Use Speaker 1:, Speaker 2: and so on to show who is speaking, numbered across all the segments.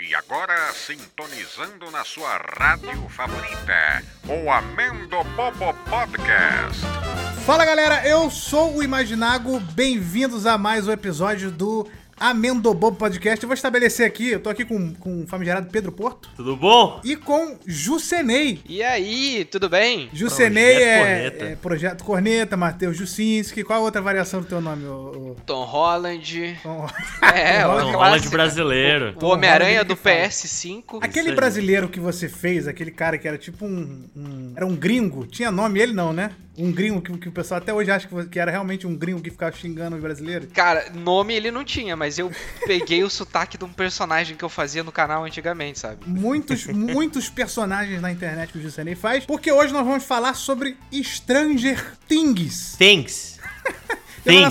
Speaker 1: E agora, sintonizando na sua rádio favorita, o Amendo Bobo Podcast.
Speaker 2: Fala galera, eu sou o Imaginago, bem-vindos a mais um episódio do Amendobobo Podcast. Eu vou estabelecer aqui, eu tô aqui com, com o famigerado Pedro Porto
Speaker 3: Tudo bom?
Speaker 2: e com Jusenei.
Speaker 4: E aí, tudo bem?
Speaker 2: Jusenei
Speaker 3: Projeto
Speaker 2: é, é Projeto Corneta, Matheus Jusinski. Qual a outra variação do teu nome? O, o-
Speaker 4: Tom Holland.
Speaker 2: Tom-
Speaker 4: É, o
Speaker 2: Holland
Speaker 3: Tom
Speaker 4: clássico.
Speaker 3: Holland brasileiro.
Speaker 4: O
Speaker 2: Tom
Speaker 4: Homem-Aranha
Speaker 2: Holland
Speaker 4: do
Speaker 2: que fala.
Speaker 4: PS5.
Speaker 2: Aquele brasileiro que você fez, aquele cara que era tipo um, um- Era um gringo. Tinha nome ele não, né? Um gringo que, que o pessoal até hoje acha que, que era realmente um gringo que ficava xingando os brasileiros.
Speaker 4: Cara, nome ele não tinha, mas eu peguei o sotaque de um personagem que eu fazia no canal antigamente, sabe?
Speaker 2: muitos, muitos personagens na internet que o Jusenei faz, porque hoje nós vamos falar sobre Stranger Things.
Speaker 3: Things.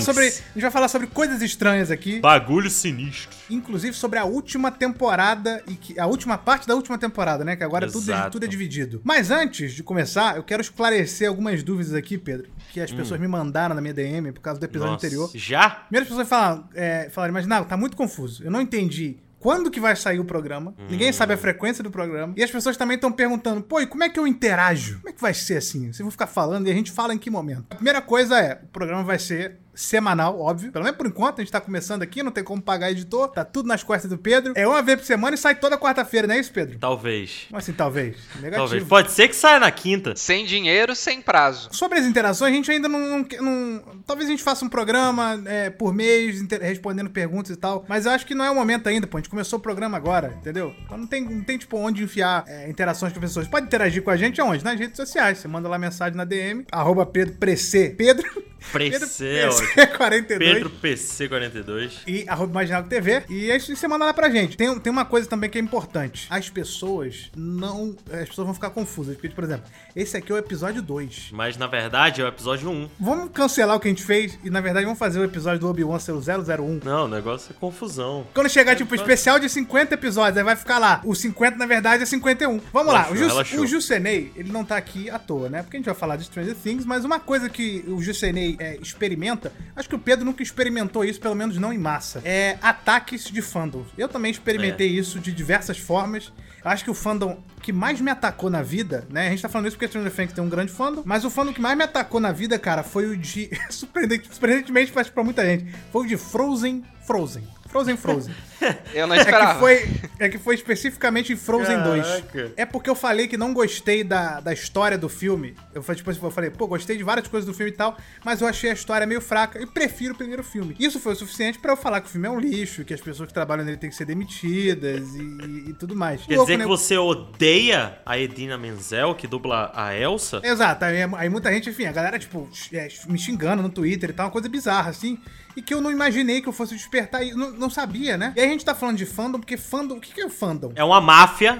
Speaker 2: sobre, a gente vai falar sobre coisas estranhas aqui,
Speaker 3: Bagulho sinistro.
Speaker 2: Inclusive sobre a última temporada e que a última parte da última temporada, né? Que agora tudo é, tudo é dividido. Mas antes de começar, eu quero esclarecer algumas dúvidas aqui, Pedro, que as pessoas me mandaram na minha DM por causa do episódio
Speaker 3: Hum. Nossa,
Speaker 2: anterior.
Speaker 3: Já?
Speaker 2: Primeiro as pessoas falam, é, falaram, mas não, tá muito confuso. Eu não entendi quando que vai sair o programa. Ninguém sabe a frequência do programa. E as pessoas também estão perguntando, pô, e como é que eu interajo? Como é que vai ser assim? Vocês vão ficar falando e a gente fala em que momento? A primeira coisa é, o programa vai ser semanal, óbvio. Pelo menos por enquanto, a gente tá começando aqui, não tem como pagar editor. Tá tudo nas costas do Pedro. É uma vez por semana e sai toda quarta-feira, não é isso, Pedro?
Speaker 3: Talvez.
Speaker 2: Como assim, talvez? Negativo.
Speaker 3: Talvez. Pode ser que saia na quinta.
Speaker 4: Sem dinheiro, sem prazo.
Speaker 2: Sobre as interações, a gente ainda não. não- não- talvez a gente faça um programa é, por mês, inter- respondendo perguntas e tal. Mas eu acho que não é o momento ainda, pô. A gente começou o programa agora, entendeu? Então não tem, não tem tipo, onde enfiar é, interações com as pessoas. Pode interagir com a gente aonde? Nas redes sociais. Você manda lá mensagem na DM, arroba Pedro Prece. Pedro.
Speaker 3: Prece, ótimo.
Speaker 2: PC42.
Speaker 3: Pedro PC42.
Speaker 2: E arroba Imaginago TV. E é isso que você manda lá pra gente. Tem, tem uma coisa também que é importante. As pessoas não. As pessoas vão ficar confusas. Porque, por exemplo, esse aqui é o episódio 2.
Speaker 3: Mas na verdade é o episódio 1.
Speaker 2: Vamos cancelar o que a gente fez e, na verdade, vamos fazer o episódio do Obi-Wan ser o 001.
Speaker 3: Não, o negócio é confusão.
Speaker 2: Quando chegar, tipo, especial de 50 episódios, aí vai ficar lá. O 50, na verdade, é 51. Vamos lá. O, Jus, o Jusenei, ele não tá aqui à toa, né? Porque a gente vai falar de Stranger Things, mas uma coisa que o Jusenei é, experimenta, acho que o Pedro nunca experimentou isso, pelo menos não em massa, é ataques de fandoms. Eu também experimentei isso de diversas formas. Acho que o fandom que mais me atacou na vida, né? A gente tá falando isso porque Stranger Things tem um grande fandom, mas o fandom que mais me atacou na vida, cara, foi o de. surpreendente- surpreendentemente, que pra muita gente. Foi o de Frozen Frozen. Frozen Frozen.
Speaker 4: Eu não
Speaker 2: É
Speaker 4: esperava.
Speaker 2: que, foi, é que foi especificamente em Frozen
Speaker 3: Caraca.
Speaker 2: 2. É porque eu falei que não gostei da, da história do filme. Eu, falei, tipo, eu falei, pô, gostei de várias coisas do filme e tal, mas eu achei a história meio fraca e prefiro o primeiro filme. Isso foi o suficiente pra eu falar que o filme é um lixo, que as pessoas que trabalham nele têm que ser demitidas e, e tudo mais.
Speaker 3: Quer
Speaker 2: Louco,
Speaker 3: dizer
Speaker 2: né?
Speaker 3: que você odeia a Edina Menzel, que dubla a Elsa?
Speaker 2: Exato, aí, aí muita gente, enfim, a galera, tipo, é, me xingando no Twitter e tal, uma coisa bizarra, assim, e que eu não imaginei que eu fosse despertar, e não, não sabia, né? E aí a gente tá falando de fandom, porque fandom, o que que é o fandom?
Speaker 3: É uma máfia.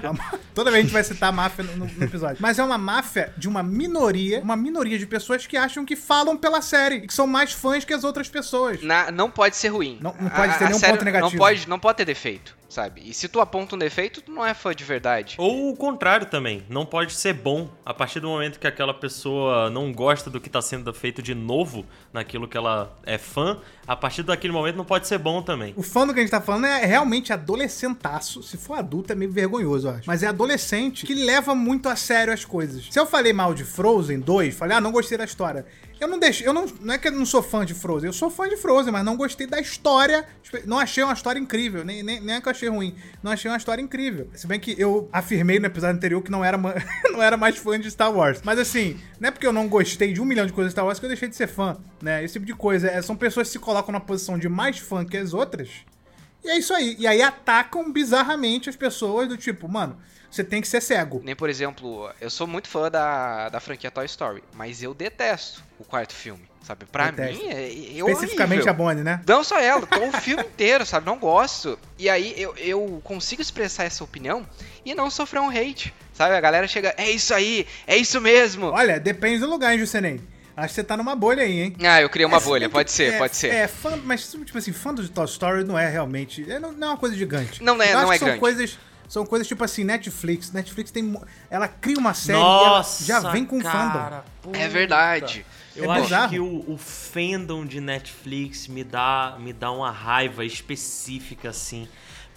Speaker 2: Toda vez a gente vai citar a máfia no, no- no episódio. Mas é uma máfia de uma minoria, uma minoria de pessoas que acham que falam pela série e que são mais fãs que as outras pessoas.
Speaker 4: Na- não pode ser ruim.
Speaker 2: Não- não pode
Speaker 4: A-
Speaker 2: ter
Speaker 4: a
Speaker 2: nenhum
Speaker 4: série
Speaker 2: ponto negativo.
Speaker 4: Não pode, não pode ter defeito, sabe? E se tu aponta um defeito, tu não é fã de verdade.
Speaker 3: Ou o contrário também. Não pode ser bom. A partir do momento que aquela pessoa não gosta do que tá sendo feito de novo naquilo que ela é fã, a partir daquele momento não pode ser bom também.
Speaker 2: O fã do que a gente tá falando é realmente adolescentaço. Se for adulto é meio vergonhoso, eu acho. Mas é adolescente que leva muito a sério as coisas. Se eu falei mal de Frozen 2, falei, ah, não gostei da história. Eu não deixei, eu não, não é que eu não sou fã de Frozen, eu sou fã de Frozen, mas não gostei da história. Não achei uma história incrível, nem, nem, nem é que eu achei ruim. Não achei uma história incrível. Se bem que eu afirmei no episódio anterior que não era, não era mais fã de Star Wars. Mas assim, não é porque eu não gostei de um milhão de coisas de Star Wars que eu deixei de ser fã, né? Esse tipo de coisa. É, são pessoas que se colocam na posição de mais fã que as outras. E é isso aí. E aí atacam bizarramente as pessoas do tipo, mano, você tem que ser cego.
Speaker 4: Nem, por exemplo, eu sou muito fã da, da franquia Toy Story, mas eu detesto o quarto filme, sabe? Pra
Speaker 2: Detesto.
Speaker 4: mim, é, é
Speaker 2: Especificamente
Speaker 4: horrível.
Speaker 2: a Bonnie, né?
Speaker 4: Não só ela, o filme inteiro, sabe? Não gosto. E aí eu, eu consigo expressar essa opinião e não sofrer um hate, sabe? A galera chega, é isso aí, é isso mesmo.
Speaker 2: Olha, depende do lugar, hein, Jusenei? Acho que você tá numa bolha aí, hein?
Speaker 4: Ah, eu criei uma
Speaker 2: É,
Speaker 4: bolha, pode ser,
Speaker 2: é,
Speaker 4: pode ser.
Speaker 2: É, fã, mas tipo assim, fã do Toy Story não é realmente. É, não, não é uma coisa gigante.
Speaker 4: Não é-
Speaker 2: Eu
Speaker 4: não é
Speaker 2: são
Speaker 4: grande.
Speaker 2: coisas São coisas tipo assim, Netflix. Netflix tem. Ela cria uma série
Speaker 3: Nossa,
Speaker 2: e ela já vem com
Speaker 3: cara,
Speaker 2: fandom.
Speaker 4: É verdade.
Speaker 3: Eu
Speaker 2: É
Speaker 3: acho
Speaker 2: bizarro.
Speaker 3: que o, o fandom de Netflix me dá, me dá uma raiva específica, assim.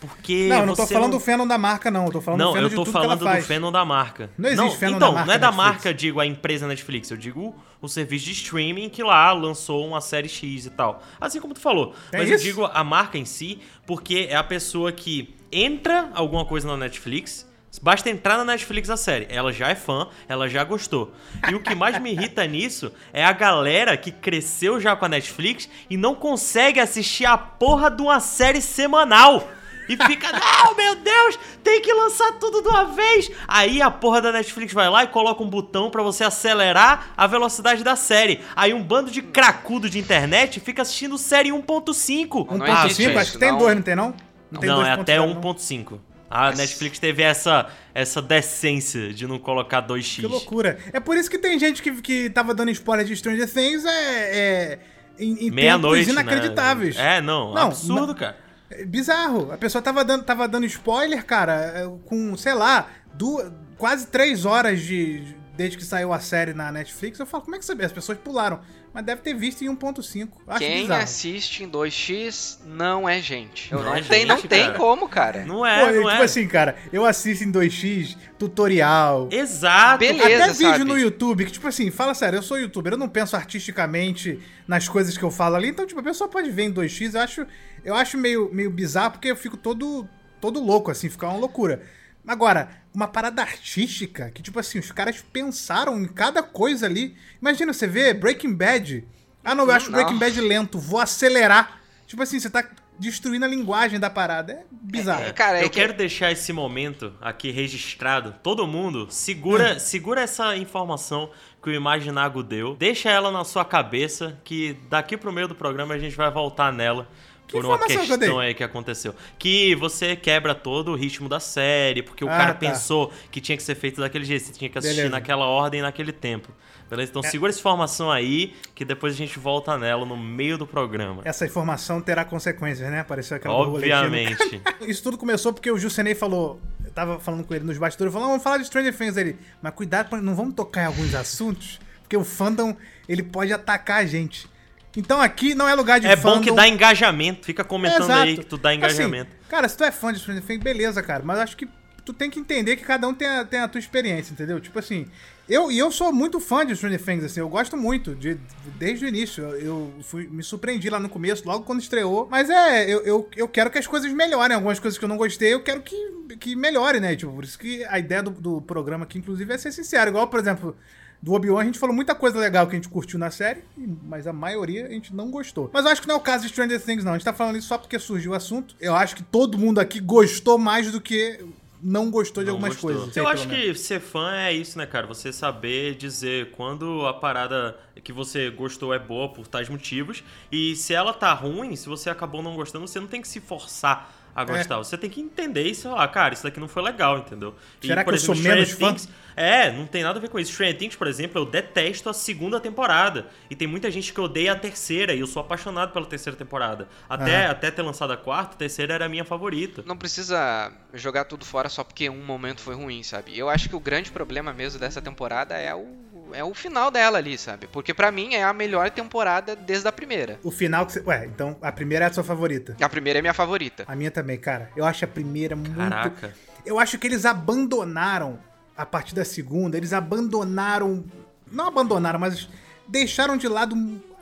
Speaker 3: Porque.
Speaker 2: Não, eu não tô falando do fandom da marca, não. Eu tô falando do
Speaker 3: Não,
Speaker 2: fandom
Speaker 3: eu
Speaker 2: de
Speaker 3: tô
Speaker 2: ela
Speaker 3: falando do fandom da marca.
Speaker 2: Não existe fandom
Speaker 3: então,
Speaker 2: da marca
Speaker 3: não é da
Speaker 2: Netflix.
Speaker 3: marca, eu digo, a empresa Netflix. Eu digo o serviço de streaming que lá lançou uma série X e tal. Assim como tu falou.
Speaker 2: É
Speaker 3: Mas
Speaker 2: isso?
Speaker 3: eu digo a marca em si, porque é a pessoa que entra alguma coisa na Netflix. Basta entrar na Netflix a série. Ela já é fã, ela já gostou. E o que mais me irrita nisso é a galera que cresceu já com a Netflix e não consegue assistir a porra de uma série semanal. E fica, não, meu Deus, tem que lançar tudo de uma vez. Aí a porra da Netflix vai lá e coloca um botão pra você acelerar a velocidade da série. Aí um bando de cracudo de internet fica assistindo série 1.5.
Speaker 4: Não
Speaker 2: 1.5,
Speaker 4: existe
Speaker 2: acho que tem dois, não tem não? Tem
Speaker 3: Não, é
Speaker 2: 2.0,
Speaker 3: até
Speaker 2: não.
Speaker 3: 1.5. A Netflix teve essa, essa decência de não colocar 2x.
Speaker 2: Que loucura. É por isso que tem gente que, que tava dando spoiler de Stranger Things é, é, em, em tempos
Speaker 3: Meia-noite,
Speaker 2: inacreditáveis.
Speaker 3: Né? É, não,
Speaker 2: Não,
Speaker 3: absurdo,
Speaker 2: ma-
Speaker 3: cara.
Speaker 2: É bizarro. A pessoa tava dando, tava dando spoiler, cara, é, com, sei lá, duas, quase três horas de. Desde que saiu a série na Netflix. Eu falo, como é que você vê? As pessoas pularam. Mas deve ter visto em 1.5. Acho
Speaker 4: Quem
Speaker 2: bizarro.
Speaker 4: assiste em 2x não é gente. Eu
Speaker 3: Não
Speaker 4: não,
Speaker 3: é
Speaker 4: tem, não
Speaker 3: gente,
Speaker 4: tem
Speaker 3: cara.
Speaker 4: como, cara.
Speaker 3: Não
Speaker 2: Pô,
Speaker 3: é,
Speaker 2: eu,
Speaker 3: não
Speaker 2: tipo
Speaker 3: é.
Speaker 2: assim, cara, eu assisto em 2x, tutorial.
Speaker 3: Exato.
Speaker 4: Beleza.
Speaker 2: Até vídeo
Speaker 4: sabe?
Speaker 2: no YouTube, que tipo assim, fala sério, eu sou youtuber, eu não penso artisticamente nas coisas que eu falo ali, então tipo, a pessoa pode ver em 2x, eu acho, eu acho meio, meio bizarro porque eu fico todo, todo louco, assim, fica uma loucura. Agora, uma parada artística, que tipo assim, os caras pensaram em cada coisa ali. Imagina, você vê Breaking Bad. Ah, não, eu acho
Speaker 4: Não.
Speaker 2: Breaking Bad lento, vou acelerar. Tipo assim, você tá destruindo a linguagem da parada. É bizarro.
Speaker 4: É, cara, é
Speaker 3: eu
Speaker 4: que-
Speaker 3: quero deixar esse momento aqui registrado. Todo mundo, segura,
Speaker 2: Hum.
Speaker 3: segura essa informação que o Imaginago deu. Deixa ela na sua cabeça, que daqui pro meio do programa a gente vai voltar nela.
Speaker 2: Que
Speaker 3: Por uma
Speaker 2: que
Speaker 3: questão
Speaker 2: dei?
Speaker 3: aí que aconteceu. Que você quebra todo o ritmo da série, porque o
Speaker 2: Ah,
Speaker 3: cara
Speaker 2: tá.
Speaker 3: pensou que tinha que ser feito daquele jeito, você tinha que assistir
Speaker 2: Beleza.
Speaker 3: naquela ordem, naquele tempo. Beleza?
Speaker 2: É.
Speaker 3: Então segura essa informação aí, que depois a gente volta nela no meio do programa.
Speaker 2: Essa informação terá consequências, né? Apareceu aquela
Speaker 3: Obviamente.
Speaker 2: Isso tudo começou porque o Jusenei falou. Eu tava falando com ele nos bastidores, falou: "Ah, vamos falar de Stranger Things ele. Mas cuidado, pra- não vamos tocar em alguns assuntos, porque o fandom ele pode atacar a gente. Então aqui não é lugar de
Speaker 3: É
Speaker 2: fandom.
Speaker 3: bom que dá engajamento. Fica comentando
Speaker 2: Exato.
Speaker 3: aí que tu dá engajamento.
Speaker 2: Assim, cara, se tu é fã de Stranger Things, beleza, cara. Mas acho que tu tem que entender que cada um tem a, tem a tua experiência, entendeu? Tipo assim, eu, e eu sou muito fã de Stranger Things, assim, eu gosto muito, de, desde o início. Eu, eu fui, me surpreendi lá no começo, logo quando estreou. Mas é, eu, eu, eu quero que as coisas melhorem. Algumas coisas que eu não gostei, eu quero que, que melhore, né? Tipo, por isso que a ideia do, do programa aqui, inclusive, é ser sincero. Igual, por exemplo, do Obi-Wan, a gente falou muita coisa legal que a gente curtiu na série, mas a maioria a gente não gostou. Mas eu acho que não é o caso de Stranger Things, não. A gente tá falando isso só porque surgiu o assunto. Eu acho que todo mundo aqui gostou mais do que não gostou de
Speaker 3: Não
Speaker 2: algumas
Speaker 3: gostou.
Speaker 2: coisas.
Speaker 3: Eu
Speaker 2: Sei,
Speaker 3: acho que ser fã é isso, né, cara? Você saber dizer quando a parada que você gostou é boa por tais motivos. E se ela tá ruim, se você acabou não gostando, você não tem que se forçar a gostar. Você tem que entender e falar, cara, isso daqui não foi legal, entendeu?
Speaker 2: Será
Speaker 3: e,
Speaker 2: que eu sou menos fã?
Speaker 3: Things, é, não tem nada a ver com isso. Stranger Things, por exemplo, eu detesto a segunda temporada. E tem muita gente que odeia a terceira, e eu sou apaixonado pela terceira temporada. Até, até ter lançado a quarta, a terceira era a minha favorita.
Speaker 4: Não precisa jogar tudo fora só porque um momento foi ruim, sabe? Eu acho que o grande problema mesmo dessa temporada é o, é o final dela ali, sabe? Porque pra mim é a melhor temporada desde a primeira.
Speaker 2: O final que você. Ué, então a primeira é a sua favorita.
Speaker 4: A primeira é minha favorita.
Speaker 2: A minha também, cara. Eu acho a primeira muito.
Speaker 3: Caraca.
Speaker 2: Eu acho que eles abandonaram a partir da segunda, eles abandonaram. Não abandonaram, mas deixaram de lado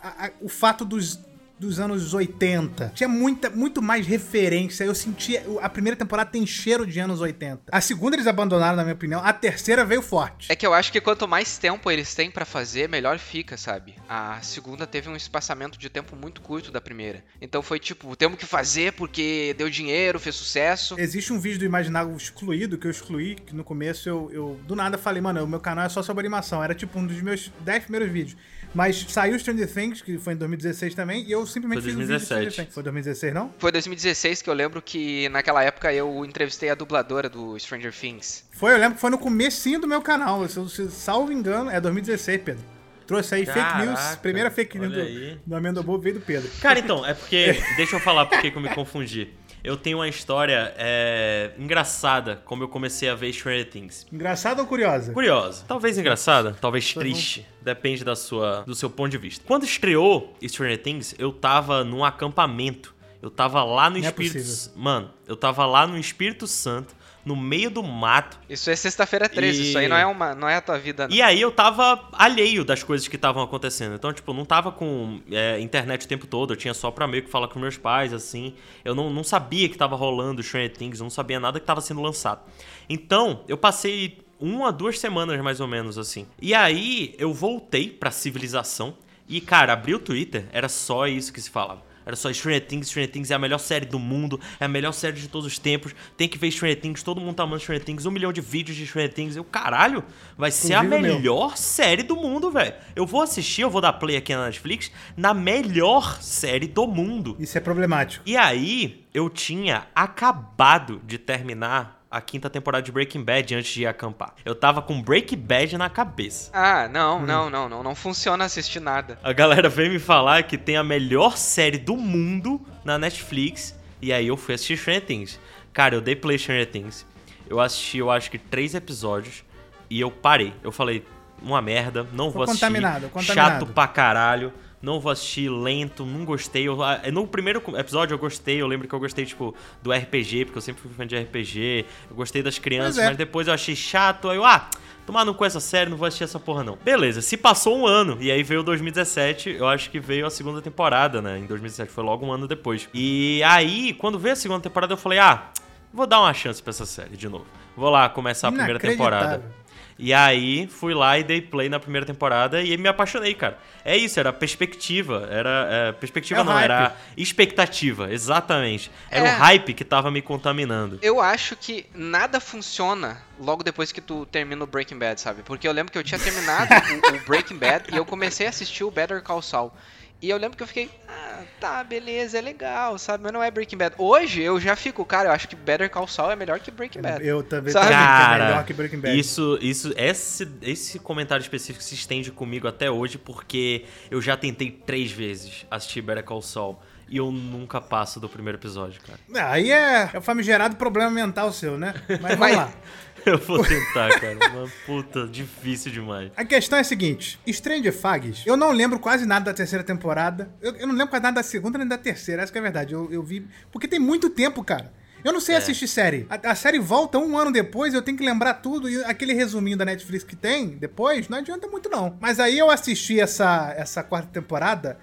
Speaker 2: a- a- o fato dos, dos anos 80. Tinha muita, muito mais referência. Eu sentia. A primeira temporada tem cheiro de anos 80. A segunda eles abandonaram, na minha opinião. A terceira veio forte.
Speaker 4: É que eu acho que quanto mais tempo eles têm pra fazer, melhor fica, sabe? A segunda teve um espaçamento de tempo muito curto da primeira. Então foi tipo, temos que fazer porque deu dinheiro, fez sucesso.
Speaker 2: Existe um vídeo do Imaginável excluído que eu excluí, que no começo eu, eu do nada falei, mano, o meu canal é só sobre animação. Era tipo um dos meus 10 primeiros vídeos. Mas saiu Stranger Things, que foi em 2016 também, e eu simplesmente
Speaker 3: Foi
Speaker 2: fiz um vídeo de
Speaker 3: 2017.
Speaker 2: Stranger Things. Foi 2016, não?
Speaker 4: Foi 2016 que eu lembro que naquela época eu entrevistei a dubladora do Stranger Things.
Speaker 2: Foi, eu lembro que foi no comecinho do meu canal. Se eu se, salvo engano, é 2016, Pedro. Trouxe aí fake
Speaker 3: Caraca,
Speaker 2: news. Primeira fake news do, do Amendo Bobo veio do Pedro.
Speaker 3: Cara, então, é porque. deixa eu falar porque que eu me confundi. Eu tenho uma história é, engraçada, como eu comecei a ver Stranger Things.
Speaker 2: Engraçado ou curiosa?
Speaker 3: Curiosa. Talvez engraçada, talvez triste. Depende da sua, do seu ponto de vista. Quando estreou Stranger Things, eu tava num acampamento. Eu tava lá no
Speaker 2: Não é
Speaker 3: Espírito...
Speaker 2: possível.
Speaker 3: Mano, eu tava lá no Espírito Santo, no meio do mato.
Speaker 4: Isso é sexta-feira 13,
Speaker 3: E-
Speaker 4: isso aí não é, uma, não é a tua vida, não.
Speaker 3: E aí eu tava alheio das coisas que estavam acontecendo. Então, tipo, eu não tava com é, internet o tempo todo. Eu tinha só pra meio que falar com meus pais, assim. Eu não, não sabia que tava rolando Stranger Things. Eu não sabia nada que tava sendo lançado. Então, eu passei uma, duas semanas mais ou menos, assim. E aí eu voltei pra civilização. E, cara, abri o Twitter, era só isso que se falava. Era só Stranger Things, Stranger Things é a melhor série do mundo, é a melhor série de todos os tempos. Tem que ver Stranger Things, todo mundo tá amando Stranger Things, um milhão de vídeos de Stranger Things. Eu, caralho, vai ser a
Speaker 2: o meu.
Speaker 3: melhor série do mundo, velho. Eu vou assistir, eu vou dar play aqui na Netflix, na melhor série do mundo.
Speaker 2: Isso é problemático.
Speaker 3: E aí, eu tinha acabado de terminar a quinta temporada de Breaking Bad antes de ir acampar. Eu tava com Breaking Bad na cabeça.
Speaker 4: Ah, não,
Speaker 3: Hum.
Speaker 4: não, não, não. Não funciona assistir nada.
Speaker 3: A galera veio me falar que tem a melhor série do mundo na Netflix. E aí eu fui assistir Stranger Things. Cara, eu dei play Stranger Things. Eu assisti, eu acho que três episódios. E eu parei. Eu falei, uma merda, não
Speaker 2: Foi
Speaker 3: vou assistir.
Speaker 2: contaminado, contaminado.
Speaker 3: Chato pra caralho. Não vou assistir lento, não gostei. Eu- ah, no primeiro episódio eu gostei, eu lembro que eu gostei, tipo, do RPG, porque eu sempre fui fã de RPG. Eu gostei das crianças,
Speaker 2: é.
Speaker 3: mas depois eu achei chato. Aí eu, ah, tomar no cu essa série, não vou assistir essa porra não. Beleza, se passou um ano, e aí veio 2017, eu acho que veio a segunda temporada, né? Em 2017, foi logo um ano depois. E aí, quando veio a segunda temporada, eu falei, ah, vou dar uma chance pra essa série de novo. Vou lá começar a primeira temporada. E aí, fui lá e dei play na primeira temporada e me apaixonei, cara. É isso, era perspectiva. Era. é, perspectiva
Speaker 2: É
Speaker 3: não,
Speaker 2: hype.
Speaker 3: era expectativa, exatamente. Era
Speaker 4: É.
Speaker 3: o hype que tava me contaminando.
Speaker 4: Eu acho que nada funciona logo depois que tu termina o Breaking Bad, sabe? Porque eu lembro que eu tinha terminado o, o Breaking Bad e eu comecei a assistir o Better Call Saul. E eu lembro que eu fiquei, ah, tá, beleza, é legal, sabe? Mas não é Breaking Bad. Hoje eu já fico, cara, eu acho que Better Call Saul é melhor que Breaking Bad.
Speaker 2: Eu também
Speaker 4: Sabe?
Speaker 2: que é
Speaker 3: Cara,
Speaker 2: melhor que Breaking Bad.
Speaker 3: isso, isso, esse, esse comentário específico se estende comigo até hoje porque eu já tentei três vezes assistir Better Call Saul e eu nunca passo do primeiro episódio, cara.
Speaker 2: Aí é, é o famigerado problema mental seu, né? Mas vamos lá.
Speaker 3: Eu vou tentar, cara. Mas, puta, difícil demais.
Speaker 2: A questão é a seguinte: Stranger Fags, eu não lembro quase nada da terceira temporada. Eu, eu não lembro quase nada da segunda nem da terceira, essa que é a verdade. Eu, eu vi. Porque tem muito tempo, cara. Eu não sei
Speaker 3: É.
Speaker 2: assistir série. A, a série volta um ano depois, eu tenho que lembrar tudo. E aquele resuminho da Netflix que tem depois, não adianta muito, não. Mas aí eu assisti essa, essa quarta temporada.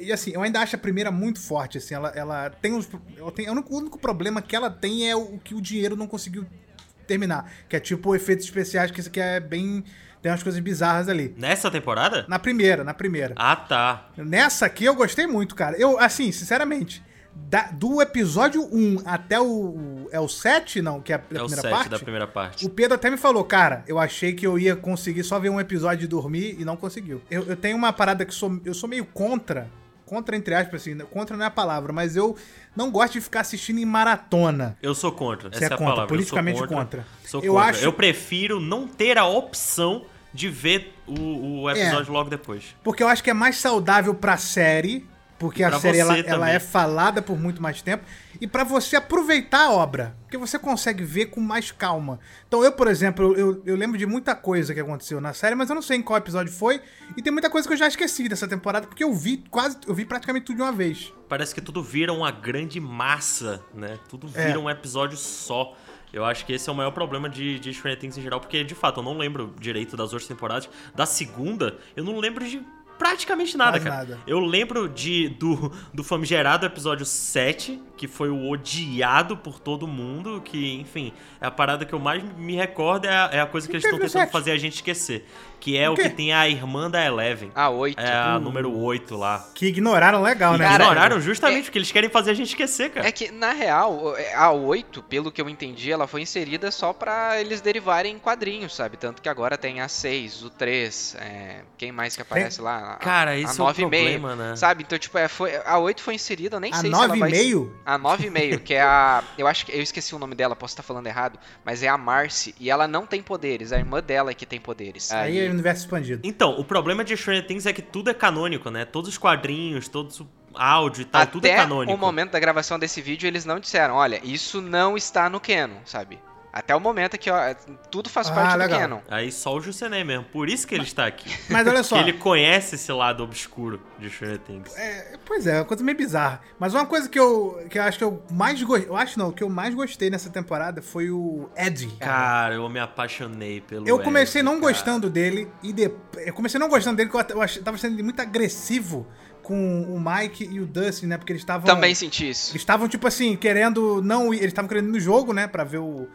Speaker 2: E assim, eu ainda acho a primeira muito forte, assim, ela, ela tem uns. Ela tem, o único problema que ela tem é o que o dinheiro não conseguiu terminar. Que é tipo efeitos especiais, que isso aqui é bem. Tem umas coisas bizarras ali.
Speaker 3: Nessa temporada?
Speaker 2: Na primeira, na primeira.
Speaker 3: Ah, tá.
Speaker 2: Nessa aqui eu gostei muito, cara. Eu, assim, sinceramente, da- do episódio 1 até o. É o 7, não? Que é a,
Speaker 3: É o
Speaker 2: primeira
Speaker 3: 7
Speaker 2: parte.
Speaker 3: da primeira parte.
Speaker 2: O Pedro até me falou, cara, eu achei que eu ia conseguir só ver um episódio e dormir e não conseguiu. Eu, eu tenho uma parada que sou, eu sou meio contra. Contra, entre aspas, assim. Contra não é a palavra, mas eu não gosto de ficar assistindo em maratona.
Speaker 3: Eu sou contra.
Speaker 2: Você
Speaker 3: Essa
Speaker 2: é
Speaker 3: é, a
Speaker 2: contra,
Speaker 3: palavra.
Speaker 2: politicamente
Speaker 3: eu sou
Speaker 2: contra.
Speaker 3: Sou
Speaker 2: Eu
Speaker 3: contra.
Speaker 2: acho-
Speaker 3: Eu prefiro não ter a opção de ver o, o episódio logo depois.
Speaker 2: Porque eu acho que é mais saudável pra série, porque a série ela, ela é falada por muito mais tempo, e pra você aproveitar a obra, porque você consegue ver com mais calma. Então eu, por exemplo, eu, eu lembro de muita coisa que aconteceu na série, mas eu não sei em qual episódio foi, e tem muita coisa que eu já esqueci dessa temporada, porque eu vi quase, eu vi praticamente tudo de uma vez.
Speaker 3: Parece que tudo vira uma grande massa, né? Tudo vira
Speaker 2: É.
Speaker 3: um episódio só. Eu acho que esse é o maior problema de, de Stranger Things em geral, porque de fato eu não lembro direito das outras temporadas. Da segunda, eu não lembro de praticamente nada,
Speaker 2: Quase
Speaker 3: cara.
Speaker 2: nada.
Speaker 3: Eu lembro de do, do famigerado episódio 7, que foi o odiado por todo mundo, que, enfim, é a parada que eu mais me recordo, é a, é a coisa que eles
Speaker 2: teve
Speaker 3: estão tentando
Speaker 2: 7?
Speaker 3: fazer a gente esquecer. Que é
Speaker 2: O
Speaker 3: o, que tem a irmã da Eleven.
Speaker 4: Ah, 8.
Speaker 3: É a número 8 lá.
Speaker 2: Que ignoraram legal, né?
Speaker 4: Cara,
Speaker 3: Ignoraram justamente porque eles querem fazer a gente esquecer, cara.
Speaker 4: É que, na real, a 8, pelo que eu entendi, ela foi inserida só pra eles derivarem em quadrinhos, sabe? Tanto que agora tem a 6, o 3, é, quem mais que aparece lá? A-
Speaker 3: Cara, isso é o
Speaker 4: 9,5,
Speaker 3: problema, né?
Speaker 4: Sabe? Então, tipo, é, foi, a 8 foi inserida, eu nem
Speaker 2: A
Speaker 4: sei se ela vai...
Speaker 2: 9,5?
Speaker 4: A 9,5, que é a. Eu acho que. Eu esqueci o nome dela, posso estar falando errado. Mas é a Marcy. E ela não tem poderes. A irmã dela é que tem poderes.
Speaker 2: Aí é o universo expandido.
Speaker 3: Então, o problema de Stranger Things é que tudo é canônico, né? Todos os quadrinhos, todos. áudio e tal, tudo é
Speaker 4: Até
Speaker 3: canônico.
Speaker 4: o momento da gravação desse vídeo, eles não disseram, olha, isso não está no canon, sabe? Até o momento aqui, ó, tudo faz
Speaker 2: Ah,
Speaker 4: parte
Speaker 2: legal.
Speaker 4: do canon.
Speaker 3: Aí só o Jusené mesmo. Por isso que ele está aqui.
Speaker 2: Mas olha só.
Speaker 3: Porque ele conhece esse lado obscuro de Stranger Things.
Speaker 2: É, pois é, uma coisa meio bizarra. Mas uma coisa que eu, que eu acho que eu mais gostei. Eu acho não, o que eu mais gostei nessa temporada foi o Eddie.
Speaker 3: Cara, eu me apaixonei pelo
Speaker 2: Eu comecei
Speaker 3: Ed,
Speaker 2: não
Speaker 3: cara.
Speaker 2: gostando dele e de... eu comecei não gostando dele porque eu, eu tava sendo ele muito agressivo com o Mike e o Dustin, né? Porque eles estavam
Speaker 4: Também senti isso.
Speaker 2: eles estavam tipo assim, querendo não eles estavam querendo ir no jogo, né, Pra ver o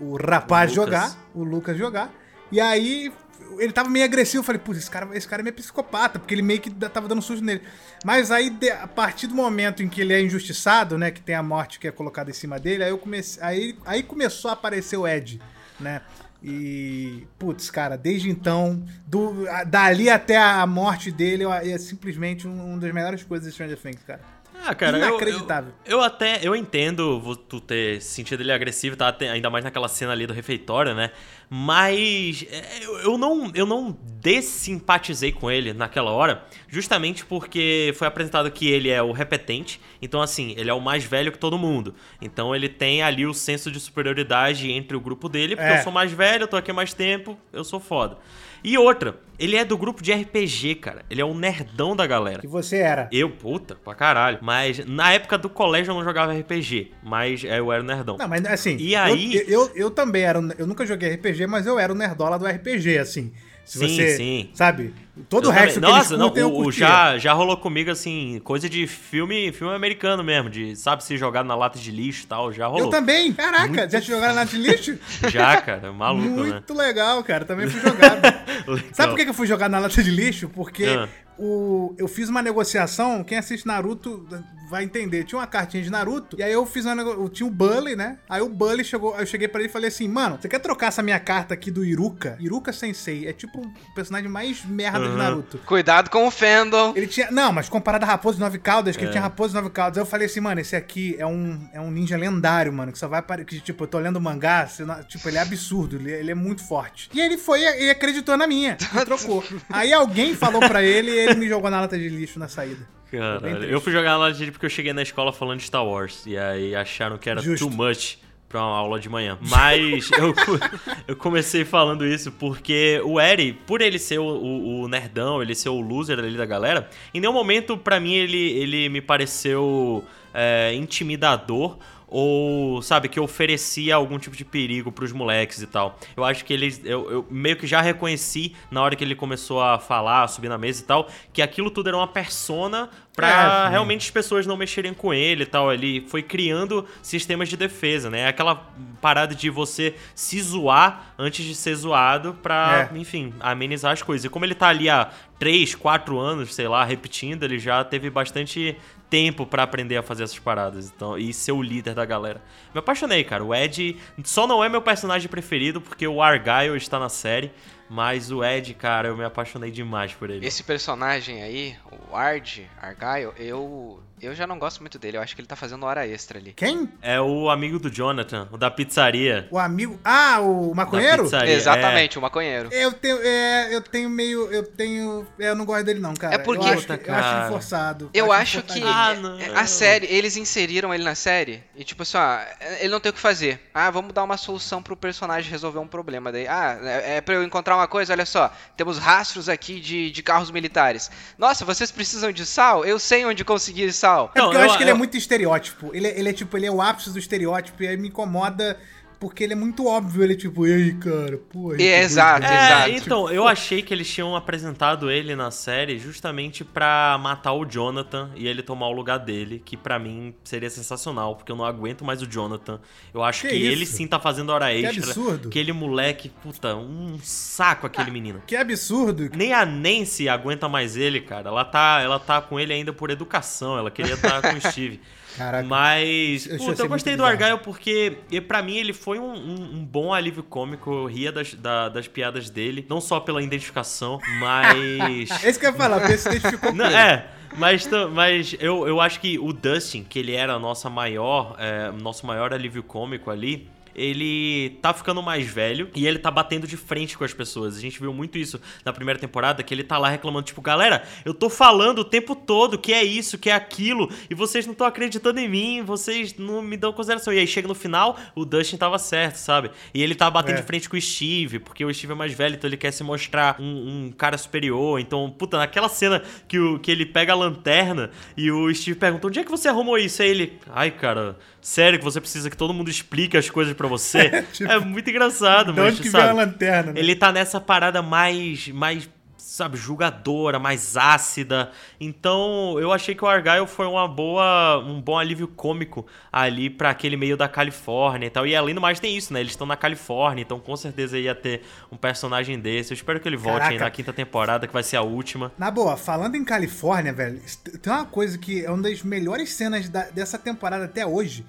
Speaker 2: o rapaz
Speaker 3: O
Speaker 2: jogar, o Lucas jogar. E aí ele tava meio agressivo, eu falei, putz, esse cara, esse cara é meio psicopata, porque ele meio que tava dando susto nele. Mas aí, a partir do momento em que ele é injustiçado, né, que tem a morte que é colocada em cima dele, aí eu comecei, aí, aí começou a aparecer o Ed, né? E, putz, cara, desde então, do, dali até a morte dele, eu- é simplesmente um, uma das melhores coisas de Stranger Things, cara.
Speaker 3: Ah, cara, eu-
Speaker 2: Inacreditável.
Speaker 3: Eu, eu até, eu entendo tu ter sentido ele agressivo, tá? Ainda mais naquela cena ali do refeitório, né? Mas é, eu, eu não, eu não desimpatizei com ele naquela hora, justamente porque foi apresentado que ele é o repetente, então assim, ele é o mais velho que todo mundo. Então ele tem ali o senso de superioridade entre o grupo dele, porque
Speaker 2: É.
Speaker 3: eu sou mais velho, eu tô aqui há mais tempo, eu sou foda. E outra, ele é do grupo de RPG, cara. Ele é o nerdão da galera.
Speaker 2: Que você era.
Speaker 3: Eu, puta, pra caralho. Mas na época do colégio eu não jogava RPG, mas eu era o nerdão.
Speaker 2: Não, mas assim.
Speaker 3: E aí-
Speaker 2: Eu, eu, eu também era. Eu nunca joguei RPG, mas eu era o nerdola do RPG, assim. Se
Speaker 3: Sim,
Speaker 2: você.
Speaker 3: sim.
Speaker 2: Sabe? Todo
Speaker 3: Eu
Speaker 2: o resto
Speaker 3: também.
Speaker 2: que
Speaker 3: Nossa, não, o, já, já rolou comigo, assim, coisa de filme, filme americano mesmo, de, sabe, se jogar na lata de lixo e tal, já rolou.
Speaker 2: Eu também. Caraca, já te jogaram na de lixo?
Speaker 3: Já, cara, maluco, né?
Speaker 2: Muito legal, cara. Também fui jogado. Sabe por que que eu fui jogar na lata de lixo? Porque
Speaker 3: Ah.
Speaker 2: O, eu fiz uma negociação, quem assiste Naruto vai entender. Tinha uma cartinha de Naruto, e aí eu fiz uma negociação. Tinha o Bully, né? Aí o Bully chegou, aí eu cheguei pra ele e falei assim: Mano, você quer trocar essa minha carta aqui do Iruka? Iruka Sensei é tipo o personagem mais merda de
Speaker 3: Aham.
Speaker 2: Naruto.
Speaker 4: Cuidado com o fandom.
Speaker 2: Ele tinha. Não, mas comparado a Raposo de Nove Caudas, que ele
Speaker 3: É.
Speaker 2: tinha Raposo de Nove Caudas, aí eu falei assim, mano, esse aqui é um, é um ninja lendário, mano, que só vai para. Que, tipo, eu tô lendo o mangá, você não- tipo, ele é absurdo, ele, ele é muito forte. E ele foi e acreditou na minha, e trocou. Aí alguém falou pra ele e ele me jogou na lata de lixo na saída.
Speaker 3: Caralho, eu fui jogar lá de porque eu cheguei na escola falando de Star Wars. E aí acharam que era
Speaker 2: Justo.
Speaker 3: too much pra uma aula de manhã. Mas eu, eu comecei falando isso porque o Eri, por ele ser o, o- o nerdão, ele ser o loser ali da galera, em nenhum momento pra mim ele, ele me pareceu é, intimidador. Ou, sabe, que oferecia algum tipo de perigo pros moleques e tal. Eu acho que ele. Eu, eu meio que já reconheci na hora que ele começou a falar, subir na mesa e tal, que aquilo tudo era uma persona pra
Speaker 2: É, sim.
Speaker 3: realmente as pessoas não mexerem com ele e tal. Ele foi criando sistemas de defesa, né? Aquela parada de você se zoar antes de ser zoado pra,
Speaker 2: É.
Speaker 3: enfim, amenizar as coisas. E como ele tá ali há 3, 4 anos, sei lá, repetindo, ele já teve bastante tempo pra aprender a fazer essas paradas então, e ser o líder da galera. Me apaixonei, cara. O Ed só não é meu personagem preferido porque o Argyle está na série, mas o Ed, cara, eu me apaixonei demais por ele.
Speaker 4: Esse personagem aí, o Ard, Argyle, eu eu já não gosto muito dele. Eu acho que ele tá fazendo hora extra ali.
Speaker 2: Quem?
Speaker 3: É o amigo do Jonathan, o da pizzaria.
Speaker 2: O amigo. Ah, o maconheiro?
Speaker 4: Exatamente, o maconheiro.
Speaker 2: Eu tenho, é, eu tenho meio. Eu tenho. é, Eu não gosto dele, não, cara.
Speaker 4: É porque-
Speaker 2: Eu acho,
Speaker 3: Puta,
Speaker 2: eu acho ele forçado.
Speaker 4: Eu
Speaker 2: ele
Speaker 4: acho que.
Speaker 3: Ah, não.
Speaker 4: é, a série, eles inseriram ele na série e tipo assim, ó, ele não tem o que fazer. Ah, vamos dar uma solução pro personagem resolver um problema. Daí, ah, é, é pra eu encontrar uma coisa, olha só, temos rastros aqui de, de carros militares. Nossa, vocês precisam de sal? Eu sei onde conseguir sal.
Speaker 2: É porque
Speaker 3: Não,
Speaker 2: eu,
Speaker 3: eu-
Speaker 2: acho que ele é
Speaker 3: eu-
Speaker 2: muito estereótipo. Ele, é- ele é tipo, ele é o ápice do estereótipo e aí me incomoda porque ele é muito óbvio. Ele é tipo, ei, cara, porra.
Speaker 4: É, exato,
Speaker 3: É,
Speaker 4: exato.
Speaker 3: então, eu achei que eles tinham apresentado ele na série justamente pra matar o Jonathan e ele tomar o lugar dele, que pra mim seria sensacional, porque eu não aguento mais o Jonathan. Eu acho
Speaker 2: Que
Speaker 3: que, ele sim tá fazendo hora
Speaker 2: Que
Speaker 3: extra.
Speaker 2: absurdo.
Speaker 3: Aquele moleque, puta, um saco aquele menino.
Speaker 2: Que absurdo.
Speaker 3: Nem a Nancy aguenta mais ele, cara. Ela tá, ela tá com ele ainda por educação. Ela queria estar com o Steve.
Speaker 2: Caraca.
Speaker 3: Mas,
Speaker 2: Eu
Speaker 3: puta, eu gostei do. Argyle porque, pra mim, ele foi um, um- um bom alívio cômico. Eu ria das, da- das piadas dele. Não só pela identificação, mas...
Speaker 2: Esse que eu ia falar, porque se identificou com
Speaker 3: Não,
Speaker 2: ele.
Speaker 3: é, mas, mas eu, eu acho que o Dustin, que ele era a nossa maior, é, nosso maior alívio cômico ali, ele tá ficando mais velho e ele tá batendo de frente com as pessoas. A gente viu muito isso na primeira temporada, que ele tá lá reclamando, tipo, galera, eu tô falando o tempo todo que é isso, que é aquilo, e vocês não estão acreditando em mim, vocês não me dão consideração. E aí chega no final, o Dustin tava certo, sabe? E ele tá batendo
Speaker 2: É.
Speaker 3: de frente com o Steve, porque o Steve é mais velho, então ele quer se mostrar um, um cara superior. Então, puta, naquela cena que, o, que ele pega a lanterna e o Steve pergunta: onde é que você arrumou isso? Aí ele, ai, cara, sério que você precisa que todo mundo explique as coisas pra você?
Speaker 2: Tipo,
Speaker 3: é muito engraçado, mas
Speaker 2: onde que
Speaker 3: sabe?
Speaker 2: veio a lanterna, né?
Speaker 3: Ele tá nessa parada mais, mais, sabe, julgadora, mais ácida. Então, eu achei que o Argyle foi uma boa, um bom alívio cômico ali pra aquele meio da Califórnia e tal. E além do mais tem isso, né? Eles estão na Califórnia, então com certeza ia ter um personagem desse. Eu espero que ele volte aí na quinta temporada, que vai ser a última.
Speaker 2: Na boa, falando em Califórnia, velho, tem uma coisa que é uma das melhores cenas da- dessa temporada até hoje.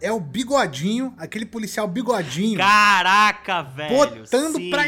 Speaker 2: É o bigodinho, aquele policial bigodinho,
Speaker 3: Caraca, velho!
Speaker 2: botando
Speaker 3: sim.
Speaker 2: pra.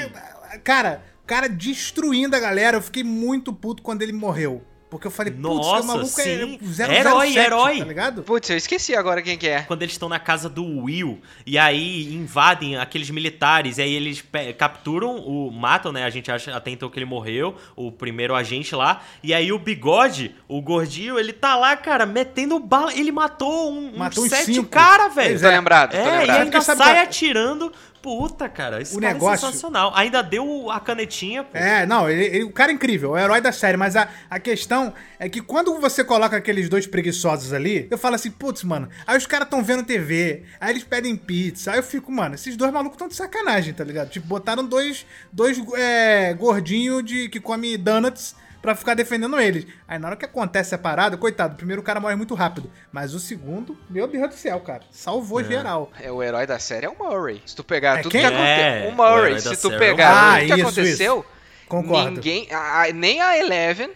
Speaker 2: Cara, cara destruindo a galera. Eu fiquei muito puto quando ele morreu. Porque eu falei, putz,
Speaker 3: Nossa,
Speaker 2: o maluco
Speaker 3: sim.
Speaker 2: é 007,
Speaker 3: Herói, herói.
Speaker 2: tá ligado?
Speaker 4: Putz, eu esqueci agora quem que é.
Speaker 3: Quando eles estão na casa do Will e aí invadem aqueles militares e aí eles capturam o matam, né? A gente acha até então que ele morreu, o primeiro agente lá. E aí o Bigode, o gordinho, ele tá lá, cara, metendo bala. Ele matou um,
Speaker 2: Matou
Speaker 3: um
Speaker 2: uns
Speaker 3: sete
Speaker 2: cinco.
Speaker 3: cara, velho.
Speaker 2: Pois
Speaker 4: Tô lembrado, tô
Speaker 3: É, e
Speaker 4: lembrado.
Speaker 3: ainda
Speaker 2: Sabe
Speaker 3: sai
Speaker 2: qual-
Speaker 3: atirando. Puta, cara, esse
Speaker 2: O
Speaker 3: cara
Speaker 2: negócio-
Speaker 3: é sensacional. Ainda deu a canetinha, pô.
Speaker 2: É, não, ele, ele- o cara é incrível, é o herói da série, mas a, a questão é que quando você coloca aqueles dois preguiçosos ali, eu falo assim, putz, mano, aí os caras tão vendo TV, aí eles pedem pizza, aí eu fico, mano, esses dois malucos tão de sacanagem, tá ligado? Tipo, botaram dois, dois é, gordinhos de, que come donuts pra ficar defendendo eles. Aí na hora que acontece a parada, coitado, o primeiro cara morre muito rápido, mas o segundo, meu Deus do céu, cara, salvou geral.
Speaker 4: É, o herói da série é o Murray. Se tu pegar
Speaker 2: É
Speaker 4: tudo
Speaker 2: quem?
Speaker 4: que aconteceu.
Speaker 3: É,
Speaker 4: o
Speaker 3: o
Speaker 4: Murray,
Speaker 3: herói da
Speaker 4: se tu
Speaker 3: série é o
Speaker 4: pegar
Speaker 2: Murray.
Speaker 4: tudo que
Speaker 2: Ah, isso,
Speaker 4: aconteceu,
Speaker 2: Concordo.
Speaker 4: ninguém. a- nem a Eleven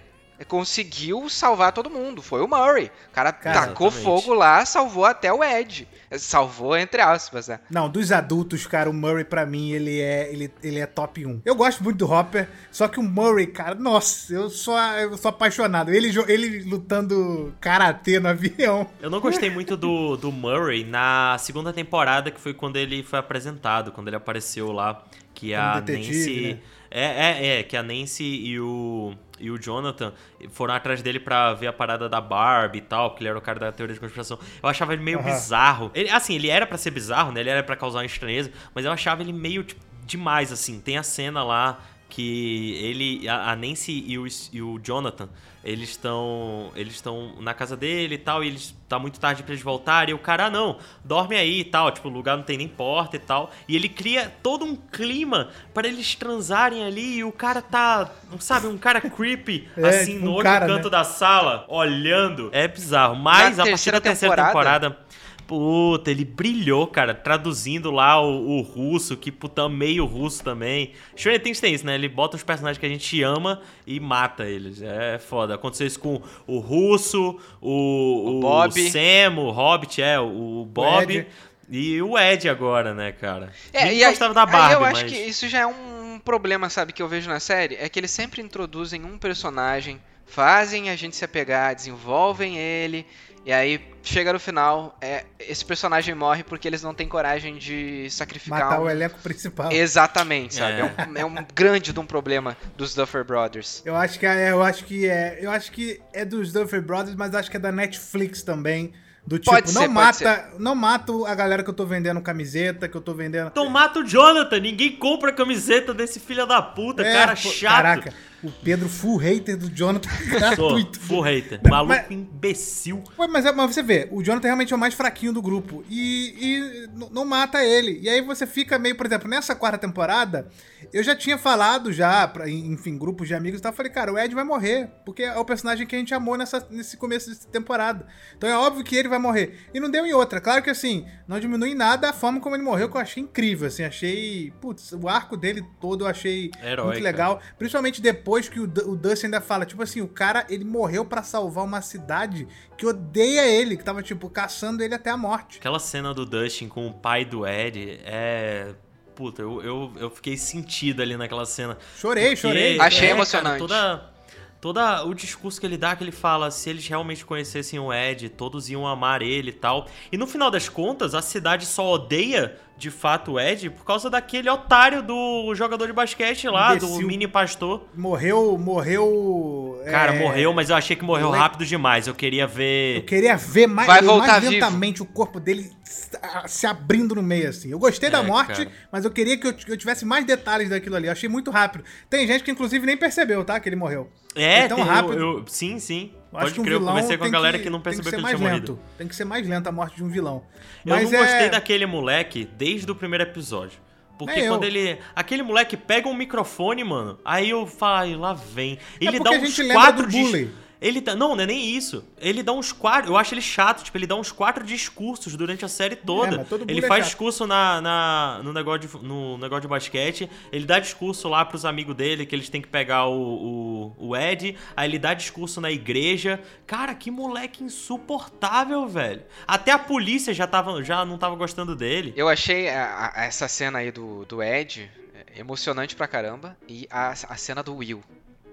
Speaker 4: conseguiu salvar todo mundo. Foi o Murray. O cara
Speaker 2: Cara,
Speaker 4: tacou
Speaker 3: exatamente.
Speaker 4: fogo lá, salvou até o Ed. Salvou entre aspas, né?
Speaker 2: Não, dos adultos, cara, o Murray pra mim, ele é, ele, ele é top 1. Eu gosto muito do Hopper, só que o Murray, cara, nossa, eu sou, eu sou apaixonado. Ele, ele lutando karatê no avião.
Speaker 3: Eu não gostei muito do, do Murray na segunda temporada, que foi quando ele foi apresentado, quando ele apareceu lá, que
Speaker 2: Como
Speaker 3: a
Speaker 2: detetive,
Speaker 3: Nancy.
Speaker 2: né?
Speaker 3: É, é, é, que a Nancy e o, e o Jonathan foram atrás dele pra ver a parada da Barbie e tal, porque ele era o cara da teoria de conspiração. Eu achava ele meio
Speaker 2: Aham.
Speaker 3: bizarro. Ele, assim, ele era pra ser bizarro, né? Ele era pra causar uma estranheza, mas eu achava ele meio tipo, demais, assim. Tem a cena lá que ele, a, Nancy e o, e o Jonathan, eles estão eles estão na casa dele e tal, e eles tá muito tarde pra eles voltarem, e o cara, ah, não, dorme aí e tal, tipo, o lugar não tem nem porta e tal, e ele cria todo um clima para eles transarem ali, e o cara tá, sabe, um cara creepy,
Speaker 2: É,
Speaker 3: assim,
Speaker 2: tipo
Speaker 3: no
Speaker 2: um
Speaker 3: outro
Speaker 2: cara,
Speaker 3: canto
Speaker 2: né?
Speaker 3: da sala, olhando, é bizarro, mas
Speaker 4: Na
Speaker 3: a partir
Speaker 4: terceira
Speaker 3: da terceira
Speaker 4: temporada-
Speaker 3: temporada Puta, ele brilhou, cara, traduzindo lá o, o russo, que puta, meio russo também. Stranger Things tem isso, né? Ele bota os personagens que a gente ama e mata eles. É foda. Aconteceu isso com o russo, o,
Speaker 4: O Bob.
Speaker 3: Sam, o Hobbit, é, o, o Bob.
Speaker 2: Ed.
Speaker 3: E o Ed agora, né, cara?
Speaker 4: É,
Speaker 3: Nem
Speaker 4: e aí,
Speaker 3: gostava da
Speaker 4: aí
Speaker 3: Barbie,
Speaker 4: eu acho
Speaker 3: mas...
Speaker 4: que isso já é um problema, sabe, que eu vejo na série, é que eles sempre introduzem um personagem, fazem a gente se apegar, desenvolvem ele, e aí chega no final, é, esse personagem morre porque eles não têm coragem de sacrificar
Speaker 2: Matar
Speaker 4: um...
Speaker 2: o elenco principal.
Speaker 4: Exatamente, sabe?
Speaker 3: É.
Speaker 4: É. um, é um grande de um problema dos Duffer Brothers.
Speaker 2: Eu acho que é, eu acho que é, eu acho que é dos Duffer Brothers, mas acho que é da Netflix também. Do tipo,
Speaker 4: Pode
Speaker 2: não
Speaker 4: ser,
Speaker 2: mata, não mata a galera que eu tô vendendo camiseta, que eu tô vendendo.
Speaker 3: Então mata o Jonathan, ninguém compra a camiseta desse filho da puta,
Speaker 2: É,
Speaker 3: cara
Speaker 2: pô,
Speaker 3: chato.
Speaker 2: Caraca, o Pedro full hater do Jonathan
Speaker 3: Sou
Speaker 2: gratuito.
Speaker 3: full hater. Maluco
Speaker 2: mas-
Speaker 3: imbecil.
Speaker 2: Ué, mas, é- mas você vê, o Jonathan realmente é o mais fraquinho do grupo. E, e não mata ele. E aí você fica meio, por exemplo, nessa quarta temporada, eu já tinha falado já, pra, enfim, grupos de amigos e tal. Falei, cara, o Ed vai morrer. Porque é o personagem que a gente amou nessa, nesse começo de temporada. Então é óbvio que ele vai morrer. E não deu em outra. Claro que assim, não diminui em nada a forma como ele morreu, que eu achei incrível. Assim, achei. Putz, o arco dele todo eu achei
Speaker 3: Herói,
Speaker 2: muito legal. Principalmente depois que o, o Dustin ainda fala, tipo assim, o cara, ele morreu pra salvar uma cidade que odeia ele, que tava, tipo, caçando ele até a morte.
Speaker 3: Aquela cena do Dustin com o pai do Ed é. Puta, eu, eu, eu fiquei sentido ali naquela cena.
Speaker 2: Chorei,
Speaker 3: Porque,
Speaker 2: chorei.
Speaker 4: Achei
Speaker 3: é,
Speaker 4: emocionante.
Speaker 3: cara, toda, todo o discurso que ele dá, que ele fala, se eles realmente conhecessem o Ed, todos iam amar ele e tal. E no final das contas, a cidade só odeia de fato o Ed por causa daquele otário do jogador de basquete lá,
Speaker 2: Imbecil.
Speaker 3: do mini pastor.
Speaker 2: Morreu, morreu.
Speaker 3: Cara,
Speaker 2: é,
Speaker 3: morreu, mas eu achei que morreu
Speaker 2: le-
Speaker 3: rápido demais. Eu queria ver.
Speaker 2: Eu queria ver mais,
Speaker 4: Vai
Speaker 2: mais
Speaker 4: voltar vivo.
Speaker 2: lentamente o corpo dele se- se abrindo no meio, assim. Eu gostei da
Speaker 3: É,
Speaker 2: morte,
Speaker 3: cara.
Speaker 2: mas eu queria que eu, tivesse mais detalhes daquilo ali. Eu achei muito rápido. Tem gente que, inclusive, nem percebeu, tá? Que ele morreu.
Speaker 3: É,
Speaker 2: É tão
Speaker 3: tem- eu-
Speaker 2: rápido.
Speaker 3: eu- sim, sim.
Speaker 2: Eu acho
Speaker 3: Pode
Speaker 2: que um
Speaker 3: crer, eu
Speaker 2: vilão
Speaker 3: conversei com a
Speaker 2: tem
Speaker 3: galera que, não percebeu que,
Speaker 2: tem
Speaker 3: ele
Speaker 2: ser
Speaker 3: tinha
Speaker 2: mais
Speaker 3: morrido.
Speaker 2: lento. Tem que ser mais lenta a morte de um vilão.
Speaker 3: Eu
Speaker 2: Mas
Speaker 3: não gostei
Speaker 2: é...
Speaker 3: daquele moleque desde o primeiro episódio. Porque
Speaker 2: Nem eu.
Speaker 3: quando ele. Aquele moleque pega um microfone, mano. Aí eu falo, "Ai, lá vem. Ele
Speaker 2: É
Speaker 3: dá uns quatro
Speaker 2: bullying.
Speaker 3: Ele dá, não, não é nem isso. Ele dá uns quatro. Eu acho ele chato, tipo, ele dá uns quatro discursos durante a série toda.
Speaker 2: É, mas todo
Speaker 3: ele
Speaker 2: é
Speaker 3: faz
Speaker 2: chato.
Speaker 3: discurso na, na- no, negócio de, no negócio de basquete. Ele dá discurso lá pros amigos dele que eles têm que pegar o, o, o Ed. Aí ele dá discurso na igreja. Cara, que moleque insuportável, velho. Até a polícia já, tava, já não tava gostando dele.
Speaker 4: Eu achei a- a- essa cena aí do, do Ed é, emocionante pra caramba. E a, a cena do Will,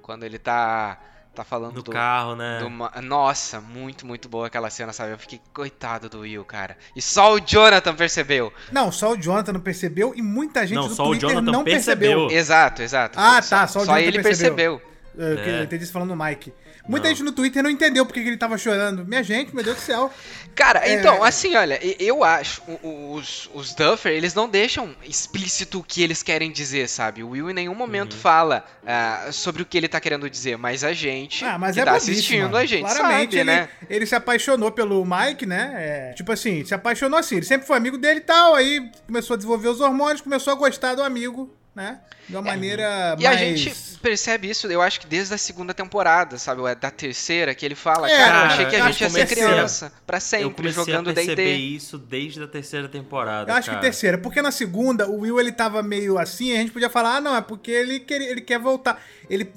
Speaker 4: quando ele tá, tá falando
Speaker 3: No
Speaker 4: do,
Speaker 3: carro, né?
Speaker 4: do Nossa, muito, muito boa aquela cena, sabe? Eu fiquei coitado do Will, cara. E só o Jonathan percebeu.
Speaker 2: Não, só o Jonathan não percebeu e muita gente
Speaker 3: Não,
Speaker 2: do
Speaker 3: só o
Speaker 2: Twitter
Speaker 3: Jonathan
Speaker 2: não percebeu.
Speaker 3: percebeu.
Speaker 4: Exato, exato.
Speaker 2: Ah, tá, só o
Speaker 4: Só
Speaker 2: Jonathan
Speaker 4: ele
Speaker 2: percebeu.
Speaker 4: percebeu.
Speaker 2: É, que
Speaker 3: É.
Speaker 2: Eu entendi isso falando no Mike. Muita
Speaker 3: Não.
Speaker 2: gente no Twitter não entendeu porque que ele tava chorando. Minha gente, meu Deus do céu.
Speaker 4: Cara,
Speaker 2: É.
Speaker 4: então, assim, olha, eu acho, os, os Duffer, eles não deixam explícito o que eles querem dizer, sabe? O Will em nenhum momento
Speaker 3: Uhum.
Speaker 4: fala ah, sobre o que ele tá querendo dizer, mas a gente
Speaker 2: Ah, mas
Speaker 4: que
Speaker 2: é
Speaker 4: tá assistindo,
Speaker 2: mano.
Speaker 4: a gente
Speaker 2: Claramente,
Speaker 4: sabe,
Speaker 2: ele,
Speaker 4: né?
Speaker 2: ele se apaixonou pelo Mike, né? É, tipo assim, se apaixonou assim. Ele sempre foi amigo dele e tal. Aí começou a desenvolver os hormônios, começou a gostar do amigo, né? De uma maneira
Speaker 4: É. E
Speaker 2: mais...
Speaker 4: a gente percebe isso, eu acho que desde a segunda temporada, sabe? Ou é da terceira, que ele fala,
Speaker 2: É,
Speaker 4: cara, eu achei que
Speaker 2: eu
Speaker 4: a gente ia
Speaker 2: que
Speaker 4: ser
Speaker 2: a-
Speaker 4: criança pra
Speaker 3: Eu
Speaker 4: sempre,
Speaker 3: comecei
Speaker 4: jogando D&D.
Speaker 3: isso desde a terceira temporada.
Speaker 2: Eu acho que
Speaker 3: cara.
Speaker 2: terceira, porque na segunda o Will ele tava meio assim, e a gente podia falar, ah, não, é porque ele quer, ele quer voltar. Ele,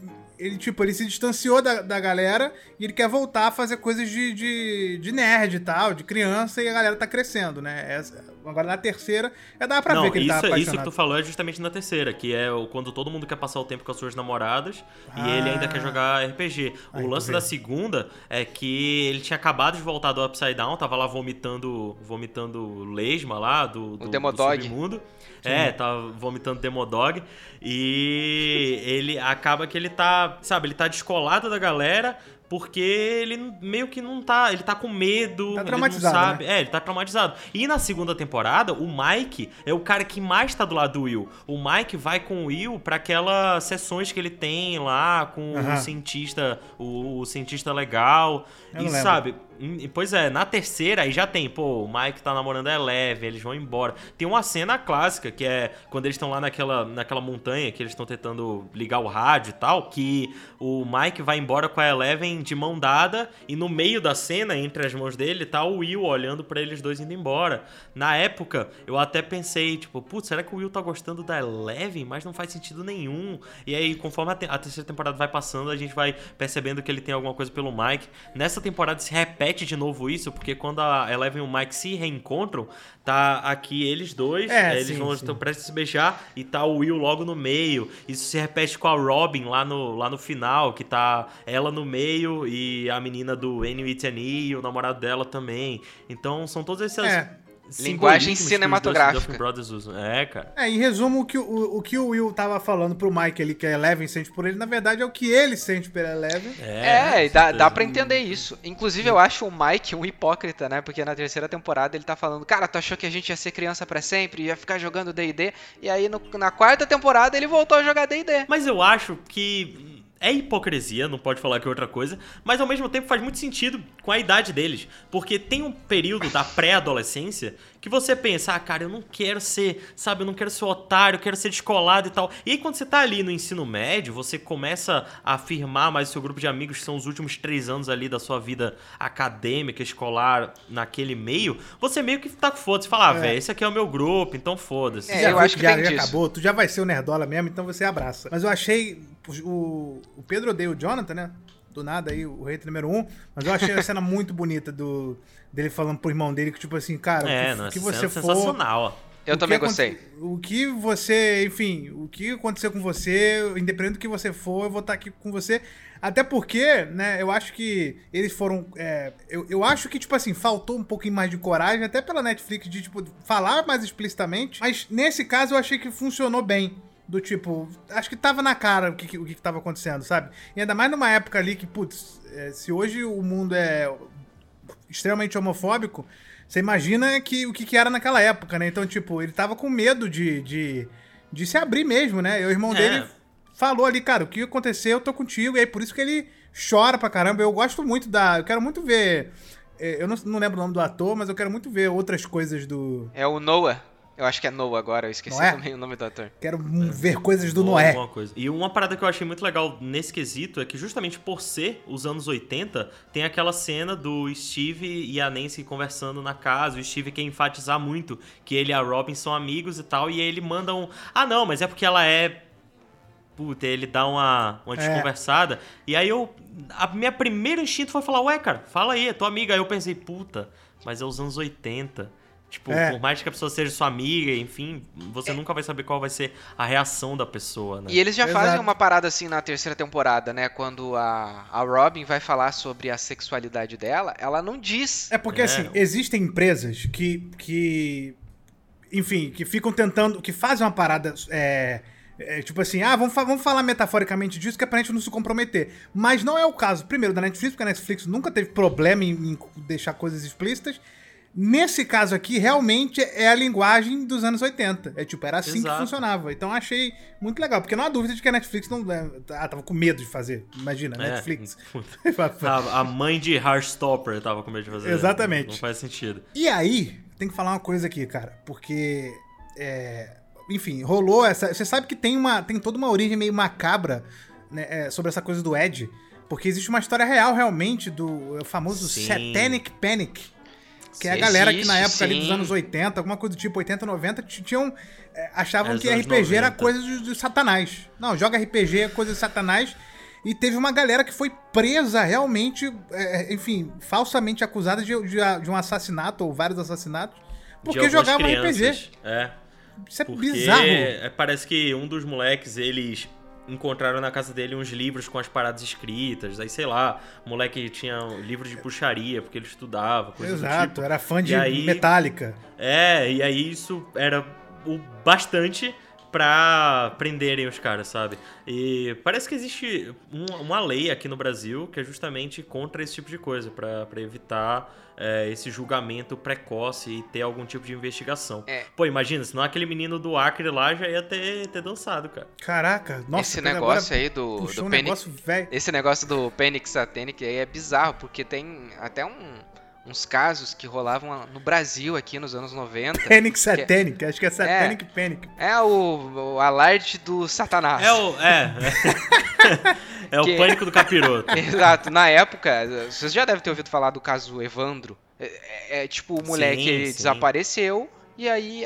Speaker 2: ele, tipo, ele se distanciou da, da galera e ele quer voltar a fazer coisas de, de, de nerd e tal, de criança, e a galera tá crescendo, né? Essa- agora na terceira, é dá pra
Speaker 3: Não,
Speaker 2: ver que ele
Speaker 3: isso,
Speaker 2: tá
Speaker 3: isso que
Speaker 2: apaixonado.
Speaker 3: tu falou é justamente na terceira, que é o- quando todo mundo quer passar o tempo com as suas namoradas
Speaker 2: Ah.
Speaker 3: e ele ainda quer jogar RPG. O
Speaker 2: Ai,
Speaker 3: lance da segunda é que ele tinha acabado de voltar do Upside Down, tava lá vomitando vomitando lesma lá do, do, do
Speaker 4: Demodog.
Speaker 3: Submundo. É, tava vomitando Demodog. E ele acaba que ele tá, sabe, ele tá descolado da galera porque ele meio que não tá, ele tá com medo,
Speaker 2: Tá
Speaker 3: ele
Speaker 2: traumatizado,
Speaker 3: não sabe,
Speaker 2: né?
Speaker 3: é, ele tá traumatizado. E na segunda temporada, o Mike é o cara que mais tá do lado do Will. O Mike vai com o Will pra aquelas sessões que ele tem lá com o cientista, o, o cientista legal.
Speaker 2: Eu
Speaker 3: e
Speaker 2: não lembro.
Speaker 3: Hum, pois é, na terceira aí já tem, pô, o Mike tá namorando a Eleven, eles vão embora. Tem uma cena clássica que é quando eles estão lá naquela, naquela montanha que eles estão tentando ligar o rádio e tal, que o Mike vai embora com a Eleven de mão dada e no meio da cena, entre as mãos dele, tá o Will olhando pra eles dois indo embora. Na época, eu até pensei, tipo, putz, será que o Will tá gostando da Eleven? Mas não faz sentido nenhum. E aí, conforme a, te- a terceira temporada vai passando, a gente vai percebendo que ele tem alguma coisa pelo Mike. Nessa temporada se repete de novo isso, porque quando a Eleven e o Mike se reencontram, tá aqui eles dois,
Speaker 2: É,
Speaker 3: eles
Speaker 2: sim,
Speaker 3: vão
Speaker 2: sim.
Speaker 3: estão prestes a se beijar e tá o Will logo no meio. Isso se repete com a Robin lá no, lá no final, que tá ela no meio e a menina do Annie e o namorado dela também. Então são todos esses
Speaker 2: É.
Speaker 4: Linguagem
Speaker 3: que
Speaker 4: cinematográfica.
Speaker 3: Brothers usam. É, cara.
Speaker 2: É, em resumo, o que o, o que o Will tava falando pro Mike ali, que a Eleven sente por ele, na verdade é o que ele sente pela Eleven.
Speaker 4: É, e dá, dá pra entender isso. Inclusive, eu acho o Mike um hipócrita, né? Porque na terceira temporada ele tá falando, cara, tu achou que a gente ia ser criança pra sempre, ia ficar jogando D&D, e aí no- na quarta temporada ele voltou a jogar D&D.
Speaker 3: Mas eu acho que é hipocrisia, não pode falar que é outra coisa, mas ao mesmo tempo faz muito sentido com a idade deles, porque tem um período da pré-adolescência que você pensa, ah, cara, eu não quero ser, sabe, eu não quero ser otário, eu quero ser descolado e tal. E aí quando você tá ali no ensino médio, você começa a afirmar mais o seu grupo de amigos, que são os últimos três anos ali da sua vida acadêmica, escolar, naquele meio, você meio que tá com foda-se, fala, ah,
Speaker 2: É.
Speaker 3: velho, esse aqui é o meu grupo, então foda-se.
Speaker 4: É, eu acho que
Speaker 2: já,
Speaker 4: tem
Speaker 2: já
Speaker 4: disso.
Speaker 2: acabou, tu já vai ser o Nerdola mesmo, então você abraça. Mas eu achei. O, o Pedro odeia o Jonathan, né? Do nada aí, o rei número um. Mas eu achei a cena muito bonita do, dele falando pro irmão dele que, tipo assim, cara,
Speaker 3: É, não,
Speaker 2: que, que você
Speaker 3: é
Speaker 2: for.
Speaker 3: sensacional, ó.
Speaker 4: Eu
Speaker 2: o
Speaker 4: também gostei.
Speaker 2: O que você, enfim, o que aconteceu com você, independente do que você for, eu vou estar aqui com você. Até porque, né, eu acho que eles foram. é, eu, eu acho que, tipo assim, faltou um pouquinho mais de coragem, até pela Netflix, de, tipo, falar mais explicitamente. Mas nesse caso eu achei que funcionou bem. Do tipo, acho que tava na cara o que, o que, que tava acontecendo, sabe? E ainda mais numa época ali que, putz, é, se hoje o mundo é extremamente homofóbico, você imagina que, o que, que era naquela época, né? Então, tipo, ele tava com medo de, de, de se abrir mesmo, né? E o irmão
Speaker 3: É.
Speaker 2: dele falou ali, cara, o que aconteceu, eu tô contigo. E aí, por isso que ele chora pra caramba. Eu gosto muito da. Eu quero muito ver. é, Eu não, não lembro o nome do ator, mas eu quero muito ver outras coisas do.
Speaker 4: É o Noah. Eu acho que é Noah agora, eu esqueci
Speaker 2: Noé?
Speaker 4: também o nome do ator.
Speaker 2: Quero hum, ver coisas do Noé.
Speaker 3: coisa. E uma parada que eu achei muito legal nesse quesito é que justamente por ser os anos 80, tem aquela cena do Steve e a Nancy conversando na casa. O Steve quer enfatizar muito que ele e a Robin são amigos e tal. E aí ele manda um. Ah, não, mas é porque ela é. Puta, ele dá uma, uma
Speaker 2: É.
Speaker 3: desconversada. E aí eu. A minha primeiro instinto foi falar, ué, cara, fala aí, é tua amiga. Aí eu pensei, puta, mas é os anos 80. Tipo,
Speaker 2: É.
Speaker 3: por mais que a pessoa seja sua amiga, enfim, você nunca vai saber qual vai ser a reação da pessoa, né?
Speaker 4: E eles já
Speaker 2: Exato.
Speaker 4: fazem uma parada assim na terceira temporada, né? Quando a, a Robin vai falar sobre a sexualidade dela, ela não diz.
Speaker 2: É porque,
Speaker 3: É.
Speaker 2: assim, existem empresas que, que. Enfim, que ficam tentando. que fazem uma parada. é, é, tipo assim, ah, vamos, fa- vamos falar metaforicamente disso, que é pra gente não se comprometer. Mas não é o caso, primeiro, da Netflix, porque a Netflix nunca teve problema em, em deixar coisas explícitas. Nesse caso aqui, realmente é a linguagem dos anos 80. É tipo, era assim que
Speaker 3: Exato.
Speaker 2: funcionava. Então achei muito legal, porque não há dúvida de que a Netflix não. é, Ah, tava com medo de fazer. Imagina,
Speaker 3: É,
Speaker 2: Netflix.
Speaker 3: A, a mãe de Heartstopper tava com medo de fazer.
Speaker 2: Exatamente.
Speaker 3: Não faz sentido.
Speaker 2: E aí, tem que falar uma coisa aqui, cara, porque. é, enfim, rolou essa. Você sabe que tem uma. Tem toda uma origem meio macabra né, é, sobre essa coisa do Ed. Porque existe uma história real, realmente, do é, famoso
Speaker 3: Sim.
Speaker 2: Satanic Panic. Que é a
Speaker 4: Sim,
Speaker 2: galera que na
Speaker 4: existe,
Speaker 2: época ali dos
Speaker 4: sim.
Speaker 2: anos 80, alguma coisa do tipo 80, 90, t- tinham. é, achavam
Speaker 3: É,
Speaker 2: que RPG era
Speaker 3: 90.
Speaker 2: coisa de, de satanás. Não, joga RPG é coisa de satanás. E teve uma galera que foi presa realmente, é, enfim, falsamente acusada de, de- de um assassinato ou vários assassinatos, porque
Speaker 3: algumas
Speaker 2: jogavam RPG.
Speaker 3: crianças. É.
Speaker 2: Isso é
Speaker 3: Porque
Speaker 2: bizarro.
Speaker 3: é, parece que um dos moleques, eles encontraram na casa dele uns livros com as paradas escritas. Aí, sei lá, o moleque tinha um livro de puxaria, porque ele estudava, coisa
Speaker 2: Exato,
Speaker 3: tipo.
Speaker 2: era fã de
Speaker 3: aí-
Speaker 2: Metallica.
Speaker 3: É, e aí isso era o bastante pra prenderem os caras, sabe? E parece que existe um- uma lei aqui no Brasil que é justamente contra esse tipo de coisa, pra pra evitar é, esse julgamento precoce e ter algum tipo de investigação.
Speaker 4: É.
Speaker 3: Pô, imagina, senão aquele menino do Acre lá já ia ter, ter dançado, cara.
Speaker 2: Caraca, nossa,
Speaker 4: Esse negócio aí do, do
Speaker 2: um
Speaker 4: Panic.
Speaker 2: negócio velho.
Speaker 4: Esse negócio do Panic Satanic aí é bizarro, porque tem até um- uns casos que rolavam no Brasil aqui nos anos 90.
Speaker 2: Panic Satanic, acho que é Satanic Panic.
Speaker 4: É o, o alarde do Satanás.
Speaker 3: É o. É. É, o
Speaker 4: Que-
Speaker 3: pânico do capiroto.
Speaker 4: Exato, na época, vocês já devem ter ouvido falar do caso Evandro. É, é- é tipo, o moleque
Speaker 3: Sim,
Speaker 4: ele
Speaker 3: sim.
Speaker 4: desapareceu e aí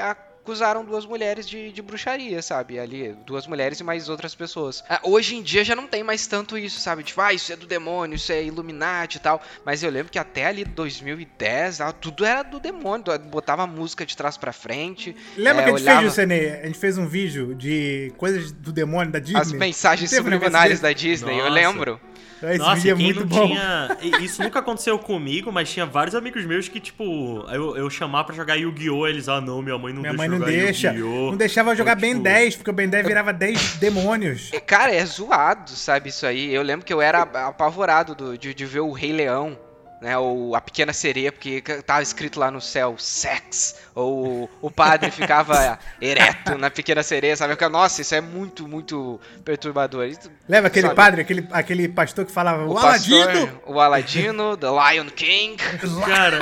Speaker 4: acusaram duas mulheres de, de bruxaria, sabe? Ali, duas mulheres e mais outras pessoas. Ah, hoje em dia já não tem mais tanto isso, sabe? Tipo, ah, isso é do demônio, isso é Illuminati e tal. Mas eu lembro que até ali 2010, ah, tudo era do demônio. Botava a música de trás pra frente.
Speaker 2: Lembra
Speaker 4: é,
Speaker 2: que a gente
Speaker 4: olhava
Speaker 2: fez Senê? A gente fez um vídeo de coisas do demônio da Disney.
Speaker 4: As mensagens subliminares da Disney, eu
Speaker 3: Nossa.
Speaker 4: lembro.
Speaker 2: Esse
Speaker 3: Nossa,
Speaker 2: é muito
Speaker 3: não
Speaker 2: bom.
Speaker 3: tinha. Isso nunca aconteceu comigo, mas tinha vários amigos meus que, tipo, eu, eu chamar pra jogar Yu-Gi-Oh! Eles, ah, não, minha mãe não
Speaker 2: Minha
Speaker 3: deixa
Speaker 2: mãe não
Speaker 3: jogar
Speaker 2: deixa.
Speaker 3: Yu-Gi-Oh!
Speaker 2: Não deixava jogar
Speaker 3: Ou,
Speaker 2: Ben
Speaker 3: tipo,
Speaker 2: 10, porque o Ben 10 virava 10 demônios.
Speaker 4: É, Cara, é zoado, sabe, isso aí. Eu lembro que eu era apavorado do- de, de ver o Rei Leão, né, ou a Pequena Sereia, porque tava escrito lá no céu, sex, ou o padre ficava ereto na Pequena Sereia, sabe? Eu ficava, Nossa, isso é muito, muito perturbador. Isso-
Speaker 2: Lembra aquele
Speaker 4: sabe,
Speaker 2: padre, aquele, aquele pastor que falava o,
Speaker 4: O
Speaker 2: Aladino?
Speaker 4: pastor, o Aladino, The Lion King.
Speaker 3: Cara,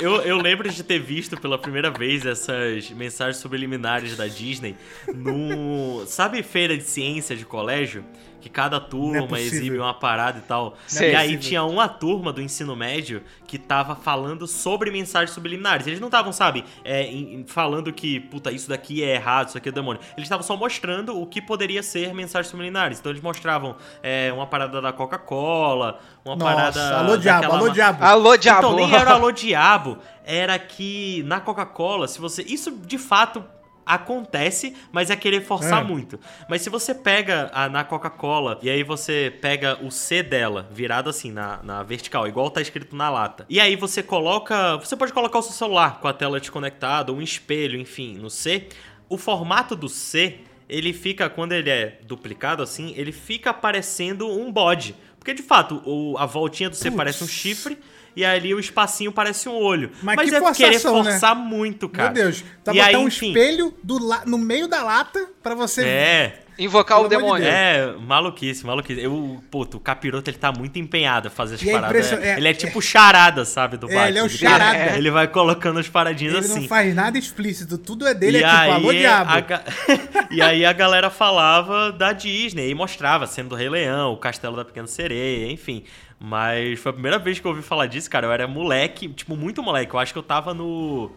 Speaker 3: eu, eu lembro de ter visto pela primeira vez essas mensagens subliminares da Disney no. Sabe, feira de ciência de colégio? Que cada
Speaker 2: é
Speaker 3: turma
Speaker 2: possível.
Speaker 3: exibe uma parada e tal.
Speaker 4: Sei.
Speaker 3: e aí tinha uma turma do ensino médio que tava falando sobre mensagens subliminares. Eles não estavam, sabe, é, em- falando que, puta, isso daqui é errado, isso aqui é demônio. Eles estavam só mostrando o que poderia ser mensagens subliminares. Então eles mostravam é, uma parada da Coca-Cola, uma
Speaker 2: Nossa,
Speaker 3: parada.
Speaker 2: alô diabo, alô
Speaker 3: ma-
Speaker 2: diabo.
Speaker 4: Alô, diabo!
Speaker 3: então, nem era o alô diabo, era que na Coca-Cola, se você. Isso de fato acontece, mas é querer forçar
Speaker 2: É.
Speaker 3: muito. Mas se você pega a, na Coca-Cola e aí você pega o C dela virado assim na, na vertical, igual tá escrito na lata. E aí você coloca. Você pode colocar o seu celular com a tela desconectada, um espelho, enfim, no C. O formato do C ele fica, quando ele é duplicado assim, ele fica parecendo um bode. Porque de fato, o- a voltinha do C
Speaker 2: Putz.
Speaker 3: parece um chifre e ali o espacinho parece um olho.
Speaker 2: Mas
Speaker 3: Mas,
Speaker 2: que
Speaker 3: é querer
Speaker 2: forçação, né?
Speaker 3: forçar muito, cara.
Speaker 2: Meu Deus. Tá
Speaker 3: E
Speaker 2: botar
Speaker 3: aí,
Speaker 2: um
Speaker 3: enfim,
Speaker 2: espelho do la- no meio da lata pra você.
Speaker 3: É,
Speaker 4: Invocar o
Speaker 2: Pelo de
Speaker 4: demônio.
Speaker 2: Deus.
Speaker 3: é, maluquice, maluquice. Eu, puto, o capiroto ele tá muito empenhado a fazer as
Speaker 2: E é
Speaker 3: paradas.
Speaker 2: impression-
Speaker 3: É,
Speaker 2: é-
Speaker 3: ele é tipo charada, sabe, do
Speaker 2: É,
Speaker 3: Batman.
Speaker 2: ele é o
Speaker 3: Ele-
Speaker 2: charada.
Speaker 3: Ele vai colocando as paradinhas
Speaker 2: Ele
Speaker 3: assim.
Speaker 2: não faz nada explícito, tudo é dele,
Speaker 3: e
Speaker 2: é tipo,
Speaker 3: aí,
Speaker 2: alô diabo.
Speaker 3: a e aí a galera falava da Disney e mostrava sendo do Rei Leão, o Castelo da Pequena Sereia, enfim. Mas foi a primeira vez que eu ouvi falar disso, cara. Eu era moleque, tipo, muito moleque. Eu acho que eu tava no.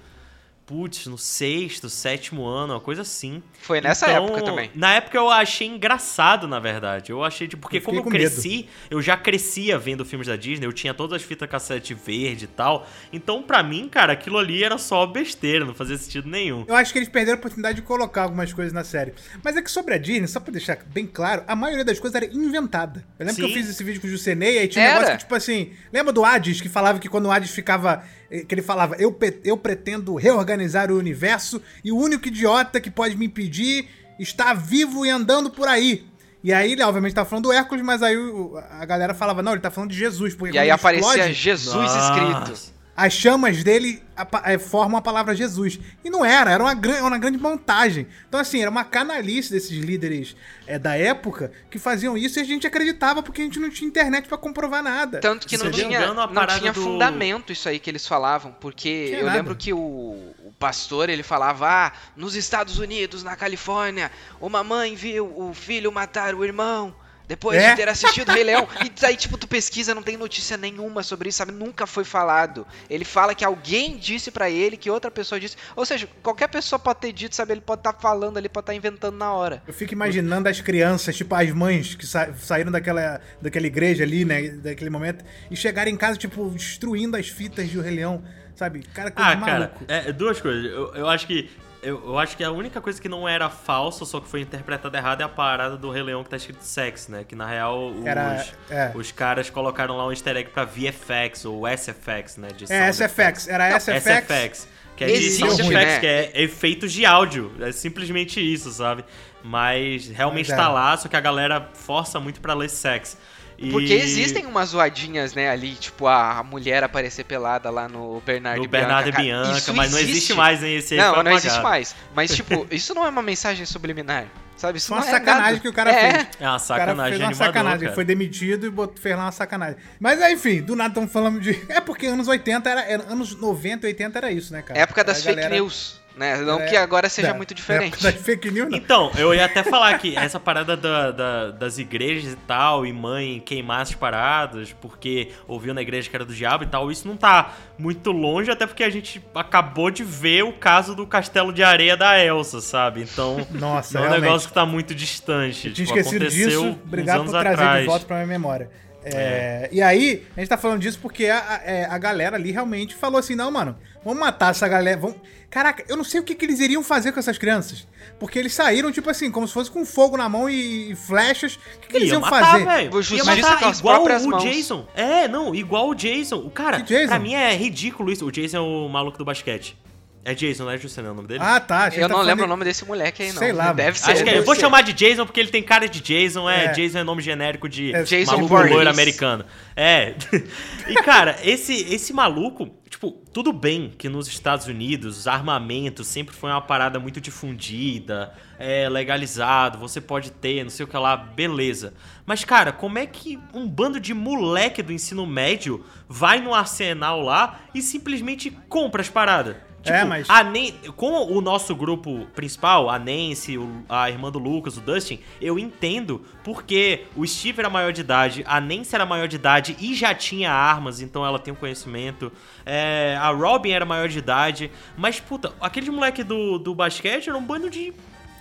Speaker 3: Putz, no sexto, sétimo ano, uma coisa assim.
Speaker 4: Foi nessa
Speaker 3: Então,
Speaker 4: época também.
Speaker 3: Na época eu achei engraçado, na verdade. Eu achei, tipo, porque
Speaker 2: Eu
Speaker 3: como eu
Speaker 2: com medo.
Speaker 3: cresci, eu já crescia vendo filmes da Disney, eu tinha todas as fitas cassete verde e tal. Então, pra mim, cara, aquilo ali era só besteira, não fazia sentido nenhum.
Speaker 2: Eu acho que eles perderam a oportunidade de colocar algumas coisas na série. Mas é que sobre a Disney, só pra deixar bem claro, a maioria das coisas era inventada. Eu lembro que eu
Speaker 3: Sim.
Speaker 2: fiz esse vídeo com o Jusenei, aí tinha um
Speaker 4: Era.
Speaker 2: negócio que, tipo assim... Lembra do Hades, que falava que quando o Hades ficava... eh, Que ele falava, eu, eu pretendo reorganizar o universo e o único idiota que pode me impedir está vivo e andando por aí. E aí, ele obviamente tá falando do Hércules, mas aí o- a galera falava, não, ele tá falando de Jesus. Porque
Speaker 4: E aí
Speaker 2: ele
Speaker 4: aparecia
Speaker 2: explode,
Speaker 4: Jesus
Speaker 3: Nossa.
Speaker 4: escrito.
Speaker 2: As chamas dele eh, formam a palavra Jesus. E não era, era uma, gran- uma grande montagem. Então, assim, era uma canalice desses líderes eh, da época que faziam isso e a gente acreditava porque a gente não tinha internet pra comprovar nada.
Speaker 4: Tanto que não tinha,
Speaker 3: engano,
Speaker 4: não tinha
Speaker 3: do-
Speaker 4: fundamento isso aí que eles falavam, porque eu
Speaker 2: nada.
Speaker 4: lembro que o, o pastor ele falava: ah, nos Estados Unidos, na Califórnia, uma mãe viu o filho matar o irmão. Depois
Speaker 2: É.
Speaker 4: de ter assistido o Rei Leão. E daí, tipo, tu pesquisa, não tem notícia nenhuma sobre isso, sabe? Nunca foi falado. Ele fala que alguém disse pra ele, que outra pessoa disse. Ou seja, qualquer pessoa pode ter dito, sabe? Ele pode estar falando ali, pode estar inventando na hora.
Speaker 2: Eu fico imaginando as crianças, tipo as mães que sa- saíram daquela, daquela igreja ali, né, daquele momento, e chegarem em casa, tipo, destruindo as fitas de O Rei Leão, sabe? Cara, coisa
Speaker 3: Ah,
Speaker 2: de
Speaker 3: cara,
Speaker 2: maluco.
Speaker 3: é, duas coisas. Eu, eu acho que. Eu, eu acho que a única coisa que não era falsa, só que foi interpretada errada, é a parada do Rei Leão que tá escrito sex, né? Que na real os,
Speaker 2: Era- é.
Speaker 3: os caras colocaram lá um easter egg pra VFX ou SFX, né? De
Speaker 2: É, SFX, era
Speaker 3: Não,
Speaker 2: SFX.
Speaker 3: SFX. Que é de
Speaker 4: Existe,
Speaker 3: sound effects,
Speaker 4: né?
Speaker 3: que é efeitos de áudio. É simplesmente isso, sabe? Mas realmente
Speaker 2: Mas é.
Speaker 3: tá lá, só que a galera força muito pra ler sex. E-
Speaker 4: Porque existem umas zoadinhas, né, ali, tipo, a, mulher aparecer pelada lá no Bernardo
Speaker 3: no
Speaker 4: e Bianca.
Speaker 3: Bernardo e
Speaker 4: cara.
Speaker 3: Bianca,
Speaker 4: Isso
Speaker 3: mas não existe
Speaker 4: existe.
Speaker 3: mais, hein? Esse aí
Speaker 4: Não, não existe mais. Mas, tipo, isso não é uma mensagem subliminar, sabe? Isso
Speaker 2: Foi uma
Speaker 4: não é
Speaker 2: sacanagem
Speaker 4: nada.
Speaker 2: que o cara
Speaker 4: é.
Speaker 2: fez.
Speaker 3: É uma
Speaker 2: O cara
Speaker 3: sacanagem
Speaker 2: fez uma
Speaker 3: animador,
Speaker 2: sacanagem.
Speaker 3: cara.
Speaker 2: Foi demitido e botou, fez lá uma sacanagem. Mas aí, enfim, do nada estamos falando de. É porque anos 80 era, era- Anos 90 e 80 era isso, né, cara?
Speaker 4: Época das fake
Speaker 2: galera-
Speaker 4: news, né? Não
Speaker 2: É,
Speaker 4: que agora seja
Speaker 2: da-
Speaker 4: muito diferente.
Speaker 2: época Das fake news, não.
Speaker 3: Então, eu ia até falar que essa parada da- da- das igrejas e tal, e mãe queimar as paradas, porque ouviu na igreja que era do diabo e tal, isso não tá muito longe, até porque a gente acabou de ver o caso do castelo de areia da Elsa, sabe? Então,
Speaker 2: Nossa,
Speaker 3: não é um
Speaker 2: realmente.
Speaker 3: negócio que tá muito distante.
Speaker 2: Eu tinha
Speaker 3: tipo,
Speaker 2: esquecido disso. Obrigado
Speaker 3: anos
Speaker 2: por trazer
Speaker 3: atrás.
Speaker 2: de volta pra minha memória. É, E aí, a gente tá falando disso porque a, a- é, a galera ali realmente falou assim: não, mano, vamos matar essa galera. Vamos... Caraca, eu não sei o que, que eles iriam fazer com essas crianças. Porque eles saíram, tipo assim, como se fosse com fogo na mão e, e flechas. O que, que eles
Speaker 3: Ia
Speaker 2: iam
Speaker 3: matar,
Speaker 2: fazer?
Speaker 4: Vou
Speaker 3: Ia matar
Speaker 4: com as
Speaker 3: igual
Speaker 4: próprias
Speaker 3: o
Speaker 4: mãos.
Speaker 3: Jason. É, não, igual o Jason. O cara,
Speaker 2: Que Jason?
Speaker 3: pra mim é ridículo isso. O Jason é o maluco do basquete. É Jason, né, Juscelino, é o nome dele?
Speaker 2: Ah, tá.
Speaker 4: Eu
Speaker 2: tá
Speaker 4: não
Speaker 2: falando
Speaker 4: lembro
Speaker 2: de-
Speaker 4: o nome desse moleque aí, não.
Speaker 2: Sei lá, mano.
Speaker 4: Deve ser.
Speaker 3: Acho que é,
Speaker 4: deve
Speaker 3: eu vou
Speaker 4: ser.
Speaker 3: chamar de Jason porque ele tem cara de Jason, é,
Speaker 2: É.
Speaker 3: Jason é nome genérico de
Speaker 2: É,
Speaker 4: Jason
Speaker 3: maluco
Speaker 4: Voorhees.
Speaker 3: loiro americano. É. E cara, esse esse maluco, tipo, tudo bem que nos Estados Unidos os armamentos sempre foi uma parada muito difundida, é legalizado, você pode ter, não sei o que lá, beleza. Mas, cara, como é que um bando de moleque do ensino médio vai no arsenal lá e simplesmente compra as paradas? Tipo,
Speaker 2: É, mas-
Speaker 3: a Nan- com o nosso grupo principal, a Nancy, o- a irmã do Lucas, o Dustin, eu entendo porque o Steve era maior de idade, a Nancy era maior de idade e já tinha armas, então ela tem um conhecimento. É, a Robin era maior de idade, mas puta, aquele moleque do, do basquete era um bando de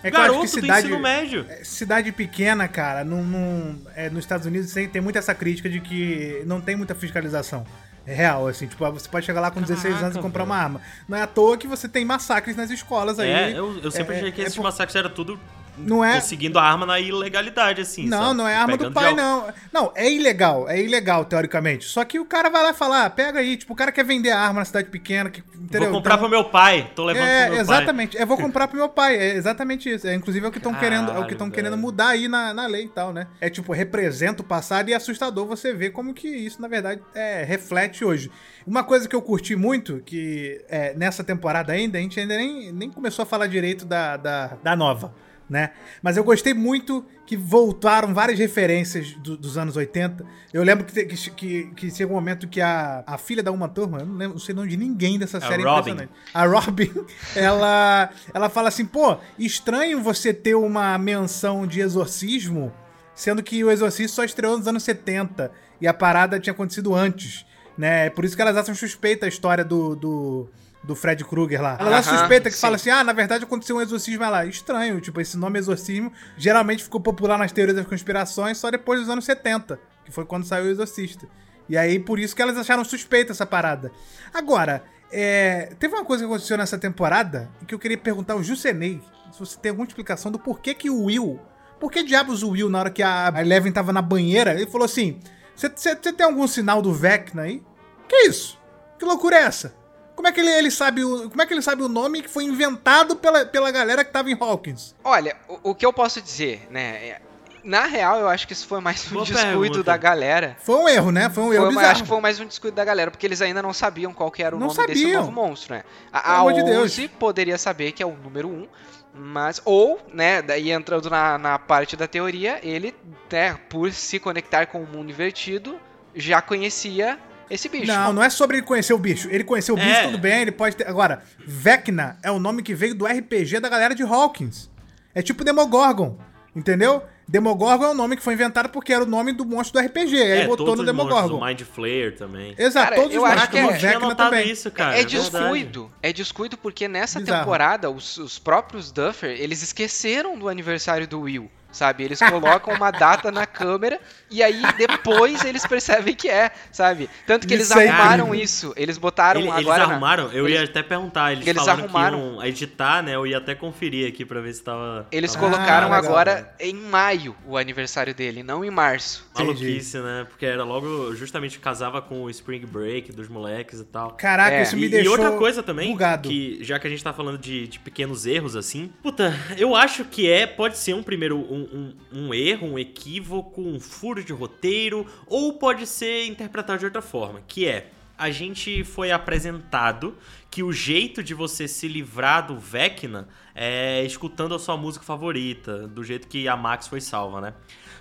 Speaker 2: É
Speaker 3: garoto
Speaker 2: que
Speaker 3: do
Speaker 2: cidade-
Speaker 3: ensino médio.
Speaker 2: É, Cidade pequena, cara, não, não- é, nos Estados Unidos tem, tem muito essa crítica de que não tem muita fiscalização. É real, assim, tipo, você pode chegar lá com 16 anos e
Speaker 3: Caraca,
Speaker 2: comprar
Speaker 3: velho.
Speaker 2: uma arma. Não é à toa que você tem massacres nas escolas aí.
Speaker 3: É, eu, eu sempre
Speaker 2: É,
Speaker 3: achei que
Speaker 2: é
Speaker 3: esses massacres era tudo
Speaker 2: Não é-
Speaker 3: conseguindo a arma na ilegalidade, assim.
Speaker 2: Não,
Speaker 3: sabe?
Speaker 2: não é arma do pai, não. Não, é ilegal, é ilegal, teoricamente. Só que o cara vai lá e fala, ah, pega aí, tipo, o cara quer vender a arma na cidade pequena, que, entendeu?
Speaker 3: Vou comprar
Speaker 2: Então-
Speaker 3: pro meu pai, tô levando
Speaker 2: É,
Speaker 3: pro meu
Speaker 2: exatamente. Eu vou comprar pro meu pai. É exatamente isso. É inclusive é o que estão querendo, é o que estão querendo mudar aí na, na lei e tal, né? É tipo representa o passado e é assustador você ver como que isso na verdade é, reflete hoje. Uma coisa que eu curti muito que é, nessa temporada ainda a gente ainda nem, nem começou a falar direito da, da, da nova. Né? Mas eu gostei muito que voltaram várias referências do- dos anos 80. Eu lembro que, que, que, que chega um momento que a, a filha da Uma Turma, eu não, lembro, não sei o nome de ninguém dessa
Speaker 3: A
Speaker 2: série
Speaker 3: Robin.
Speaker 2: impressionante. A Robin, ela, ela fala assim, pô, estranho você ter uma menção de exorcismo, sendo que o exorcismo só estreou nos anos 70 e a parada tinha acontecido antes, né? É por isso que elas acham suspeita a história do... do do Fred Krueger lá. Ela
Speaker 4: Aham,
Speaker 2: suspeita que
Speaker 4: sim.
Speaker 2: fala assim: ah, na verdade aconteceu um exorcismo lá. Estranho, tipo, esse nome exorcismo geralmente ficou popular nas teorias das conspirações só depois dos anos 70, que foi quando saiu o Exorcista. E aí, por isso que elas acharam suspeita essa parada. Agora, é, teve uma coisa que aconteceu nessa temporada que eu queria perguntar ao Jusenei se você tem alguma explicação do porquê que o Will. Por que diabos o Will, na hora que a a Eleven tava na banheira, ele falou assim: Você tem algum sinal do Vecna aí? Que isso? Que loucura é essa? Como é que ele, ele sabe o, como é que ele sabe o nome que foi inventado pela, pela galera que tava em Hawkins?
Speaker 4: Olha, o, o que eu posso dizer, né? é- Na real, eu acho que isso foi mais um
Speaker 3: Boa
Speaker 4: descuido
Speaker 3: pergunta.
Speaker 4: da galera.
Speaker 2: Foi um erro, né? Foi um erro
Speaker 4: Foi, uma-
Speaker 2: bizarro.
Speaker 4: acho que foi mais um descuido da galera, porque eles ainda não sabiam qual que era o
Speaker 2: Não
Speaker 4: nome desse
Speaker 2: sabiam.
Speaker 4: novo monstro, né? A,
Speaker 2: Pelo
Speaker 4: a
Speaker 2: amor de Deus.
Speaker 4: 11 poderia saber que é o número 1, mas, ou, né, daí entrando na, na parte da teoria, ele, né, por se conectar com o mundo invertido, já conhecia esse bicho.
Speaker 2: Não, não é sobre ele conhecer o bicho. Ele conheceu o bicho,
Speaker 3: É.
Speaker 2: tudo bem, ele pode ter. Agora, Vecna é o nome que veio do RPG da galera de Hawkins. É tipo Demogorgon, entendeu? Demogorgon é o nome que foi inventado porque era o nome do monstro do RPG. Aí
Speaker 3: É,
Speaker 2: botou
Speaker 3: todos
Speaker 2: no
Speaker 3: monstros,
Speaker 2: Demogorgon.
Speaker 3: o Mind Flayer também.
Speaker 2: Exato,
Speaker 4: Cara,
Speaker 2: todos
Speaker 4: eu
Speaker 2: os
Speaker 4: acho
Speaker 2: monstros,
Speaker 4: que é-
Speaker 2: Vecna também.
Speaker 3: isso, cara.
Speaker 4: é,
Speaker 3: é verdade.
Speaker 4: descuido. É descuido porque nessa
Speaker 2: Bizarro.
Speaker 4: temporada os, os próprios Duffer, eles esqueceram do aniversário do Will, sabe? Eles colocam uma data na câmera e aí depois eles percebem que é, sabe? Tanto que eles
Speaker 2: Isso aí,
Speaker 4: arrumaram isso. Eles botaram
Speaker 3: Ele- eles
Speaker 4: agora na-
Speaker 3: arrumaram, eu ia
Speaker 4: eles-
Speaker 3: até perguntar, eles,
Speaker 4: eles
Speaker 3: falaram
Speaker 4: arrumaram.
Speaker 3: que iam editar, né? Eu ia até conferir aqui pra ver se tava.
Speaker 4: Eles
Speaker 3: tava
Speaker 4: colocaram
Speaker 2: legal,
Speaker 4: agora em maio o aniversário dele, não em março.
Speaker 3: Maluquice, né? Porque era logo, justamente casava com o Spring Break dos moleques e tal.
Speaker 2: Caraca,
Speaker 4: É,
Speaker 2: isso me
Speaker 3: E, e
Speaker 2: deixou
Speaker 3: outra coisa também,
Speaker 2: bugado.
Speaker 3: que já que a gente tá falando de, de pequenos erros assim, puta, eu acho que é, pode ser um primeiro, um, um, um erro, um equívoco, um furo de roteiro, ou pode ser interpretado de outra forma, que é, a gente foi apresentado que o jeito de você se livrar do Vecna é escutando a sua música favorita, do jeito que a Max foi salva, né?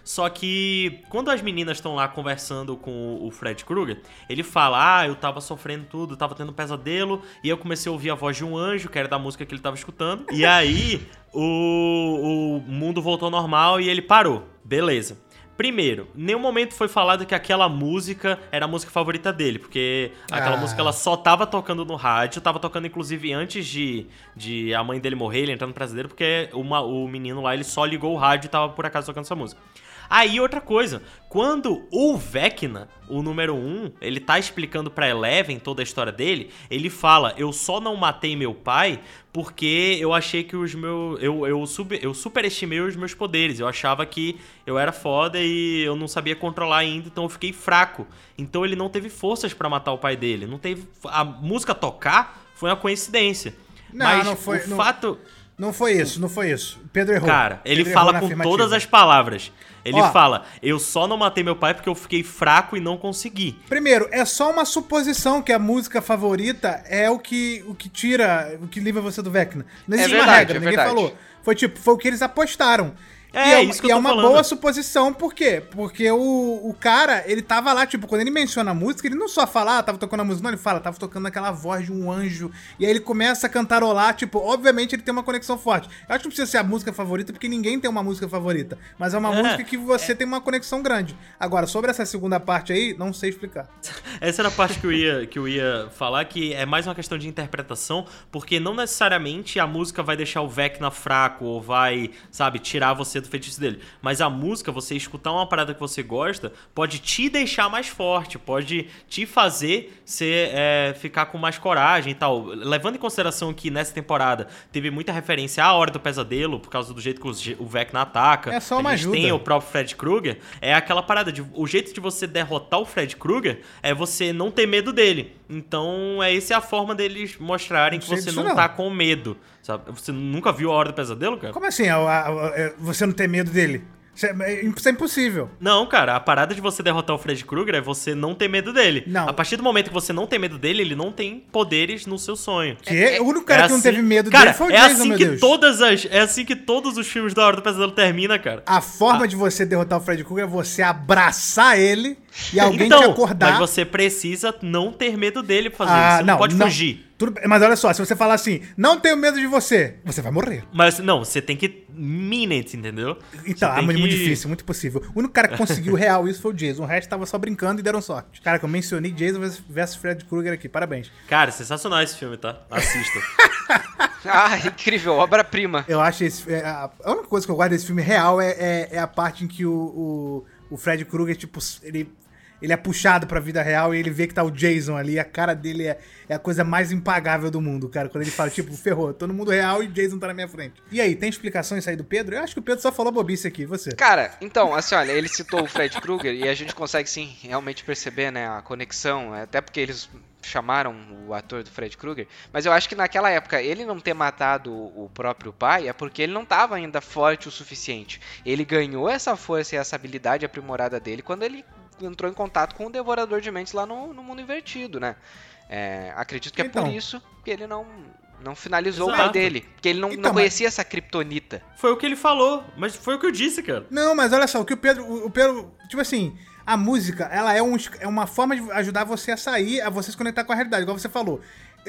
Speaker 3: Só que quando as meninas estão lá conversando com o Fred Krueger, ele fala: Ah, eu tava sofrendo tudo, tava tendo um pesadelo, e eu comecei a ouvir a voz de um anjo, que era da música que ele tava escutando. E aí o, o mundo voltou ao normal e ele parou. Beleza. Primeiro, nenhum momento foi falado que aquela música era a música favorita dele, porque aquela
Speaker 2: Ah.
Speaker 3: música ela só tava tocando no rádio, tava tocando inclusive antes de, de a mãe dele morrer, ele entrar no brasileiro, porque uma, o menino lá ele só ligou o rádio e tava por acaso tocando essa música. Aí outra coisa, quando o Vecna, o número 1, ele tá explicando pra Eleven toda a história dele, ele fala: "Eu só não matei meu pai porque eu achei que os meus eu eu, sub, eu superestimei os meus poderes. Eu achava que eu era foda e eu não sabia controlar ainda, então eu fiquei fraco. Então ele não teve forças pra matar o pai dele. Não teve a música tocar foi uma coincidência.
Speaker 2: Não,
Speaker 3: Mas
Speaker 2: não foi-
Speaker 3: o
Speaker 2: não-
Speaker 3: fato
Speaker 2: Não foi isso, não foi isso. Pedro errou.
Speaker 3: Cara, ele
Speaker 2: Pedro
Speaker 3: fala com todas as palavras. Ele
Speaker 2: Ó.
Speaker 3: fala: Eu só não matei meu pai porque eu fiquei fraco e não consegui.
Speaker 2: Primeiro, é só uma suposição que a música favorita é o que, o que tira, o que livra você do Vecna. Não existe uma
Speaker 4: verdade,
Speaker 2: regra,
Speaker 4: é
Speaker 2: ninguém
Speaker 4: verdade.
Speaker 2: falou. Foi tipo, foi o que eles apostaram.
Speaker 3: É,
Speaker 2: e
Speaker 3: isso que eu
Speaker 2: é
Speaker 3: tô
Speaker 2: uma
Speaker 3: falando.
Speaker 2: boa suposição, por quê? Porque o, o cara, ele tava lá, tipo, quando ele menciona a música, ele não só fala, ah, tava tocando a música, não, ele fala, tava tocando aquela voz de um anjo, e aí ele começa a cantarolar, tipo, obviamente ele tem uma conexão forte. Eu acho que não precisa ser a música favorita, porque ninguém tem uma música favorita, mas é uma
Speaker 3: É,
Speaker 2: música que você tem uma conexão grande. Agora, sobre essa segunda parte aí, não sei explicar.
Speaker 3: Essa era a parte que eu ia, que eu ia falar, que é mais uma questão de interpretação, porque não necessariamente a música vai deixar o Vecna fraco ou vai, sabe, tirar você do feitiço dele. Mas a música, você escutar uma parada que você gosta, pode te deixar mais forte, pode te fazer ser, é, ficar com mais coragem e tal. Levando em consideração que nessa temporada teve muita referência à Hora do Pesadelo, por causa do jeito que o Vecna ataca.
Speaker 2: É só uma
Speaker 3: a gente
Speaker 2: ajuda.
Speaker 3: tem o próprio Fred Krueger, é aquela parada de o jeito de você derrotar o Fred Krueger é você não ter medo dele. Então, é essa é a forma deles mostrarem
Speaker 2: Não
Speaker 3: que você não,
Speaker 2: não.
Speaker 3: tá com medo, sabe? Você nunca viu a Hora do Pesadelo, cara?
Speaker 2: Como assim? a- a- a- é, você não tem medo dele? Isso é, isso é impossível.
Speaker 3: Não, cara, a parada de você derrotar o Fred Krueger é você não ter medo dele.
Speaker 2: Não.
Speaker 3: A partir do momento que você não tem medo dele, ele não tem poderes no seu sonho.
Speaker 2: Que o único cara
Speaker 3: É
Speaker 2: que não
Speaker 3: assim-
Speaker 2: teve medo
Speaker 3: cara,
Speaker 2: dele foi o
Speaker 3: é
Speaker 2: Jason,
Speaker 3: assim
Speaker 2: meu
Speaker 3: que
Speaker 2: Deus.
Speaker 3: todas as é assim que todos os filmes da Hora do Pesadelo termina, cara.
Speaker 2: A forma de você derrotar o Fred Krueger é você abraçar ele e alguém te
Speaker 3: então,
Speaker 2: acordar.
Speaker 3: mas você precisa não ter medo dele pra fazer
Speaker 2: Ah,
Speaker 3: isso. Você não, pode fugir.
Speaker 2: Tudo mas olha só, se você falar assim, não tenho medo de você, você vai morrer.
Speaker 3: Mas não, você tem que mean it, entendeu?
Speaker 2: Então,
Speaker 3: Você
Speaker 2: é muito,
Speaker 3: que-
Speaker 2: difícil, muito possível. O único cara que conseguiu real isso foi o Jason. O resto tava só brincando e deram sorte. Cara, que eu mencionei Jason versus Fred Krueger aqui. Parabéns.
Speaker 3: Cara, sensacional esse filme, tá? Assista.
Speaker 4: Ah, incrível, obra-prima.
Speaker 2: Eu acho esse. é, a, a única coisa que eu guardo desse filme real é, é, é a parte em que o, o, o Fred Krueger, tipo, ele, ele é puxado pra vida real e ele vê que tá o Jason ali. A cara dele é, é a coisa mais impagável do mundo, cara. Quando ele fala, tipo, ferrou, tô no mundo real e Jason tá na minha frente. E aí, tem explicação isso aí do Pedro? Eu acho que o Pedro só falou bobice aqui, você.
Speaker 4: Cara, então, assim, olha, ele citou o Fred Krueger e a gente consegue sim realmente perceber, né, a conexão, até porque eles chamaram o ator do Fred Krueger, mas eu acho que naquela época ele não ter matado o próprio pai é porque ele não estava ainda forte o suficiente. Ele ganhou essa força e essa habilidade aprimorada dele quando ele entrou em contato com o Devorador de Mentes lá no, no mundo invertido, né? É, acredito que é
Speaker 2: Então.
Speaker 4: por isso que ele não, não finalizou o pai
Speaker 3: Exato.
Speaker 4: dele, porque ele não,
Speaker 2: Então,
Speaker 4: não
Speaker 2: mas-
Speaker 4: conhecia essa kriptonita.
Speaker 3: Foi o que ele falou, mas foi o que eu disse, cara.
Speaker 2: Não, mas olha só, o que o Pedro. O Pedro. Tipo assim, a música, ela é, um, é uma forma de ajudar você a sair, a você se conectar com a realidade, igual você falou.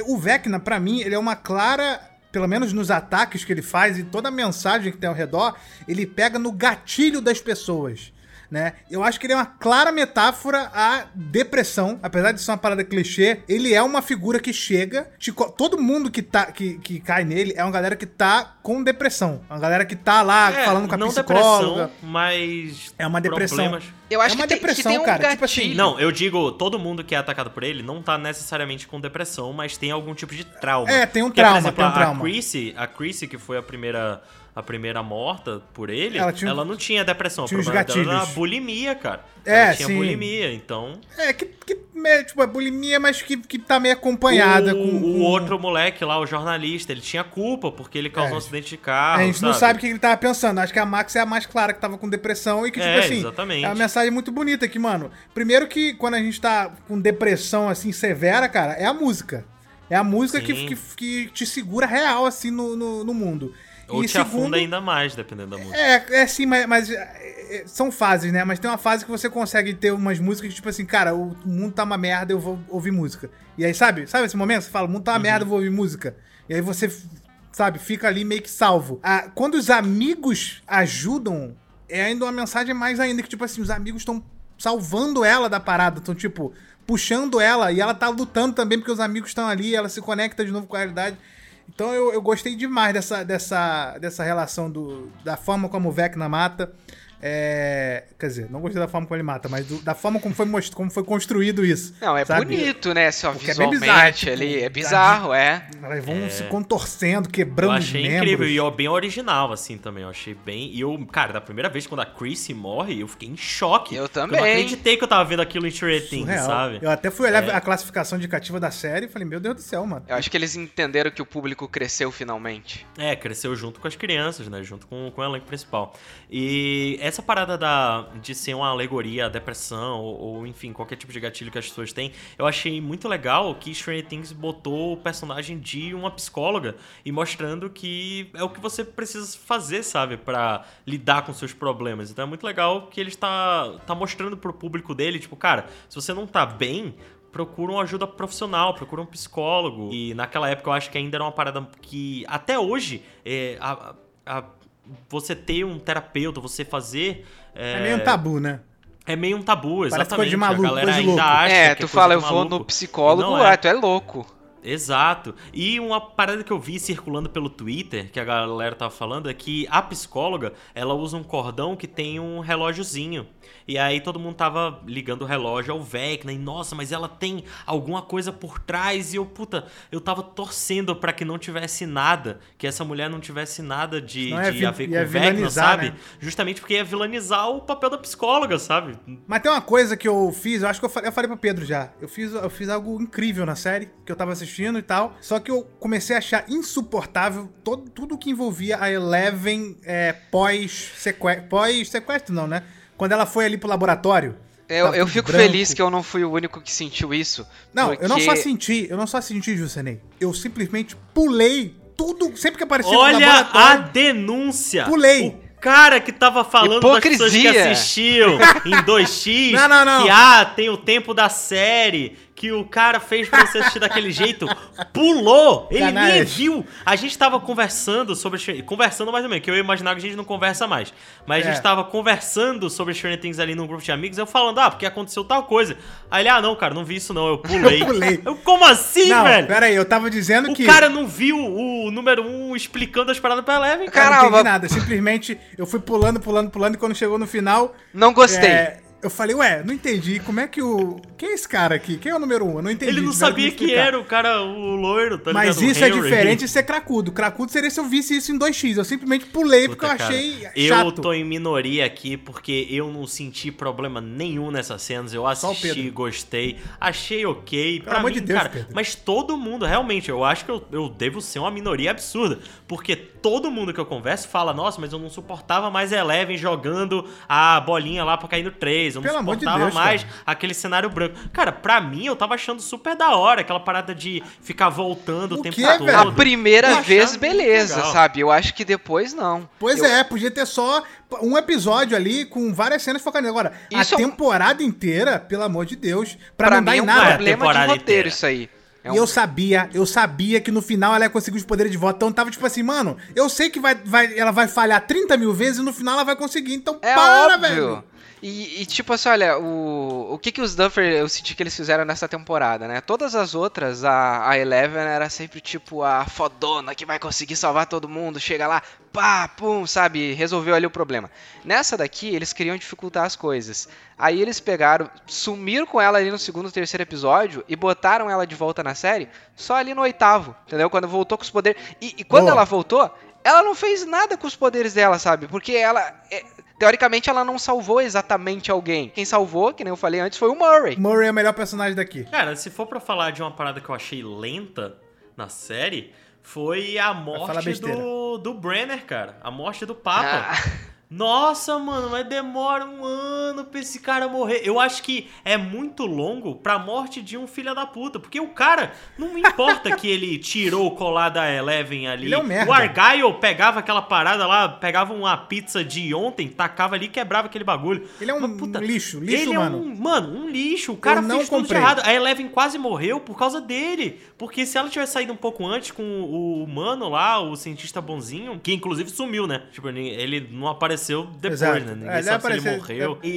Speaker 2: O Vecna, pra mim, ele é uma clara. Pelo menos nos ataques que ele faz e toda a mensagem que tem ao redor, ele pega no gatilho das pessoas. Né? Eu acho que ele é uma clara metáfora à depressão. Apesar de ser uma parada clichê, ele é uma figura que chega. te todo mundo que, tá, que, que cai nele é uma galera que tá com depressão. Uma galera que tá lá
Speaker 3: É,
Speaker 2: falando com a
Speaker 3: não
Speaker 2: psicóloga.
Speaker 3: depressão, mas
Speaker 2: É uma depressão.
Speaker 3: problemas.
Speaker 4: Eu acho
Speaker 2: É uma
Speaker 4: que, tem,
Speaker 2: depressão,
Speaker 4: que tem um
Speaker 2: cara,
Speaker 4: gatilho.
Speaker 2: tipo assim,
Speaker 3: Não, eu digo, todo mundo que é atacado por ele não tá necessariamente com depressão, mas tem algum tipo de trauma.
Speaker 2: É, tem um
Speaker 3: Porque,
Speaker 2: trauma,
Speaker 3: por exemplo,
Speaker 2: tem um
Speaker 3: a-
Speaker 2: trauma.
Speaker 3: A Chrissy, a Chrissy, que foi a primeira, a primeira morta por ele,
Speaker 2: Ela
Speaker 3: ela,
Speaker 2: tinha um-
Speaker 3: não tinha depressão.
Speaker 2: tinha
Speaker 3: o problema dela era a bulimia, cara.
Speaker 2: É,
Speaker 3: ela tinha
Speaker 2: sim.
Speaker 3: bulimia, então...
Speaker 2: É, que, que é, tipo, é bulimia, mas que, que tá meio acompanhada
Speaker 3: o,
Speaker 2: com,
Speaker 3: o
Speaker 2: com-
Speaker 3: outro moleque lá, o jornalista, ele tinha culpa porque ele causou
Speaker 2: É.
Speaker 3: um acidente de carro,
Speaker 2: A gente não sabe o que ele tava pensando. Acho que a Max é a mais clara que tava com depressão e que, tipo
Speaker 3: É,
Speaker 2: assim.
Speaker 3: exatamente.
Speaker 2: É uma mensagem muito bonita aqui, mano. Primeiro que quando a gente tá com depressão assim severa, cara, é a música. É a música que, que, que te segura real, assim, no, no, no mundo.
Speaker 3: Ou
Speaker 2: e
Speaker 3: te afunda ainda mais, dependendo da música.
Speaker 2: É, é sim, mas, mas, é, são fases, né? Mas tem uma fase que você consegue ter umas músicas que, tipo assim, cara, o mundo tá uma merda, eu vou ouvir música. E aí, sabe? Sabe esse momento? Você fala, o mundo tá uma merda, eu vou ouvir música. E aí você, sabe, fica ali meio que salvo. Ah, quando os amigos ajudam, é ainda uma mensagem mais ainda, que, tipo assim, os amigos estão salvando ela da parada, estão, tipo, puxando ela, e ela tá lutando também, porque os amigos estão ali, ela se conecta de novo com a realidade. Então eu, eu gostei demais dessa, dessa, dessa relação do, da forma como o Vecna mata. É, quer dizer, não gostei da forma como ele mata, mas do- da forma como foi, most- como foi construído isso.
Speaker 4: Não, é
Speaker 2: sabe?
Speaker 4: bonito, né? Só
Speaker 2: Porque é bem
Speaker 4: visualmente
Speaker 2: bizarro, tipo,
Speaker 4: ali. É bizarro, é.
Speaker 2: Elas vão se contorcendo, quebrando
Speaker 3: Eu
Speaker 2: os
Speaker 3: achei
Speaker 2: membros.
Speaker 3: incrível e eu, bem original, assim, também. Eu achei bem. E eu, cara, da primeira vez quando a Chrissy morre, eu fiquei em choque.
Speaker 4: Eu também.
Speaker 3: Eu não acreditei que eu tava vendo aquilo em Things, sabe?
Speaker 2: Eu até fui olhar
Speaker 3: É.
Speaker 2: a classificação indicativa da série e falei, meu Deus do céu, mano.
Speaker 4: Eu acho que eles entenderam que o público cresceu finalmente.
Speaker 3: É, cresceu junto com as crianças, né? Junto com, com o elenco principal. E essa parada da, de ser uma alegoria à depressão, ou, ou, enfim, qualquer tipo de gatilho que as pessoas têm, eu achei muito legal que Stranger Things botou o personagem de uma psicóloga e mostrando que é o que você precisa fazer, sabe? Pra lidar com seus problemas. Então é muito legal que ele está tá mostrando pro público dele, tipo, cara, se você não tá bem, procura uma ajuda profissional, procura um psicólogo. E naquela época eu acho que ainda era uma parada que até hoje é, a- a- você ter um terapeuta, você fazer.
Speaker 2: É, meio um tabu, né?
Speaker 3: É meio um tabu,
Speaker 2: Parece
Speaker 3: exatamente.
Speaker 2: coisa de maluco,
Speaker 3: a galera
Speaker 2: coisa de
Speaker 3: ainda
Speaker 2: louco.
Speaker 3: acha
Speaker 4: É,
Speaker 3: que
Speaker 4: tu
Speaker 3: coisa
Speaker 4: fala, eu vou no psicólogo,
Speaker 3: é.
Speaker 4: ah, tu é louco.
Speaker 3: Exato. E uma parada que eu vi circulando pelo Twitter, que a galera tava falando, é que a psicóloga, ela usa um cordão que tem um relógiozinho. E aí todo mundo tava ligando o relógio ao Vecna, e nossa, mas ela tem alguma coisa por trás. E eu, puta, eu tava torcendo pra que não tivesse nada, que essa mulher não tivesse nada de,
Speaker 2: vi-
Speaker 3: a ver com o Vecna,
Speaker 2: vilanizar,
Speaker 3: sabe?
Speaker 2: né?
Speaker 3: Justamente porque ia vilanizar o papel da psicóloga, sabe?
Speaker 2: Mas tem uma coisa que eu fiz, eu acho que eu falei, eu falei pro Pedro já. Eu fiz, eu fiz algo incrível na série, que eu tava assistindo e tal. Só que eu comecei a achar insuportável todo, tudo que envolvia a Eleven é, pós-sequestro. Pós-sequestro, não, né? Quando ela foi ali pro laboratório.
Speaker 4: Eu, eu fico
Speaker 2: branco.
Speaker 4: feliz que eu não fui o único que sentiu isso.
Speaker 2: Não, eu não só
Speaker 4: porque-
Speaker 2: senti, eu não só senti, Jusenei. Eu simplesmente pulei tudo, sempre que aparecia no
Speaker 3: Olha a denúncia!
Speaker 2: Pulei.
Speaker 3: O cara que tava falando das pessoas que
Speaker 4: Hipocrisia.
Speaker 3: assistiam em 2x,
Speaker 2: Não, não, não.
Speaker 3: que ah, tem o tempo da série, que o cara fez pra você assistir daquele jeito, pulou! Ele nem
Speaker 2: Canalha.
Speaker 3: viu! A gente tava conversando sobre. Conversando mais ou menos, que eu ia imaginar que a gente não conversa mais. Mas a
Speaker 2: É.
Speaker 3: gente tava conversando sobre Stranger Things ali num grupo de amigos, eu falando, ah, porque aconteceu tal coisa. Aí ele, ah, não, cara, não vi isso não, eu pulei.
Speaker 2: Eu pulei.
Speaker 3: Eu, como assim,
Speaker 2: Não,
Speaker 3: velho?
Speaker 2: pera aí, eu tava dizendo
Speaker 3: O
Speaker 2: que...
Speaker 3: cara não viu o número 1 um explicando as paradas pra Eleven, cara.
Speaker 2: Eu não
Speaker 4: Caramba.
Speaker 2: entendi nada. Simplesmente eu fui pulando, pulando, pulando e quando chegou no final.
Speaker 4: Não gostei.
Speaker 2: é, eu falei, ué, não entendi. Como é que o. Quem é esse cara aqui? Quem é o número um? Eu não entendi.
Speaker 3: Ele não sabia que era o cara, o loiro, tá
Speaker 2: Mas
Speaker 3: ligado?
Speaker 2: Isso é
Speaker 3: Henry.
Speaker 2: diferente de ser cracudo. Cracudo seria se eu visse isso em 2x. Eu simplesmente pulei porque
Speaker 3: Puta,
Speaker 2: eu
Speaker 3: cara,
Speaker 2: achei
Speaker 3: Eu
Speaker 2: chato.
Speaker 3: tô em minoria aqui porque eu não senti problema nenhum nessas cenas. Eu assisti, gostei, achei ok.
Speaker 2: Pelo amor
Speaker 3: mim,
Speaker 2: de Deus,
Speaker 3: cara,
Speaker 2: Pedro.
Speaker 3: mas todo mundo, realmente, eu acho que eu, eu devo ser uma minoria absurda. Porque todo mundo que eu converso fala, nossa, mas eu não suportava mais Eleven jogando a bolinha lá pra cair no 3. Eu não
Speaker 2: Pelo amor de
Speaker 3: suportava
Speaker 2: Deus,
Speaker 3: mais
Speaker 2: cara.
Speaker 3: aquele cenário branco. Cara, pra mim, eu tava achando super da hora aquela parada de ficar voltando o,
Speaker 2: O
Speaker 3: tempo
Speaker 2: quê,
Speaker 3: todo.
Speaker 2: velho?
Speaker 4: A primeira
Speaker 3: Eu
Speaker 4: vez, beleza,
Speaker 3: legal.
Speaker 4: sabe? Eu acho que depois não.
Speaker 2: Pois
Speaker 4: Eu-
Speaker 2: é, podia ter só um episódio ali com várias cenas focadas. Agora,
Speaker 4: Isso é
Speaker 2: a
Speaker 4: um-
Speaker 2: temporada inteira, pelo amor de Deus, pra,
Speaker 4: Pra
Speaker 2: não dar
Speaker 4: mim
Speaker 2: em
Speaker 4: é um
Speaker 2: nada.
Speaker 3: Não,
Speaker 4: problema de
Speaker 3: temporada
Speaker 4: roteiro
Speaker 3: inteira.
Speaker 4: isso aí. É
Speaker 2: E
Speaker 4: um-
Speaker 2: eu sabia, eu sabia que no final ela ia conseguir os poderes de volta. Então tava tipo assim, mano, eu sei que vai, vai, ela vai falhar 30 mil vezes e no final ela vai conseguir. Então
Speaker 4: É
Speaker 2: para,
Speaker 4: óbvio.
Speaker 2: velho.
Speaker 4: E, e, tipo assim, olha, o, o que que os Duffer eu senti que eles fizeram nessa temporada, né? Todas as outras, a, a Eleven era sempre tipo a fodona que vai conseguir salvar todo mundo, chega lá, pá, pum, sabe? Resolveu ali o problema. Nessa daqui, eles queriam dificultar as coisas. Aí eles pegaram, sumiram com ela ali no segundo, terceiro episódio e botaram ela de volta na série só ali no oitavo, entendeu? Quando voltou com os poderes. E, e quando
Speaker 2: Boa.
Speaker 4: ela voltou, ela não fez nada com os poderes dela, sabe? Porque ela. Teoricamente, ela não salvou exatamente alguém. Quem salvou, que nem eu falei antes, foi o Murray.
Speaker 2: Murray é o melhor personagem daqui.
Speaker 3: Cara, se for pra falar de uma parada que eu achei lenta na série, foi a morte do, do Brenner, cara. A morte do Papa.
Speaker 4: Ah,
Speaker 3: Nossa, mano, mas demora um ano pra esse cara morrer. Eu acho que é muito longo pra morte de um filho da puta. Porque o cara, não importa que ele tirou o colar da Eleven ali.
Speaker 2: Ele é um merda.
Speaker 3: O Argyle pegava aquela parada lá, pegava uma pizza de ontem, tacava ali e quebrava aquele bagulho.
Speaker 2: Ele é um
Speaker 3: Mas,
Speaker 2: lixo, lixo,
Speaker 3: ele
Speaker 2: mano.
Speaker 3: é um, mano, um lixo. O cara
Speaker 2: não
Speaker 3: fez tudo de
Speaker 2: comprei.
Speaker 3: errado. A Eleven quase morreu por causa dele. Porque se ela tivesse saído um pouco antes com o humano lá, o cientista bonzinho, que inclusive sumiu, né? Tipo, ele não apareceu depois,
Speaker 2: Exato.
Speaker 3: né? Ninguém
Speaker 2: É, ele
Speaker 3: sabe se ele
Speaker 2: apareceu-
Speaker 3: morreu. E,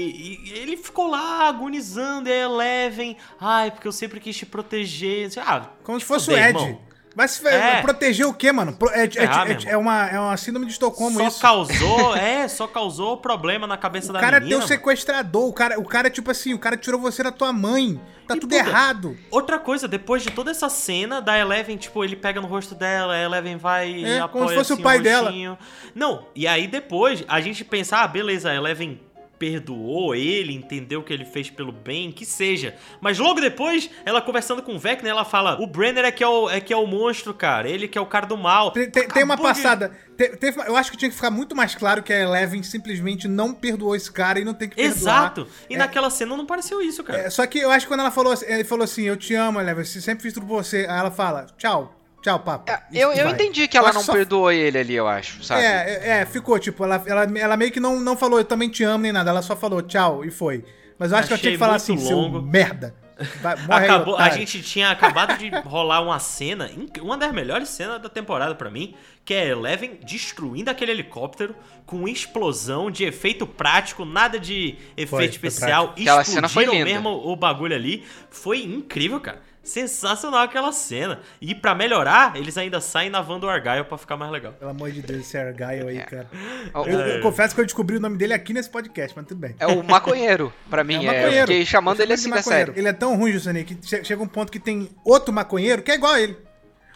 Speaker 3: e ele ficou lá agonizando, e a Eleven, ai, porque eu sempre quis te proteger. Ah,
Speaker 2: Como se fosse o Ed.
Speaker 3: irmão.
Speaker 2: Se
Speaker 3: É.
Speaker 2: proteger o quê, mano? É, é-
Speaker 3: Ah,
Speaker 2: é- é uma, é uma síndrome de Estocolmo
Speaker 3: só
Speaker 2: isso.
Speaker 3: causou, é, só causou problema na cabeça
Speaker 2: O
Speaker 3: da
Speaker 2: cara é
Speaker 3: menina.
Speaker 2: teu
Speaker 3: mano.
Speaker 2: sequestrador, o cara, o cara, tipo assim, o cara tirou você da tua mãe. Tá
Speaker 3: E,
Speaker 2: tudo
Speaker 3: puta,
Speaker 2: errado.
Speaker 3: Outra coisa, depois de toda essa cena da Eleven, tipo, ele pega no rosto dela, a Eleven vai e
Speaker 2: É,
Speaker 3: apoia
Speaker 2: como se fosse
Speaker 3: assim,
Speaker 2: o pai
Speaker 3: rostinho. Não, e aí depois a gente pensa, ah, beleza, a Eleven perdoou ele, entendeu que ele fez pelo bem, que seja. Mas logo depois, ela conversando com o Vecna, ela fala, o Brenner é que é o, é que é o monstro, cara, ele que é o cara do mal.
Speaker 2: Tem, tem- tem uma
Speaker 3: de-
Speaker 2: passada. te- teve uma- eu acho que tinha que ficar muito mais claro que a Eleven simplesmente não perdoou esse cara e não tem que perdoar.
Speaker 3: Exato. E
Speaker 2: É.
Speaker 3: naquela cena não pareceu isso, cara.
Speaker 2: É, só que eu acho que quando ela falou, assim- ele falou assim, eu te amo, Eleven, sempre fiz tudo por você. Aí ela fala, tchau, tchau, papo.
Speaker 4: É, Eu, eu entendi que ela não
Speaker 2: só-
Speaker 4: perdoou ele ali, eu acho, sabe?
Speaker 2: É, é, é, ficou, tipo, ela, ela, ela meio que não, não falou, eu também te amo nem nada, ela só falou tchau e foi. Mas eu acho que eu
Speaker 3: Achei
Speaker 2: tinha que falar assim,
Speaker 3: longo.
Speaker 2: seu merda. Vai, morre aí,
Speaker 3: Acabou, a gente tinha acabado de rolar uma cena, uma das melhores cenas da temporada pra mim, que é Eleven destruindo aquele helicóptero com explosão de efeito prático, nada de efeito
Speaker 2: Foi, foi
Speaker 3: especial.
Speaker 4: prático. Aquela cena foi
Speaker 3: Explodiram
Speaker 4: linda.
Speaker 3: mesmo o bagulho ali. Foi incrível, cara. Sensacional aquela cena. E pra melhorar, eles ainda saem na van do Argyle pra ficar mais legal.
Speaker 2: Pelo amor de Deus, esse Argyle aí, cara.
Speaker 4: O-
Speaker 2: Eu,
Speaker 4: o-
Speaker 2: eu confesso que eu descobri o nome dele aqui nesse podcast, mas tudo bem.
Speaker 4: É o maconheiro, pra mim.
Speaker 2: É
Speaker 4: É, eu
Speaker 2: maconheiro.
Speaker 4: fiquei chamando ele assim
Speaker 2: maconheiro.
Speaker 4: série.
Speaker 2: Ele é tão ruim, Juscelino, que che- chega um ponto que tem outro maconheiro que é igual a ele.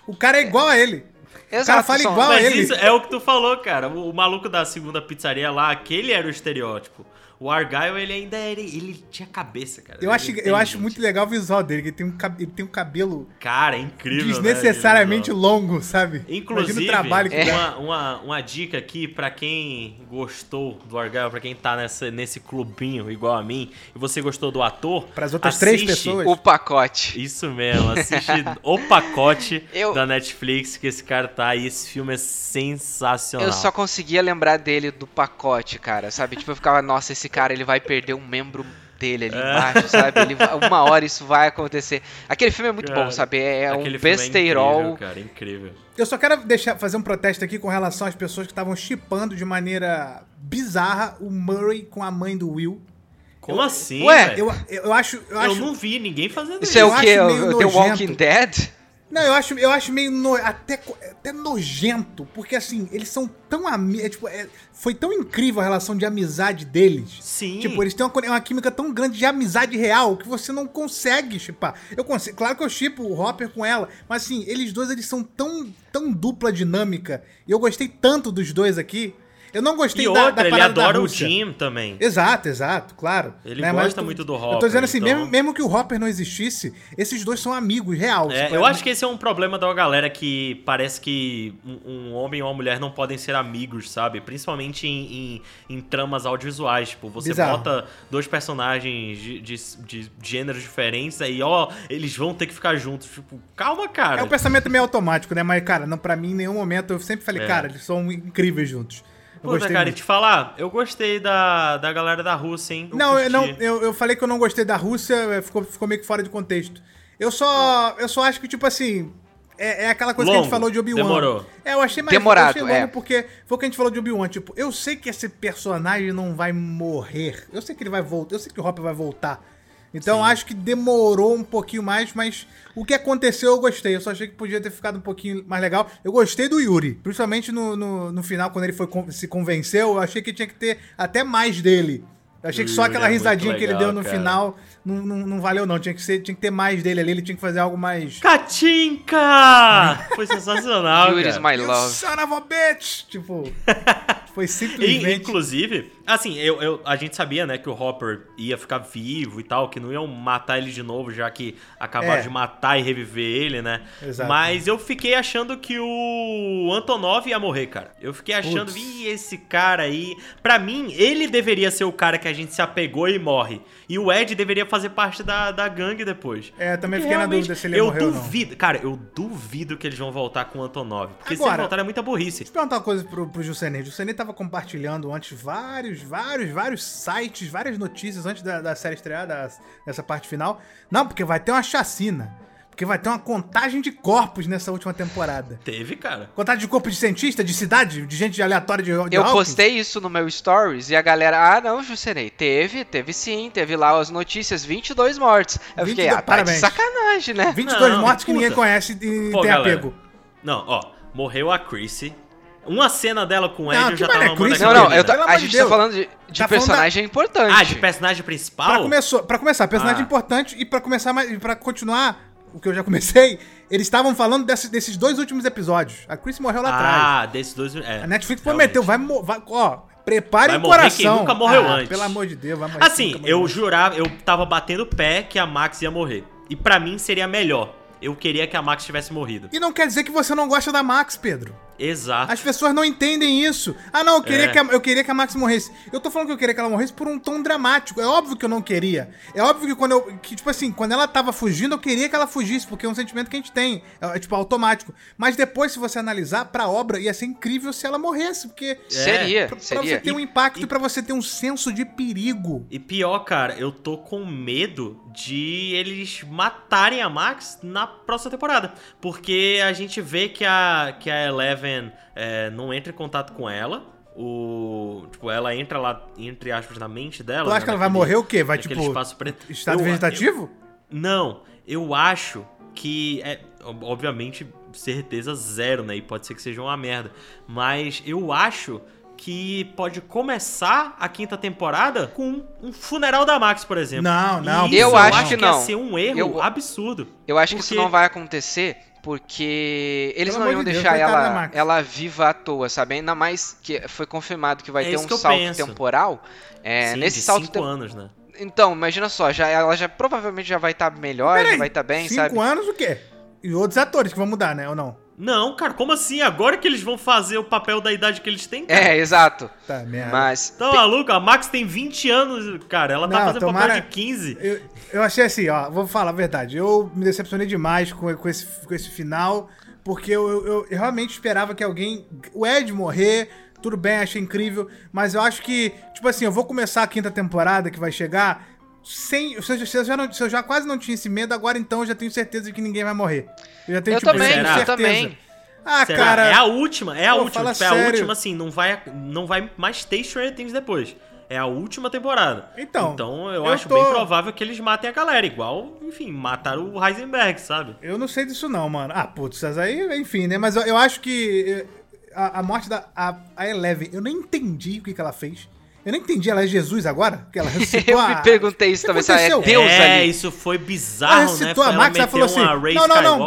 Speaker 2: O cara é igual a ele. o cara
Speaker 4: Exato,
Speaker 2: fala igual a
Speaker 3: Mas
Speaker 2: ele.
Speaker 3: isso é o que tu falou, cara. O, o maluco da segunda pizzaria lá, aquele era o estereótipo. O Argyle, ele ainda era. Ele tinha cabeça, cara.
Speaker 2: Eu
Speaker 3: Ele
Speaker 2: acho,
Speaker 3: é
Speaker 2: eu acho muito legal o visual dele, que ele tem um, ele tem um cabelo
Speaker 3: Cara, é incrível. né,
Speaker 2: desnecessariamente
Speaker 3: aquele
Speaker 2: longo, sabe?
Speaker 3: Inclusive,
Speaker 2: trabalho que
Speaker 4: é.
Speaker 3: uma, uma, uma dica aqui pra quem gostou do Argyle, pra quem tá nessa, nesse clubinho igual a mim, e você gostou do ator.
Speaker 2: Pras outras três pessoas.
Speaker 4: O pacote.
Speaker 3: Isso mesmo, assiste o pacote
Speaker 4: Eu-
Speaker 3: da Netflix que esse cara tá aí. Esse filme é sensacional.
Speaker 4: Eu só conseguia lembrar dele do pacote, cara, sabe? Tipo, eu ficava, nossa, esse cara ele vai perder um membro dele ali
Speaker 3: É.
Speaker 4: embaixo, sabe? Ele uma hora isso vai acontecer. Aquele filme é muito
Speaker 3: Cara,
Speaker 4: bom, sabe? É um
Speaker 3: Aquele filme é
Speaker 4: besteirol.
Speaker 3: incrível, cara, incrível.
Speaker 2: Eu só quero deixar, fazer um protesto aqui com relação às pessoas que estavam chipando de maneira bizarra o Murray com a mãe do Will.
Speaker 3: Como assim,
Speaker 4: Ué,
Speaker 3: velho?
Speaker 2: Eu, eu acho. Eu,
Speaker 3: Eu,
Speaker 2: acho
Speaker 3: não vi ninguém fazendo
Speaker 4: Isso
Speaker 3: isso.
Speaker 4: é
Speaker 2: eu
Speaker 4: o quê? O The. Walking Dead?
Speaker 2: Não, eu acho, eu acho meio no- até, até nojento, porque assim, eles são tão amigos. É, tipo, é- foi tão incrível a relação de amizade deles.
Speaker 3: Sim.
Speaker 2: Tipo, eles têm uma, uma química tão grande de amizade real que você não consegue chipar. Eu consigo, claro que eu chipo o Hopper com ela, mas assim, eles dois eles são tão, tão dupla dinâmica. E eu gostei tanto dos dois aqui. Eu não gostei
Speaker 3: E
Speaker 2: da,
Speaker 3: outra,
Speaker 2: da
Speaker 3: ele adora o. Jim também.
Speaker 2: Exato, exato, claro.
Speaker 3: Ele
Speaker 2: Né,
Speaker 3: gosta muito do
Speaker 2: Eu tô
Speaker 3: Hopper,
Speaker 2: dizendo assim,
Speaker 3: então-
Speaker 2: mesmo, mesmo que o Hopper não existisse, esses dois são amigos, real.
Speaker 3: É,
Speaker 2: Tipo,
Speaker 3: eu acho que esse é um problema da galera que parece que um, um homem e uma mulher não podem ser amigos, sabe? Principalmente em, em- em tramas audiovisuais. Tipo, você
Speaker 2: Bizarro.
Speaker 3: bota dois personagens de, de, de gêneros diferentes aí, ó, eles vão ter que ficar juntos. Tipo, calma, cara.
Speaker 2: É um pensamento meio automático, né? Mas, cara, não, pra mim, em nenhum momento, eu sempre falei,
Speaker 3: É.
Speaker 2: cara, eles são incríveis juntos. Eu
Speaker 3: Puta,
Speaker 2: gostei
Speaker 3: cara, e te falar, eu gostei da, da galera da Rússia, hein? Eu
Speaker 2: Não, eu, não eu, eu falei que eu não gostei da Rússia, é, ficou, ficou meio que fora de contexto. Eu só, eu só acho que, tipo assim, é, é aquela coisa que a gente
Speaker 3: Longo.
Speaker 2: falou de Obi-Wan.
Speaker 3: Demorou.
Speaker 2: É, eu achei mais
Speaker 4: Demorado,
Speaker 2: eu achei longo
Speaker 4: é.
Speaker 2: porque foi o que a gente falou de Obi-Wan. Tipo, eu sei que esse personagem não vai morrer. Eu sei que ele vai voltar, eu sei que o Hopper vai voltar. Então acho que demorou um pouquinho mais, mas o que aconteceu eu gostei. Eu só achei que podia ter ficado um pouquinho mais legal. Eu gostei do Yuri, principalmente no, no, no final, quando ele foi se convenceu. Eu achei que tinha que ter até mais dele. Eu achei que só aquela
Speaker 3: é
Speaker 2: risadinha que ele
Speaker 3: legal,
Speaker 2: deu no
Speaker 3: cara.
Speaker 2: final não, não, não valeu, não. Tinha que, ser, tinha que ter mais dele ali, ele tinha que fazer algo mais.
Speaker 3: Katinka! Foi sensacional,
Speaker 4: Yuri's
Speaker 3: cara.
Speaker 4: my
Speaker 2: You
Speaker 4: love.
Speaker 2: son of a bitch! Tipo, foi
Speaker 3: E,
Speaker 2: simplesmente.
Speaker 3: inclusive, assim, eu, eu- a gente sabia, né, que o Hopper ia ficar vivo e tal, que não iam matar ele de novo, já que acabaram
Speaker 2: É.
Speaker 3: de matar e reviver ele, né?
Speaker 2: Exato.
Speaker 3: Mas eu fiquei achando que o Antonov ia morrer, cara. Eu fiquei achando,
Speaker 2: Putz.
Speaker 3: ih, esse cara aí. Pra mim, ele deveria ser o cara que a gente se apegou e morre. E o Ed deveria fazer parte da, da gangue depois.
Speaker 2: É, eu também
Speaker 3: Porque
Speaker 2: fiquei na dúvida se ele ia
Speaker 3: eu
Speaker 2: não.
Speaker 3: duvido, cara, eu duvido que eles vão voltar com o Antonov. Porque se
Speaker 2: Agora-
Speaker 3: eles voltarem é muita burrice.
Speaker 2: Deixa eu perguntar uma coisa pro, pro Juscelino. O Juscelino tava compartilhando antes vários, vários, vários sites, várias notícias antes da, da série estrear, da- dessa parte final. Não, porque vai ter uma chacina. Porque vai ter uma contagem de corpos nessa última temporada.
Speaker 3: Teve, cara.
Speaker 2: Contagem de corpo de cientista, de cidade, de gente aleatória de, de
Speaker 4: Eu postei isso no meu stories e a galera, ah não, Jusenei, teve, teve sim, teve lá as notícias, 22 mortes. Eu fiquei,
Speaker 2: 22
Speaker 4: ah, tá de
Speaker 2: parabéns.
Speaker 4: sacanagem, né?
Speaker 2: 22
Speaker 3: Não,
Speaker 2: mortes que
Speaker 3: puta.
Speaker 2: ninguém conhece e
Speaker 3: Pô,
Speaker 2: tem
Speaker 3: galera,
Speaker 2: apego.
Speaker 3: Não, ó, morreu a Chrissy. Uma cena dela com o Ed
Speaker 2: Não,
Speaker 3: eu já tava
Speaker 2: é
Speaker 3: amando
Speaker 4: Não, não, eu tô-
Speaker 2: Pelo
Speaker 4: a
Speaker 2: amor de
Speaker 4: gente
Speaker 2: Deus.
Speaker 4: tá falando de, de
Speaker 2: Tá falando
Speaker 4: personagem importante.
Speaker 3: Ah, de personagem principal?
Speaker 2: Pra, começou, pra começar, personagem
Speaker 3: Ah.
Speaker 2: importante e pra começar mais, pra continuar o que eu já comecei, eles estavam falando desse- desses dois últimos episódios. A Chris morreu lá atrás.
Speaker 3: Ah, desses dois. É,
Speaker 2: A Netflix
Speaker 3: realmente.
Speaker 2: prometeu, vai, vai ó, prepare
Speaker 3: Vai
Speaker 2: o
Speaker 3: morrer
Speaker 2: coração.
Speaker 3: quem nunca morreu
Speaker 2: Ah,
Speaker 3: antes.
Speaker 2: Pelo amor de Deus, vai morrer
Speaker 3: Assim, eu
Speaker 2: antes.
Speaker 3: jurava, eu tava batendo o pé que a Max ia morrer. E pra mim seria melhor. Eu queria que a Max tivesse morrido.
Speaker 2: E não quer dizer que você não gosta da Max, Pedro.
Speaker 3: Exato.
Speaker 2: As pessoas não entendem isso. Ah, não, eu queria,
Speaker 3: É.
Speaker 2: que a, eu queria que a Max morresse. Eu tô falando que eu queria que ela morresse por um tom dramático. É óbvio que eu não queria. É óbvio que quando eu. Que, tipo assim, quando ela tava fugindo, eu queria que ela fugisse, porque é um sentimento que a gente tem. É, é, tipo, automático. Mas depois, se você analisar, pra obra, ia ser incrível se ela morresse, porque.
Speaker 4: Seria,
Speaker 2: Pra, pra
Speaker 4: seria.
Speaker 2: você ter um impacto e, pra você ter um senso de perigo.
Speaker 3: E pior, cara, eu tô com medo de eles matarem a Max na próxima temporada. Porque a gente vê que a, que a Eleven é, não entra em contato com ela. O, tipo, ela entra lá, entre aspas, na mente dela.
Speaker 2: Tu acha
Speaker 3: né,
Speaker 2: que ela vai morrer o quê? Vai, tipo,
Speaker 3: espaço preto.
Speaker 2: estado
Speaker 3: Eu-
Speaker 2: vegetativo?
Speaker 3: Não, eu acho que é ob- obviamente certeza zero, né? E pode ser que seja uma merda, mas eu acho que pode começar a quinta temporada com um funeral da Max, por exemplo.
Speaker 2: Não, não.
Speaker 3: E
Speaker 4: Eu
Speaker 3: isso
Speaker 4: acho que
Speaker 3: ia
Speaker 4: não.
Speaker 3: ser um erro
Speaker 4: Eu-
Speaker 3: absurdo.
Speaker 4: Eu acho que
Speaker 3: Porque-
Speaker 4: isso não vai acontecer porque eles
Speaker 2: Pelo
Speaker 4: não iam
Speaker 2: de Deus,
Speaker 4: deixar
Speaker 2: da
Speaker 4: ela, ela viva à toa, sabe? Ainda mais que foi confirmado que vai
Speaker 3: É
Speaker 4: ter
Speaker 3: isso
Speaker 4: um
Speaker 3: que eu
Speaker 4: salto
Speaker 3: penso.
Speaker 4: temporal. É,
Speaker 3: Sim,
Speaker 4: nesse
Speaker 3: de
Speaker 4: salto
Speaker 3: cinco
Speaker 4: tem-
Speaker 3: anos, né?
Speaker 4: Então, imagina só, já, ela já provavelmente já vai estar melhor, já
Speaker 2: Peraí,
Speaker 4: vai estar bem,
Speaker 2: cinco
Speaker 4: sabe?
Speaker 2: anos o quê? E outros atores que vão mudar, né? Ou não?
Speaker 3: Não, cara, como assim? Agora que eles vão fazer o papel da idade que eles têm, cara?
Speaker 4: É, exato.
Speaker 2: Tá, merda.
Speaker 4: Mas
Speaker 3: Tá maluco? A Max tem 20 anos, cara. Ela tá
Speaker 2: Não,
Speaker 3: fazendo
Speaker 2: tomara-
Speaker 3: papel de 15.
Speaker 2: Eu, eu achei assim, ó, vou falar a verdade. Eu me decepcionei demais com, com, esse, com esse final, porque eu, eu- eu realmente esperava que alguém. O Ed morrer, tudo bem, achei incrível, mas eu acho que, tipo assim, eu vou começar a quinta temporada que vai chegar. Sem, se, eu, se eu já não- se eu já quase não tinha esse medo, agora então eu já tenho certeza de que ninguém vai morrer. Eu já tenho
Speaker 4: Eu
Speaker 2: tipo,
Speaker 4: também,
Speaker 3: eu
Speaker 2: certeza.
Speaker 4: também.
Speaker 2: Ah,
Speaker 3: Será?
Speaker 2: cara.
Speaker 3: É a última, é a
Speaker 2: Pô,
Speaker 3: última. Tipo, é a última, assim, não vai, não vai mais ter Stranger Things depois. É a última temporada.
Speaker 2: Então,
Speaker 3: Então eu,
Speaker 2: eu
Speaker 3: acho
Speaker 2: tô-
Speaker 3: bem provável que eles matem a galera. Igual, enfim, mataram o Heisenberg, sabe?
Speaker 2: Eu não sei disso não, mano. Ah, putz, essas aí, enfim, né? Mas eu, eu acho que eh, a, a morte da a, a Eleven, eu nem entendi o que, que ela fez. Eu nem entendi, ela é Jesus agora? Que ela ressuscitou
Speaker 4: eu
Speaker 2: a...
Speaker 4: me perguntei isso também, sabe? É
Speaker 2: aconteceu?
Speaker 4: Deus
Speaker 3: é,
Speaker 4: ali.
Speaker 3: isso foi
Speaker 2: Ela
Speaker 3: bizarro, né?
Speaker 2: ressuscitou a
Speaker 3: Ela
Speaker 2: Max, ela
Speaker 3: meteu
Speaker 2: falou
Speaker 3: uma
Speaker 2: assim, "Não, não, não."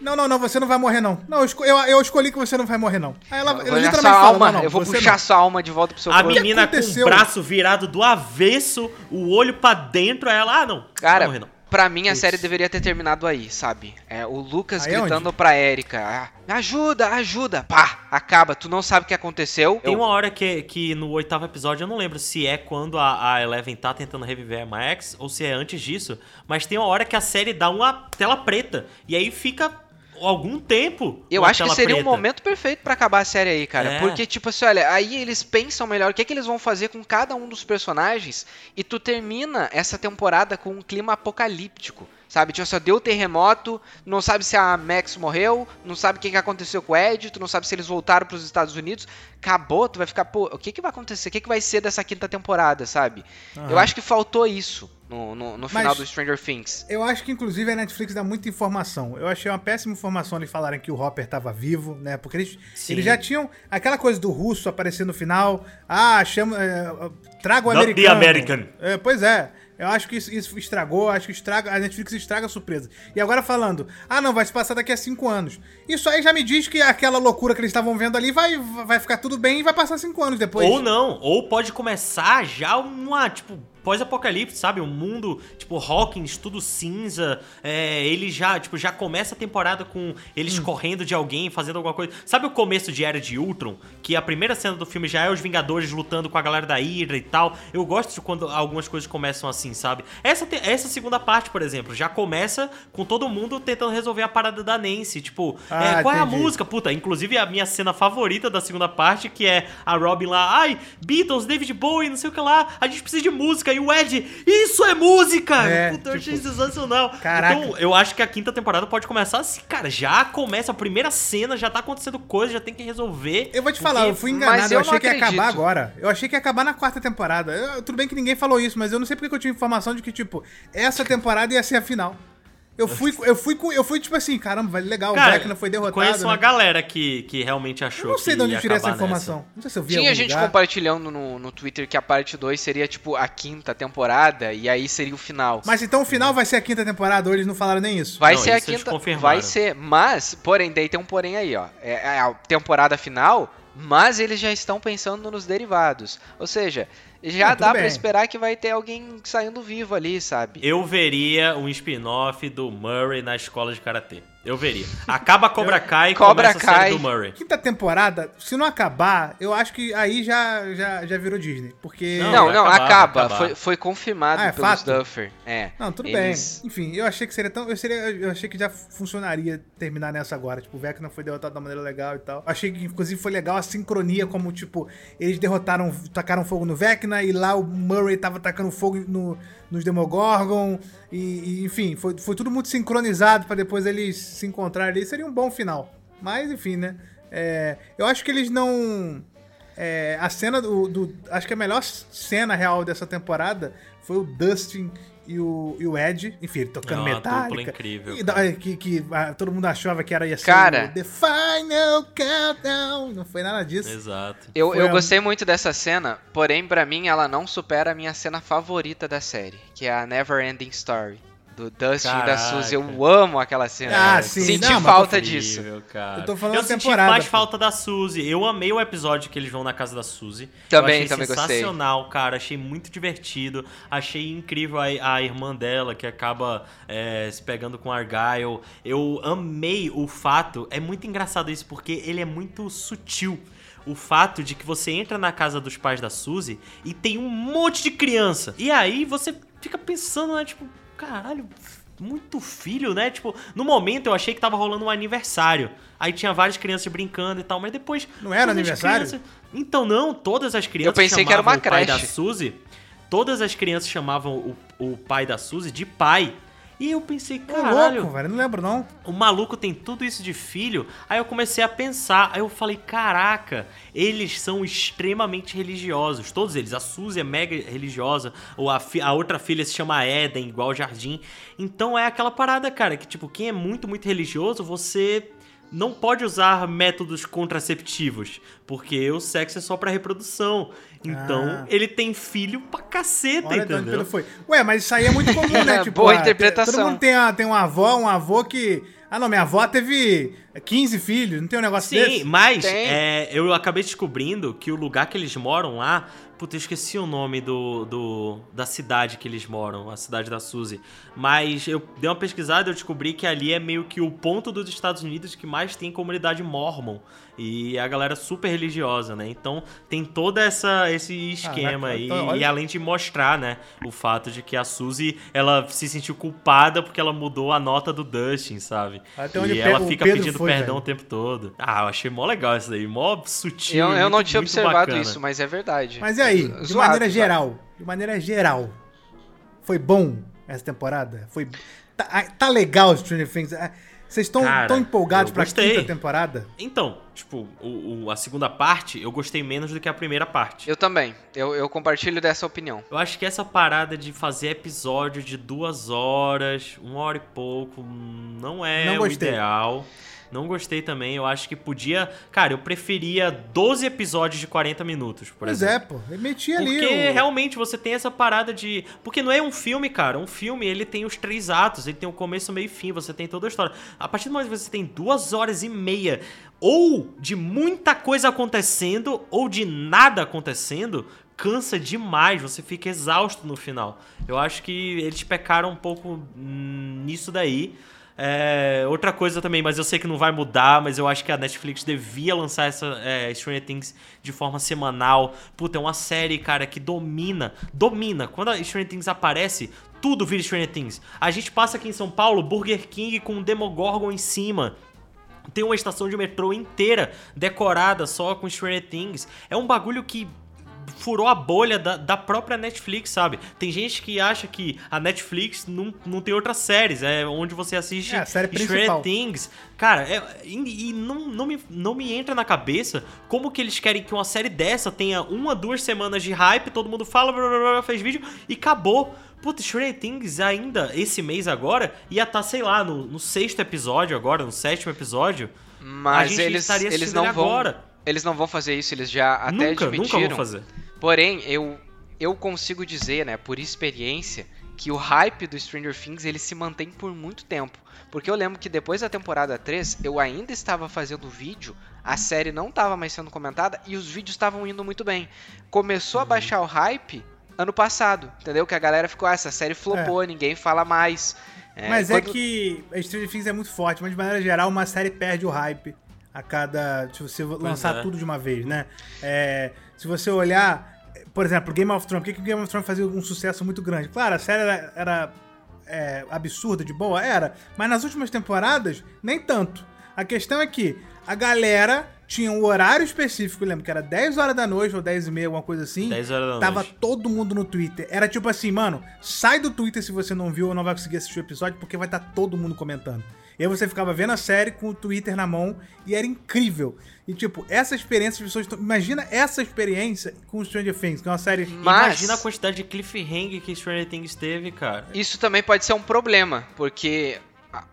Speaker 2: Não, não, não, você não vai morrer não. Não, eu, esco- eu, eu escolhi que você não vai morrer não. Aí ela,
Speaker 4: Eu
Speaker 2: ela literalmente fala,
Speaker 4: alma,
Speaker 2: não, não,
Speaker 4: eu vou
Speaker 2: você
Speaker 4: puxar
Speaker 2: não.
Speaker 4: sua alma de volta pro seu
Speaker 3: A
Speaker 4: corpo.
Speaker 3: menina com o braço virado do avesso, o olho pra dentro, aí ela, ah, não.
Speaker 4: Cara,
Speaker 3: não vai morrer, não.
Speaker 4: Pra mim a
Speaker 2: Putz.
Speaker 4: série deveria ter terminado aí, sabe? É, o Lucas
Speaker 2: Aí
Speaker 4: gritando pra Erika, ah, me ajuda, ajuda. Pá, acaba, tu não sabe o que aconteceu.
Speaker 3: Tem
Speaker 4: Eu-
Speaker 3: uma hora que, que no oitavo episódio, eu não lembro se é quando a, a Eleven tá tentando reviver a Max ou se é antes disso, mas tem uma hora que a série dá uma tela preta e aí fica algum tempo.
Speaker 4: Eu acho que seria um
Speaker 3: preta.
Speaker 4: momento perfeito pra acabar a série aí, cara.
Speaker 3: É.
Speaker 4: Porque, tipo assim, olha, aí eles pensam melhor o que, é que eles vão fazer com cada um dos personagens e tu termina essa temporada com um clima apocalíptico. Sabe, tipo, só deu terremoto, não sabe se a Max morreu, não sabe o que, que aconteceu com o Ed, tu não sabe se eles voltaram pros Estados Unidos. Acabou, tu vai ficar, pô, o que, que vai acontecer? O que, que vai ser dessa quinta temporada, sabe? Eu
Speaker 2: Aham.
Speaker 4: acho que faltou isso no, no, no final
Speaker 2: Mas-
Speaker 4: do Stranger Things.
Speaker 2: Eu acho que, inclusive, a Netflix dá muita informação. Eu achei uma péssima informação eles falarem que o Hopper tava vivo, né? Porque eles,
Speaker 3: Sim.
Speaker 2: eles já tinham aquela coisa do russo aparecer no final. Ah, chama. É, traga o
Speaker 3: Not the
Speaker 2: americano.
Speaker 3: American.
Speaker 2: É, pois é. Eu acho que isso, isso estragou, acho que estraga, a Netflix estraga a surpresa. E agora falando, ah não, vai se passar daqui a cinco anos. Isso aí já me diz que aquela loucura que eles estavam vendo ali vai, vai ficar tudo bem e vai passar cinco anos depois.
Speaker 3: Ou não, ou pode começar já uma, tipo, pós-apocalipse, sabe? Um mundo, tipo, Hawkins, tudo cinza. É, ele já, tipo, já começa a temporada com eles correndo de alguém, fazendo alguma coisa. Sabe o começo de Era de Ultron? Que a primeira cena do filme já é os Vingadores lutando com a galera da Hydra e tal. Eu gosto de quando algumas coisas começam assim, sabe? Essa, te- essa segunda parte, por exemplo, já começa com todo mundo tentando resolver a parada da Nancy. Tipo,
Speaker 2: Ah,
Speaker 3: é, qual é a
Speaker 2: entendi.
Speaker 3: música? música, puta, inclusive a minha cena favorita da segunda parte, que é a Robin lá, ai, Beatles, David Bowie, não sei o que lá, a gente precisa de música, e o Ed, isso é música!
Speaker 2: É,
Speaker 3: puta, eu achei
Speaker 2: tipo,
Speaker 3: sensacional.
Speaker 2: caraca.
Speaker 3: Então, eu acho que a quinta temporada pode começar assim, cara, já começa a primeira cena, já tá acontecendo coisa, já tem que resolver.
Speaker 2: Eu vou te
Speaker 3: porque-
Speaker 2: falar, eu fui
Speaker 4: mas
Speaker 2: enganado,
Speaker 4: eu
Speaker 2: eu achei que ia acabar agora. Eu achei que ia acabar na quarta temporada. Eu- tudo bem que ninguém falou isso, mas eu não sei porque que eu tinha informação de que, tipo, essa temporada ia ser a final. Eu fui, eu fui, com- eu fui tipo assim, caramba, vai legal,
Speaker 3: Cara,
Speaker 2: o Vecna foi derrotado.
Speaker 3: conheço uma
Speaker 2: né?
Speaker 3: galera que, que realmente achou
Speaker 2: Eu não sei
Speaker 3: que
Speaker 2: de onde eu tirei essa
Speaker 3: acabar nessa.
Speaker 2: informação. Não sei se eu vi
Speaker 4: Tinha gente
Speaker 2: lugar.
Speaker 4: compartilhando no, no Twitter que a parte 2 seria tipo a quinta temporada e aí seria o final.
Speaker 2: Mas então o final vai ser a quinta temporada, ou eles não falaram nem isso?
Speaker 4: Vai
Speaker 3: Não,
Speaker 4: ser a quinta. Vai ser, mas, porém, daí tem um porém aí, ó. É é a temporada final, mas eles já estão pensando nos derivados. Ou seja, já
Speaker 2: Ah,
Speaker 4: dá pra
Speaker 2: bem.
Speaker 4: esperar que vai ter alguém saindo vivo ali, sabe?
Speaker 3: Eu veria um spin-off do Murray na escola de karatê. Eu veria. Acaba Cobra Kai e
Speaker 4: Cobra
Speaker 3: começa a série
Speaker 4: Kai.
Speaker 3: do Murray.
Speaker 2: Quinta temporada, se não acabar, eu acho que aí já, já, já virou Disney. Porque.
Speaker 3: Não,
Speaker 4: Não, não,
Speaker 3: acabar,
Speaker 4: acaba. Foi, foi confirmado
Speaker 2: Ah, é
Speaker 4: pelos
Speaker 2: fato?
Speaker 4: Duffer. É.
Speaker 2: Não, tudo
Speaker 4: Eles-
Speaker 2: bem. Enfim, eu achei que seria tão. Eu, seria, eu achei que já funcionaria terminar nessa agora. Tipo, o Vecna foi derrotado da maneira legal e tal. Achei que, inclusive, foi legal a sincronia, como, tipo, eles derrotaram, tacaram fogo no Vecna e lá o Murray tava tacando fogo no, nos Demogorgon. E, e, enfim, foi, foi tudo muito sincronizado pra depois eles se encontrarem ali. Seria um bom final. Mas, enfim, né? É, eu acho que eles não. É, a cena do, do- Acho que a melhor cena real dessa temporada foi o Dustin e o, e o Ed, enfim, ele tocando
Speaker 3: a dupla
Speaker 2: metálica.
Speaker 3: incrível,
Speaker 2: E que que ah, todo mundo achava que era ia ser
Speaker 4: Cara.
Speaker 2: o The Final Countdown. Não foi nada disso.
Speaker 3: Exato.
Speaker 4: Eu,
Speaker 2: Foi
Speaker 4: eu
Speaker 2: a-
Speaker 4: gostei muito dessa cena, porém, pra mim, ela não supera a minha cena favorita da série, que é a Never Ending Story. Do Dustin e da. Suzy. Eu amo aquela cena.
Speaker 2: Ah, sim,
Speaker 4: Senti
Speaker 2: não,
Speaker 4: falta
Speaker 3: Incrível,
Speaker 4: disso.
Speaker 3: Cara.
Speaker 2: Eu tô falando
Speaker 3: eu senti
Speaker 2: temporada,
Speaker 3: mais
Speaker 2: pô.
Speaker 3: falta da Suzy. Eu amei o episódio que eles vão na casa da Suzy.
Speaker 4: Também,
Speaker 3: eu achei
Speaker 4: também gostei.
Speaker 3: sensacional, cara. Achei muito divertido. Achei incrível a, a irmã dela que acaba é, se pegando com Argyle. Eu amei o fato. É muito engraçado isso porque ele é muito sutil. O fato de que você entra na casa dos pais da Suzy e tem um monte de criança. E aí você fica pensando, né? Tipo, caralho, muito filho, né? Tipo, no momento eu achei que tava rolando um aniversário. Aí tinha várias crianças brincando e tal, mas depois.
Speaker 2: Não era aniversário?
Speaker 3: crianças- Então não, todas as crianças
Speaker 4: pensei que era uma
Speaker 3: pai da
Speaker 4: creche.
Speaker 3: Suzy. Todas as crianças chamavam o, o pai da Suzy de pai. E eu pensei, caralho,
Speaker 2: louco, velho. Não lembro, não.
Speaker 3: o maluco tem tudo isso de filho. Aí eu comecei a pensar, aí eu falei, caraca, eles são extremamente religiosos, todos eles. A Suzy é mega religiosa, ou a, a outra filha se chama Eden, igual Jardim. Então é aquela parada, cara, que tipo, quem é muito, muito religioso, você não pode usar métodos contraceptivos, porque o sexo é só pra reprodução. Então,
Speaker 2: Ah.
Speaker 3: ele tem filho pra caceta,
Speaker 2: Olha
Speaker 3: entendeu?
Speaker 2: pelo foi. Ué, mas isso aí é muito comum, né? Tipo,
Speaker 4: Boa
Speaker 2: ah,
Speaker 4: interpretação.
Speaker 2: Todo mundo tem, a, tem uma avó, um avô que. Ah, não, minha avó teve 15 filhos, não tem um negócio
Speaker 3: Sim,
Speaker 2: desse?
Speaker 3: mas
Speaker 4: Tem.
Speaker 3: é, eu acabei descobrindo que o lugar que eles moram lá. Puta, eu esqueci o nome do, do, da cidade que eles moram, a cidade da Suzy. Mas eu dei uma pesquisada e eu descobri que ali é meio que o ponto dos Estados Unidos que mais tem comunidade mormon. E a galera super religiosa, né? Então tem todo essa, esse esquema
Speaker 2: Caraca,
Speaker 3: aí.
Speaker 2: então, olha-
Speaker 3: E além de mostrar, né, o fato de que a Suzy, ela se sentiu culpada porque ela mudou a nota do Dustin, sabe?
Speaker 2: Até onde
Speaker 3: e
Speaker 2: o Pe-
Speaker 3: ela fica
Speaker 2: Pedro
Speaker 3: pedindo
Speaker 2: foi,
Speaker 3: perdão
Speaker 2: velho.
Speaker 3: o tempo todo. Ah, eu achei mó legal isso daí, mó sutil.
Speaker 4: Eu, eu não tinha observado
Speaker 3: bacana.
Speaker 4: isso, mas é verdade.
Speaker 2: Mas e aí, de
Speaker 4: Zoado,
Speaker 2: maneira geral, de maneira geral, foi bom essa temporada? Foi tá, ah, tá legal Stranger Things? Vocês estão tão empolgados pra
Speaker 3: gostei.
Speaker 2: quinta temporada?
Speaker 3: Então, tipo, o, o- a segunda parte eu gostei menos do que a primeira parte.
Speaker 4: Eu também. Eu, eu compartilho dessa opinião.
Speaker 3: Eu acho que essa parada de fazer episódio de duas horas, uma hora e pouco, não é
Speaker 2: Não
Speaker 3: o
Speaker 2: gostei.
Speaker 3: ideal. Não gostei também. Eu acho que podia. Cara, eu preferia 12 episódios de 40 minutos, por
Speaker 2: Pois
Speaker 3: exemplo.
Speaker 2: é, pô. Metia ali.
Speaker 3: Porque realmente você tem essa parada de. Porque não é um filme, cara. Um filme, ele tem os três atos, ele tem o começo, meio e fim, você tem toda a história. A partir do momento que você tem duas horas e meia, ou de muita coisa acontecendo, ou de nada acontecendo, cansa demais, você fica exausto no final. Eu acho que eles pecaram um pouco hum, nisso daí. É, outra coisa também, mas eu sei que não vai mudar, mas eu acho que a Netflix devia lançar essa é, Stranger Things de forma semanal. Puta, é uma série, cara, que domina, domina. Quando a Stranger Things aparece, tudo vira Stranger Things. A gente passa aqui em São Paulo, Burger King com um Demogorgon em cima. Tem uma estação de metrô inteira decorada só com Stranger Things. É um bagulho que furou a bolha da, da própria Netflix, sabe? Tem gente que acha que a Netflix não, não tem outras séries, é onde você assiste
Speaker 2: É, a série
Speaker 3: Stranger. Things. Cara, é- e, e não, não, me, não me entra na cabeça como que eles querem que uma série dessa tenha uma, duas semanas de hype, todo mundo fala, blá, blá, blá, fez vídeo e acabou. Puta, Stranger Things ainda, esse mês agora, ia estar, sei lá, no, no sexto episódio agora, no sétimo episódio. a
Speaker 4: Mas
Speaker 3: gente
Speaker 4: eles,
Speaker 3: estaria
Speaker 4: eles
Speaker 3: assistindo
Speaker 4: não
Speaker 3: ele
Speaker 4: vão.
Speaker 3: agora.
Speaker 4: Eles não vão fazer isso, eles já até
Speaker 3: nunca,
Speaker 4: admitiram.
Speaker 3: nunca vão fazer.
Speaker 4: Porém, eu, eu consigo dizer, né, por experiência, que o hype do Stranger Things ele se mantém por muito tempo. Porque eu lembro que depois da temporada 3, eu ainda estava fazendo vídeo, a série não estava mais sendo comentada e os vídeos estavam indo muito bem. Começou
Speaker 3: Uhum.
Speaker 4: a baixar o hype ano passado, entendeu? Que a galera ficou, ah, essa série flopou, ninguém fala mais. É,
Speaker 2: Mas é
Speaker 4: quando-
Speaker 2: que Stranger Things é muito forte, mas de maneira geral uma série perde o hype a cada. Se você lançar
Speaker 3: é.
Speaker 2: tudo de uma vez, né? É, se você olhar, por exemplo, Game of Thrones, por que, que o Game of Thrones fazia um sucesso muito grande? Claro, a série era, era, é, absurda, de boa, era, mas nas últimas temporadas, nem tanto. A questão é que a galera tinha um horário específico, lembro que era 10 horas da noite ou 10 e meia, alguma coisa assim.
Speaker 3: 10 horas da
Speaker 2: Tava
Speaker 3: noite.
Speaker 2: todo mundo no Twitter. Era tipo assim, mano, sai do Twitter se você não viu ou não vai conseguir assistir o episódio, porque vai estar todo mundo comentando. E aí você ficava vendo a série com o Twitter na mão e era incrível. E tipo, essa experiência, as pessoas. tão- Imagina essa experiência com o Stranger Things, que é uma série.
Speaker 4: Mas-
Speaker 3: Imagina a quantidade de cliffhanger que Stranger Things teve, cara.
Speaker 4: Isso também pode ser um problema, porque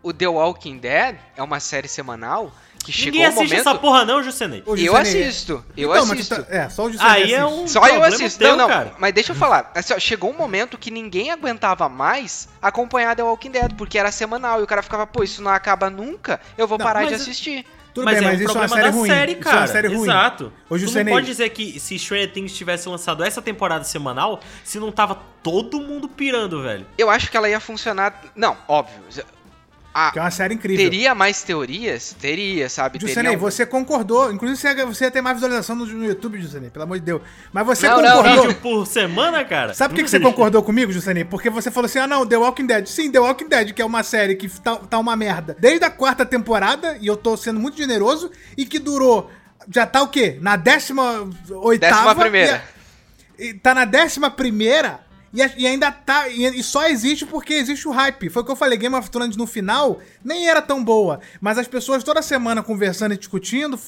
Speaker 4: o The Walking Dead é uma série semanal que chegou
Speaker 3: Ninguém
Speaker 4: um
Speaker 3: assiste
Speaker 4: momento...
Speaker 3: essa porra não, Jusenei.
Speaker 4: Eu assisto, eu
Speaker 2: Então,
Speaker 4: assisto.
Speaker 2: tá- É, só o Giuseppe
Speaker 3: Aí é um
Speaker 4: Só eu assisto.
Speaker 3: teu,
Speaker 4: não, não,
Speaker 3: cara.
Speaker 4: mas deixa eu falar. Assim, ó, chegou um momento que ninguém aguentava mais acompanhar The Walking Dead, porque era semanal. E o cara ficava, pô, isso não acaba nunca, eu vou
Speaker 2: Não,
Speaker 4: parar de assistir.
Speaker 2: Tudo
Speaker 3: mas
Speaker 2: bem,
Speaker 3: é
Speaker 2: mas
Speaker 3: um
Speaker 2: isso é uma
Speaker 3: problema
Speaker 2: série
Speaker 3: da
Speaker 2: ruim.
Speaker 3: série,
Speaker 2: Isso
Speaker 3: cara.
Speaker 2: é uma série ruim.
Speaker 3: Exato.
Speaker 2: Ô,
Speaker 3: tu não
Speaker 2: Jusenei.
Speaker 3: pode dizer que se Stranger Things tivesse lançado essa temporada semanal, se não tava todo mundo pirando, velho.
Speaker 4: Eu acho que ela ia funcionar. Não, óbvio. A-
Speaker 2: Que é uma série incrível.
Speaker 4: teria mais teorias? Teria, sabe?
Speaker 2: Jusenei,
Speaker 4: Teria um-
Speaker 2: você concordou. Inclusive, você ia, ter mais visualização no, no YouTube, Jusenei, pelo amor de Deus. Mas você
Speaker 4: Não, não,
Speaker 2: concordou.
Speaker 3: Vídeo por semana, cara.
Speaker 2: Sabe por que, que você concordou comigo, Jussani? Porque você falou assim: ah, não, The Walking Dead. Sim, The Walking Dead, que é uma série que tá, tá uma merda desde a quarta temporada, e eu tô sendo muito generoso, e que durou. Já tá o quê? Na décima oitava.
Speaker 4: Décima primeira.
Speaker 2: E, e tá na décima primeira. E, e ainda tá. E, e só existe porque existe o hype. Foi o que eu falei: Game of Thrones no final nem era tão boa. Mas as pessoas toda semana conversando e discutindo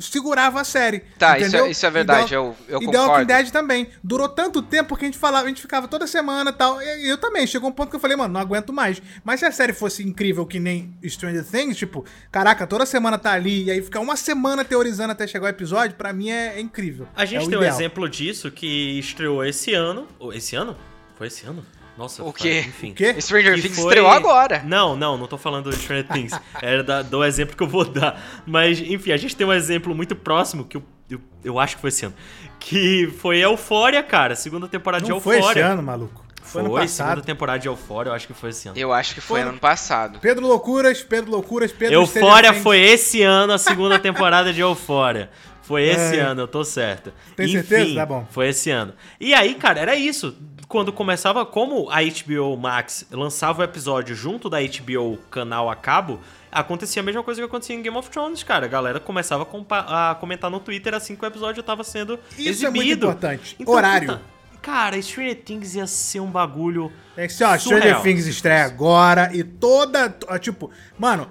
Speaker 2: segurava a série.
Speaker 4: Tá, isso é- isso é verdade, eu- eu
Speaker 2: e The Walking
Speaker 4: concordo.
Speaker 2: Dead também. Durou tanto tempo que a gente falava, a gente ficava toda semana e tal. E eu também. Chegou um ponto que eu falei, mano, não aguento mais. Mas se a série fosse incrível que nem Stranger Things, tipo, caraca, toda semana tá ali, e aí ficar uma semana teorizando até chegar o episódio, pra mim é, é incrível.
Speaker 3: A gente
Speaker 2: é o
Speaker 3: tem um
Speaker 2: ideal.
Speaker 3: exemplo disso que estreou esse ano. Ou Esse ano? Foi esse ano? Nossa,
Speaker 4: O quê?
Speaker 3: Enfim.
Speaker 2: O quê?
Speaker 4: Stranger
Speaker 3: Que
Speaker 4: Things
Speaker 3: foi-
Speaker 4: estreou agora.
Speaker 3: Não, não, não tô falando do Stranger Things. Era da- do exemplo que eu vou dar. Mas, enfim, a gente tem um exemplo muito próximo que eu, eu, eu acho que foi esse ano. Que foi Euphoria, cara. Segunda temporada de
Speaker 2: Não foi esse ano, maluco. Foi,
Speaker 3: Foi,
Speaker 2: ano
Speaker 3: segunda temporada de Euphoria, eu acho que foi esse ano.
Speaker 4: Eu acho que foi
Speaker 2: Foi.
Speaker 4: ano passado.
Speaker 2: Pedro Loucuras, Pedro Loucuras, Pedro Things.
Speaker 3: foi esse ano, a segunda temporada de Euphoria. Foi esse
Speaker 2: É.
Speaker 3: ano, eu tô certo.
Speaker 2: Tem
Speaker 3: Enfim,
Speaker 2: certeza? Tá bom.
Speaker 3: Foi esse ano. E aí, cara, era isso. Quando começava, como a HBO Max lançava o episódio junto da HBO canal a cabo, acontecia a mesma coisa que acontecia em Game of Thrones, cara. A galera começava a, a comentar no Twitter assim que o episódio tava sendo
Speaker 2: Isso é muito
Speaker 3: exibido.
Speaker 2: importante.
Speaker 3: Então,
Speaker 2: Horário.
Speaker 3: cara, Stranger Things ia ser um bagulho.
Speaker 2: É que, ó, Stranger. Things estreia agora e toda. Tipo, mano.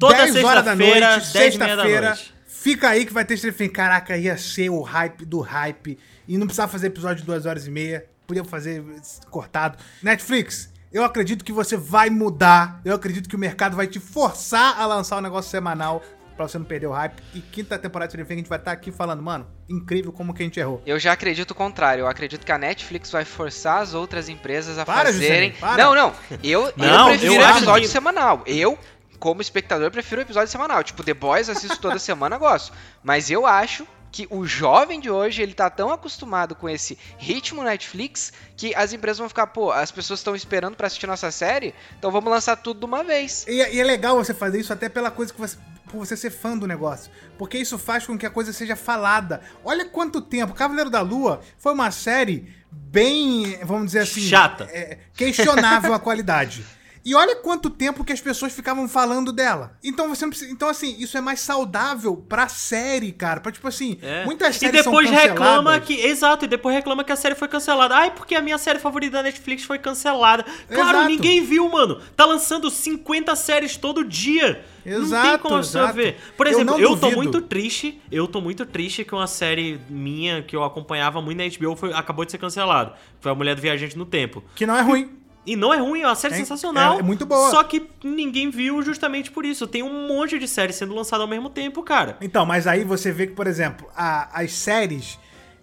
Speaker 3: Toda
Speaker 2: 10 horas da noite,
Speaker 3: 10 meia da
Speaker 2: sexta-feira. Fica aí que vai ter Stranger Things. Caraca, ia ser o hype do hype. E não precisava fazer episódio de 2 horas e meia. Podia fazer cortado. Netflix, eu acredito que você vai mudar. Eu acredito que o mercado vai te forçar a lançar um negócio semanal pra você não perder o hype. E quinta temporada de Stranger Things a gente vai estar aqui falando, mano, incrível como que a gente errou.
Speaker 4: Eu já acredito o contrário. Eu acredito que a Netflix vai forçar as outras empresas a
Speaker 2: Para,
Speaker 4: fazerem.
Speaker 2: Juscelino, para.
Speaker 4: Não, não. Eu,
Speaker 3: Não,
Speaker 4: eu prefiro
Speaker 3: eu acho
Speaker 4: episódio
Speaker 3: que-
Speaker 4: semanal. Eu, como espectador, prefiro episódio semanal. Tipo, The Boys assisto toda semana, gosto. Mas eu acho que o jovem de hoje, ele tá tão acostumado com esse ritmo Netflix que as empresas vão ficar, pô, as pessoas estão esperando pra assistir nossa série, então vamos lançar tudo de uma vez.
Speaker 2: E, é- e é legal você fazer isso até pela coisa que você. Por você ser fã do negócio. Porque isso faz com que a coisa seja falada. Olha quanto tempo. Cavaleiro da Lua foi uma série bem, vamos dizer assim.
Speaker 3: Chata.
Speaker 2: é, questionável a qualidade. E olha quanto tempo que as pessoas ficavam falando dela. Então você não precisa, então assim, isso é mais saudável pra série, cara. Pra tipo assim,
Speaker 3: É.
Speaker 2: muitas
Speaker 3: e
Speaker 2: séries
Speaker 3: depois
Speaker 2: são canceladas.
Speaker 3: reclama que. Exato, e depois reclama que a série foi cancelada. Ai, porque a minha série favorita da Netflix foi cancelada. Claro,
Speaker 2: Exato.
Speaker 3: ninguém viu, mano. Tá lançando 50 séries todo dia. não tem
Speaker 2: Exato,
Speaker 3: como
Speaker 2: exato.
Speaker 3: ver. Por
Speaker 2: Eu
Speaker 3: exemplo,
Speaker 2: não
Speaker 3: eu, tô muito triste. Eu tô muito triste que uma série minha que eu acompanhava muito na HBO foi, acabou de ser cancelada. Foi a Mulher do Viajante no Tempo.
Speaker 2: Que não é ruim.
Speaker 3: E não é ruim, é uma série
Speaker 2: É-
Speaker 3: sensacional.
Speaker 2: é- é muito boa.
Speaker 3: Só que ninguém viu justamente por isso. Tem um monte de séries sendo lançadas ao mesmo tempo, cara.
Speaker 2: Então, mas aí você vê que, por exemplo, a- as séries.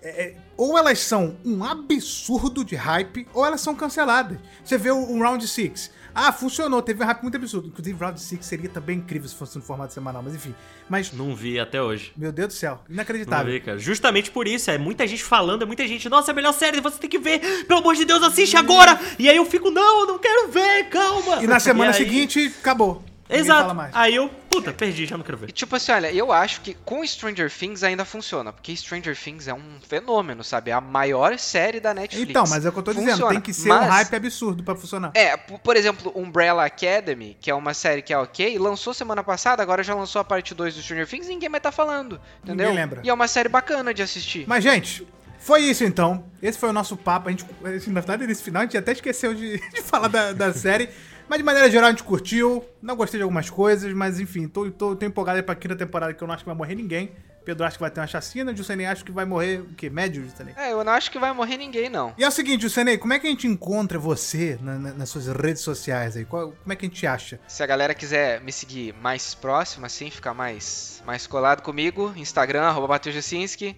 Speaker 2: é, é, ou elas são um absurdo de hype, ou elas são canceladas. Você vê o, o Round 6. Ah, funcionou, teve um hype muito absurdo. Inclusive, Round 6 seria também incrível se fosse no formato semanal, mas enfim. Mas,
Speaker 3: Não vi até hoje.
Speaker 2: meu Deus do céu,
Speaker 3: Não
Speaker 2: inacreditável.
Speaker 3: vi, cara. Justamente por isso, é muita gente falando, é muita gente, nossa, é a melhor série, você tem que ver, pelo amor de Deus, assiste agora! E aí eu fico, não, eu não quero ver, calma!
Speaker 2: E na semana
Speaker 3: aí-
Speaker 2: seguinte, acabou.
Speaker 3: Exato.
Speaker 2: mais.
Speaker 3: Aí eu, puta, perdi, já não quero
Speaker 4: E
Speaker 3: ver.
Speaker 4: tipo assim, olha, eu acho que com Stranger Things ainda funciona, porque Stranger Things é um fenômeno, sabe? É a maior série da Netflix.
Speaker 2: Então, mas é o que eu tô dizendo,
Speaker 4: Funciona.
Speaker 2: tem que ser um
Speaker 4: Mas-
Speaker 2: hype absurdo pra funcionar.
Speaker 4: É, por exemplo, Umbrella Academy, que é uma série que é ok, lançou semana passada, agora já lançou a parte 2 do Stranger Things, ninguém mais tá falando, entendeu?
Speaker 2: Ninguém lembra.
Speaker 4: E é uma série bacana de assistir.
Speaker 2: Mas, gente, foi isso então. Esse foi o nosso papo. A gente, na verdade, nesse final, a gente até esqueceu de, de falar da, da série. Mas de maneira geral a gente curtiu. Não gostei de algumas coisas, mas enfim, tô, tô, tô empolgado aí pra quinta temporada que eu não acho que vai morrer ninguém. Pedro acha que vai ter uma chacina, o Jusenei acha que vai morrer o quê? Médio, Jusenei?
Speaker 4: É, eu não acho que vai morrer ninguém, não.
Speaker 2: E é o seguinte, Jusenei, como é que a gente encontra você na- na- nas suas redes sociais aí? Qual- como é que a gente acha?
Speaker 4: Se a galera quiser me seguir mais próximo, assim, ficar mais, mais colado comigo, Instagram, arroba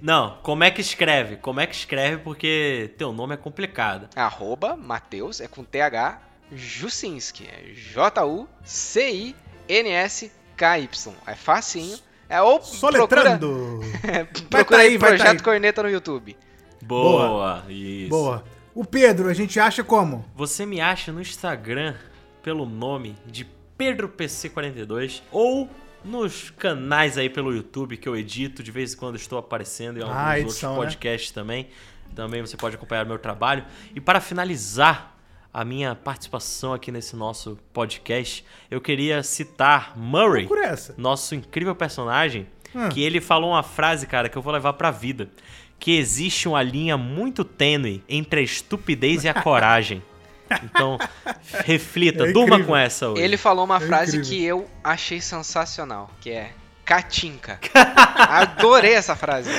Speaker 3: Não, como é que escreve? Como é que escreve? Porque teu nome é complicado.
Speaker 4: arroba Matheus, é com TH, Jucinski, é J-U-C-I-N-S-K-Y. É facinho. É, ou procura,
Speaker 2: Soletrando!
Speaker 4: procura
Speaker 2: tá aí,
Speaker 4: aí,
Speaker 2: vai tá
Speaker 4: Projeto
Speaker 2: aí.
Speaker 4: Corneta no YouTube.
Speaker 3: Boa, isso.
Speaker 2: Boa. O Pedro, a gente acha como?
Speaker 3: Você me acha no Instagram pelo nome de PedroPC42 ou nos canais aí pelo YouTube que eu edito, de vez em quando estou aparecendo em alguns
Speaker 2: Ah, edição, né?
Speaker 3: outros podcasts também. Também você pode acompanhar meu trabalho. E para finalizar a minha participação aqui nesse nosso podcast, eu queria citar Murray, nosso incrível personagem,
Speaker 2: Hum.
Speaker 3: que ele falou uma frase, cara, que eu vou levar pra vida. Que existe uma linha muito tênue entre a estupidez e a coragem. Então, reflita,
Speaker 2: É
Speaker 3: durma com essa hoje.
Speaker 4: Ele falou uma
Speaker 2: É
Speaker 4: frase
Speaker 2: incrível.
Speaker 4: que eu achei sensacional, que é Catinca. Adorei essa frase.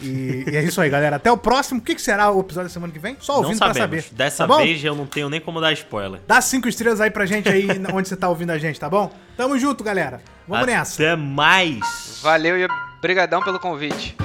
Speaker 2: E, e é isso aí, galera. Até o próximo. O que, que será o episódio da semana que vem? Só
Speaker 3: Não
Speaker 2: ouvindo pra
Speaker 3: sabemos.
Speaker 2: saber.
Speaker 3: Dessa
Speaker 2: tá
Speaker 3: vez eu não tenho nem como dar spoiler.
Speaker 2: Dá cinco estrelas aí pra gente aí onde você tá ouvindo a gente, tá bom? Tamo junto, galera. Vamos nessa.
Speaker 3: Até mais.
Speaker 4: Valeu e brigadão pelo convite.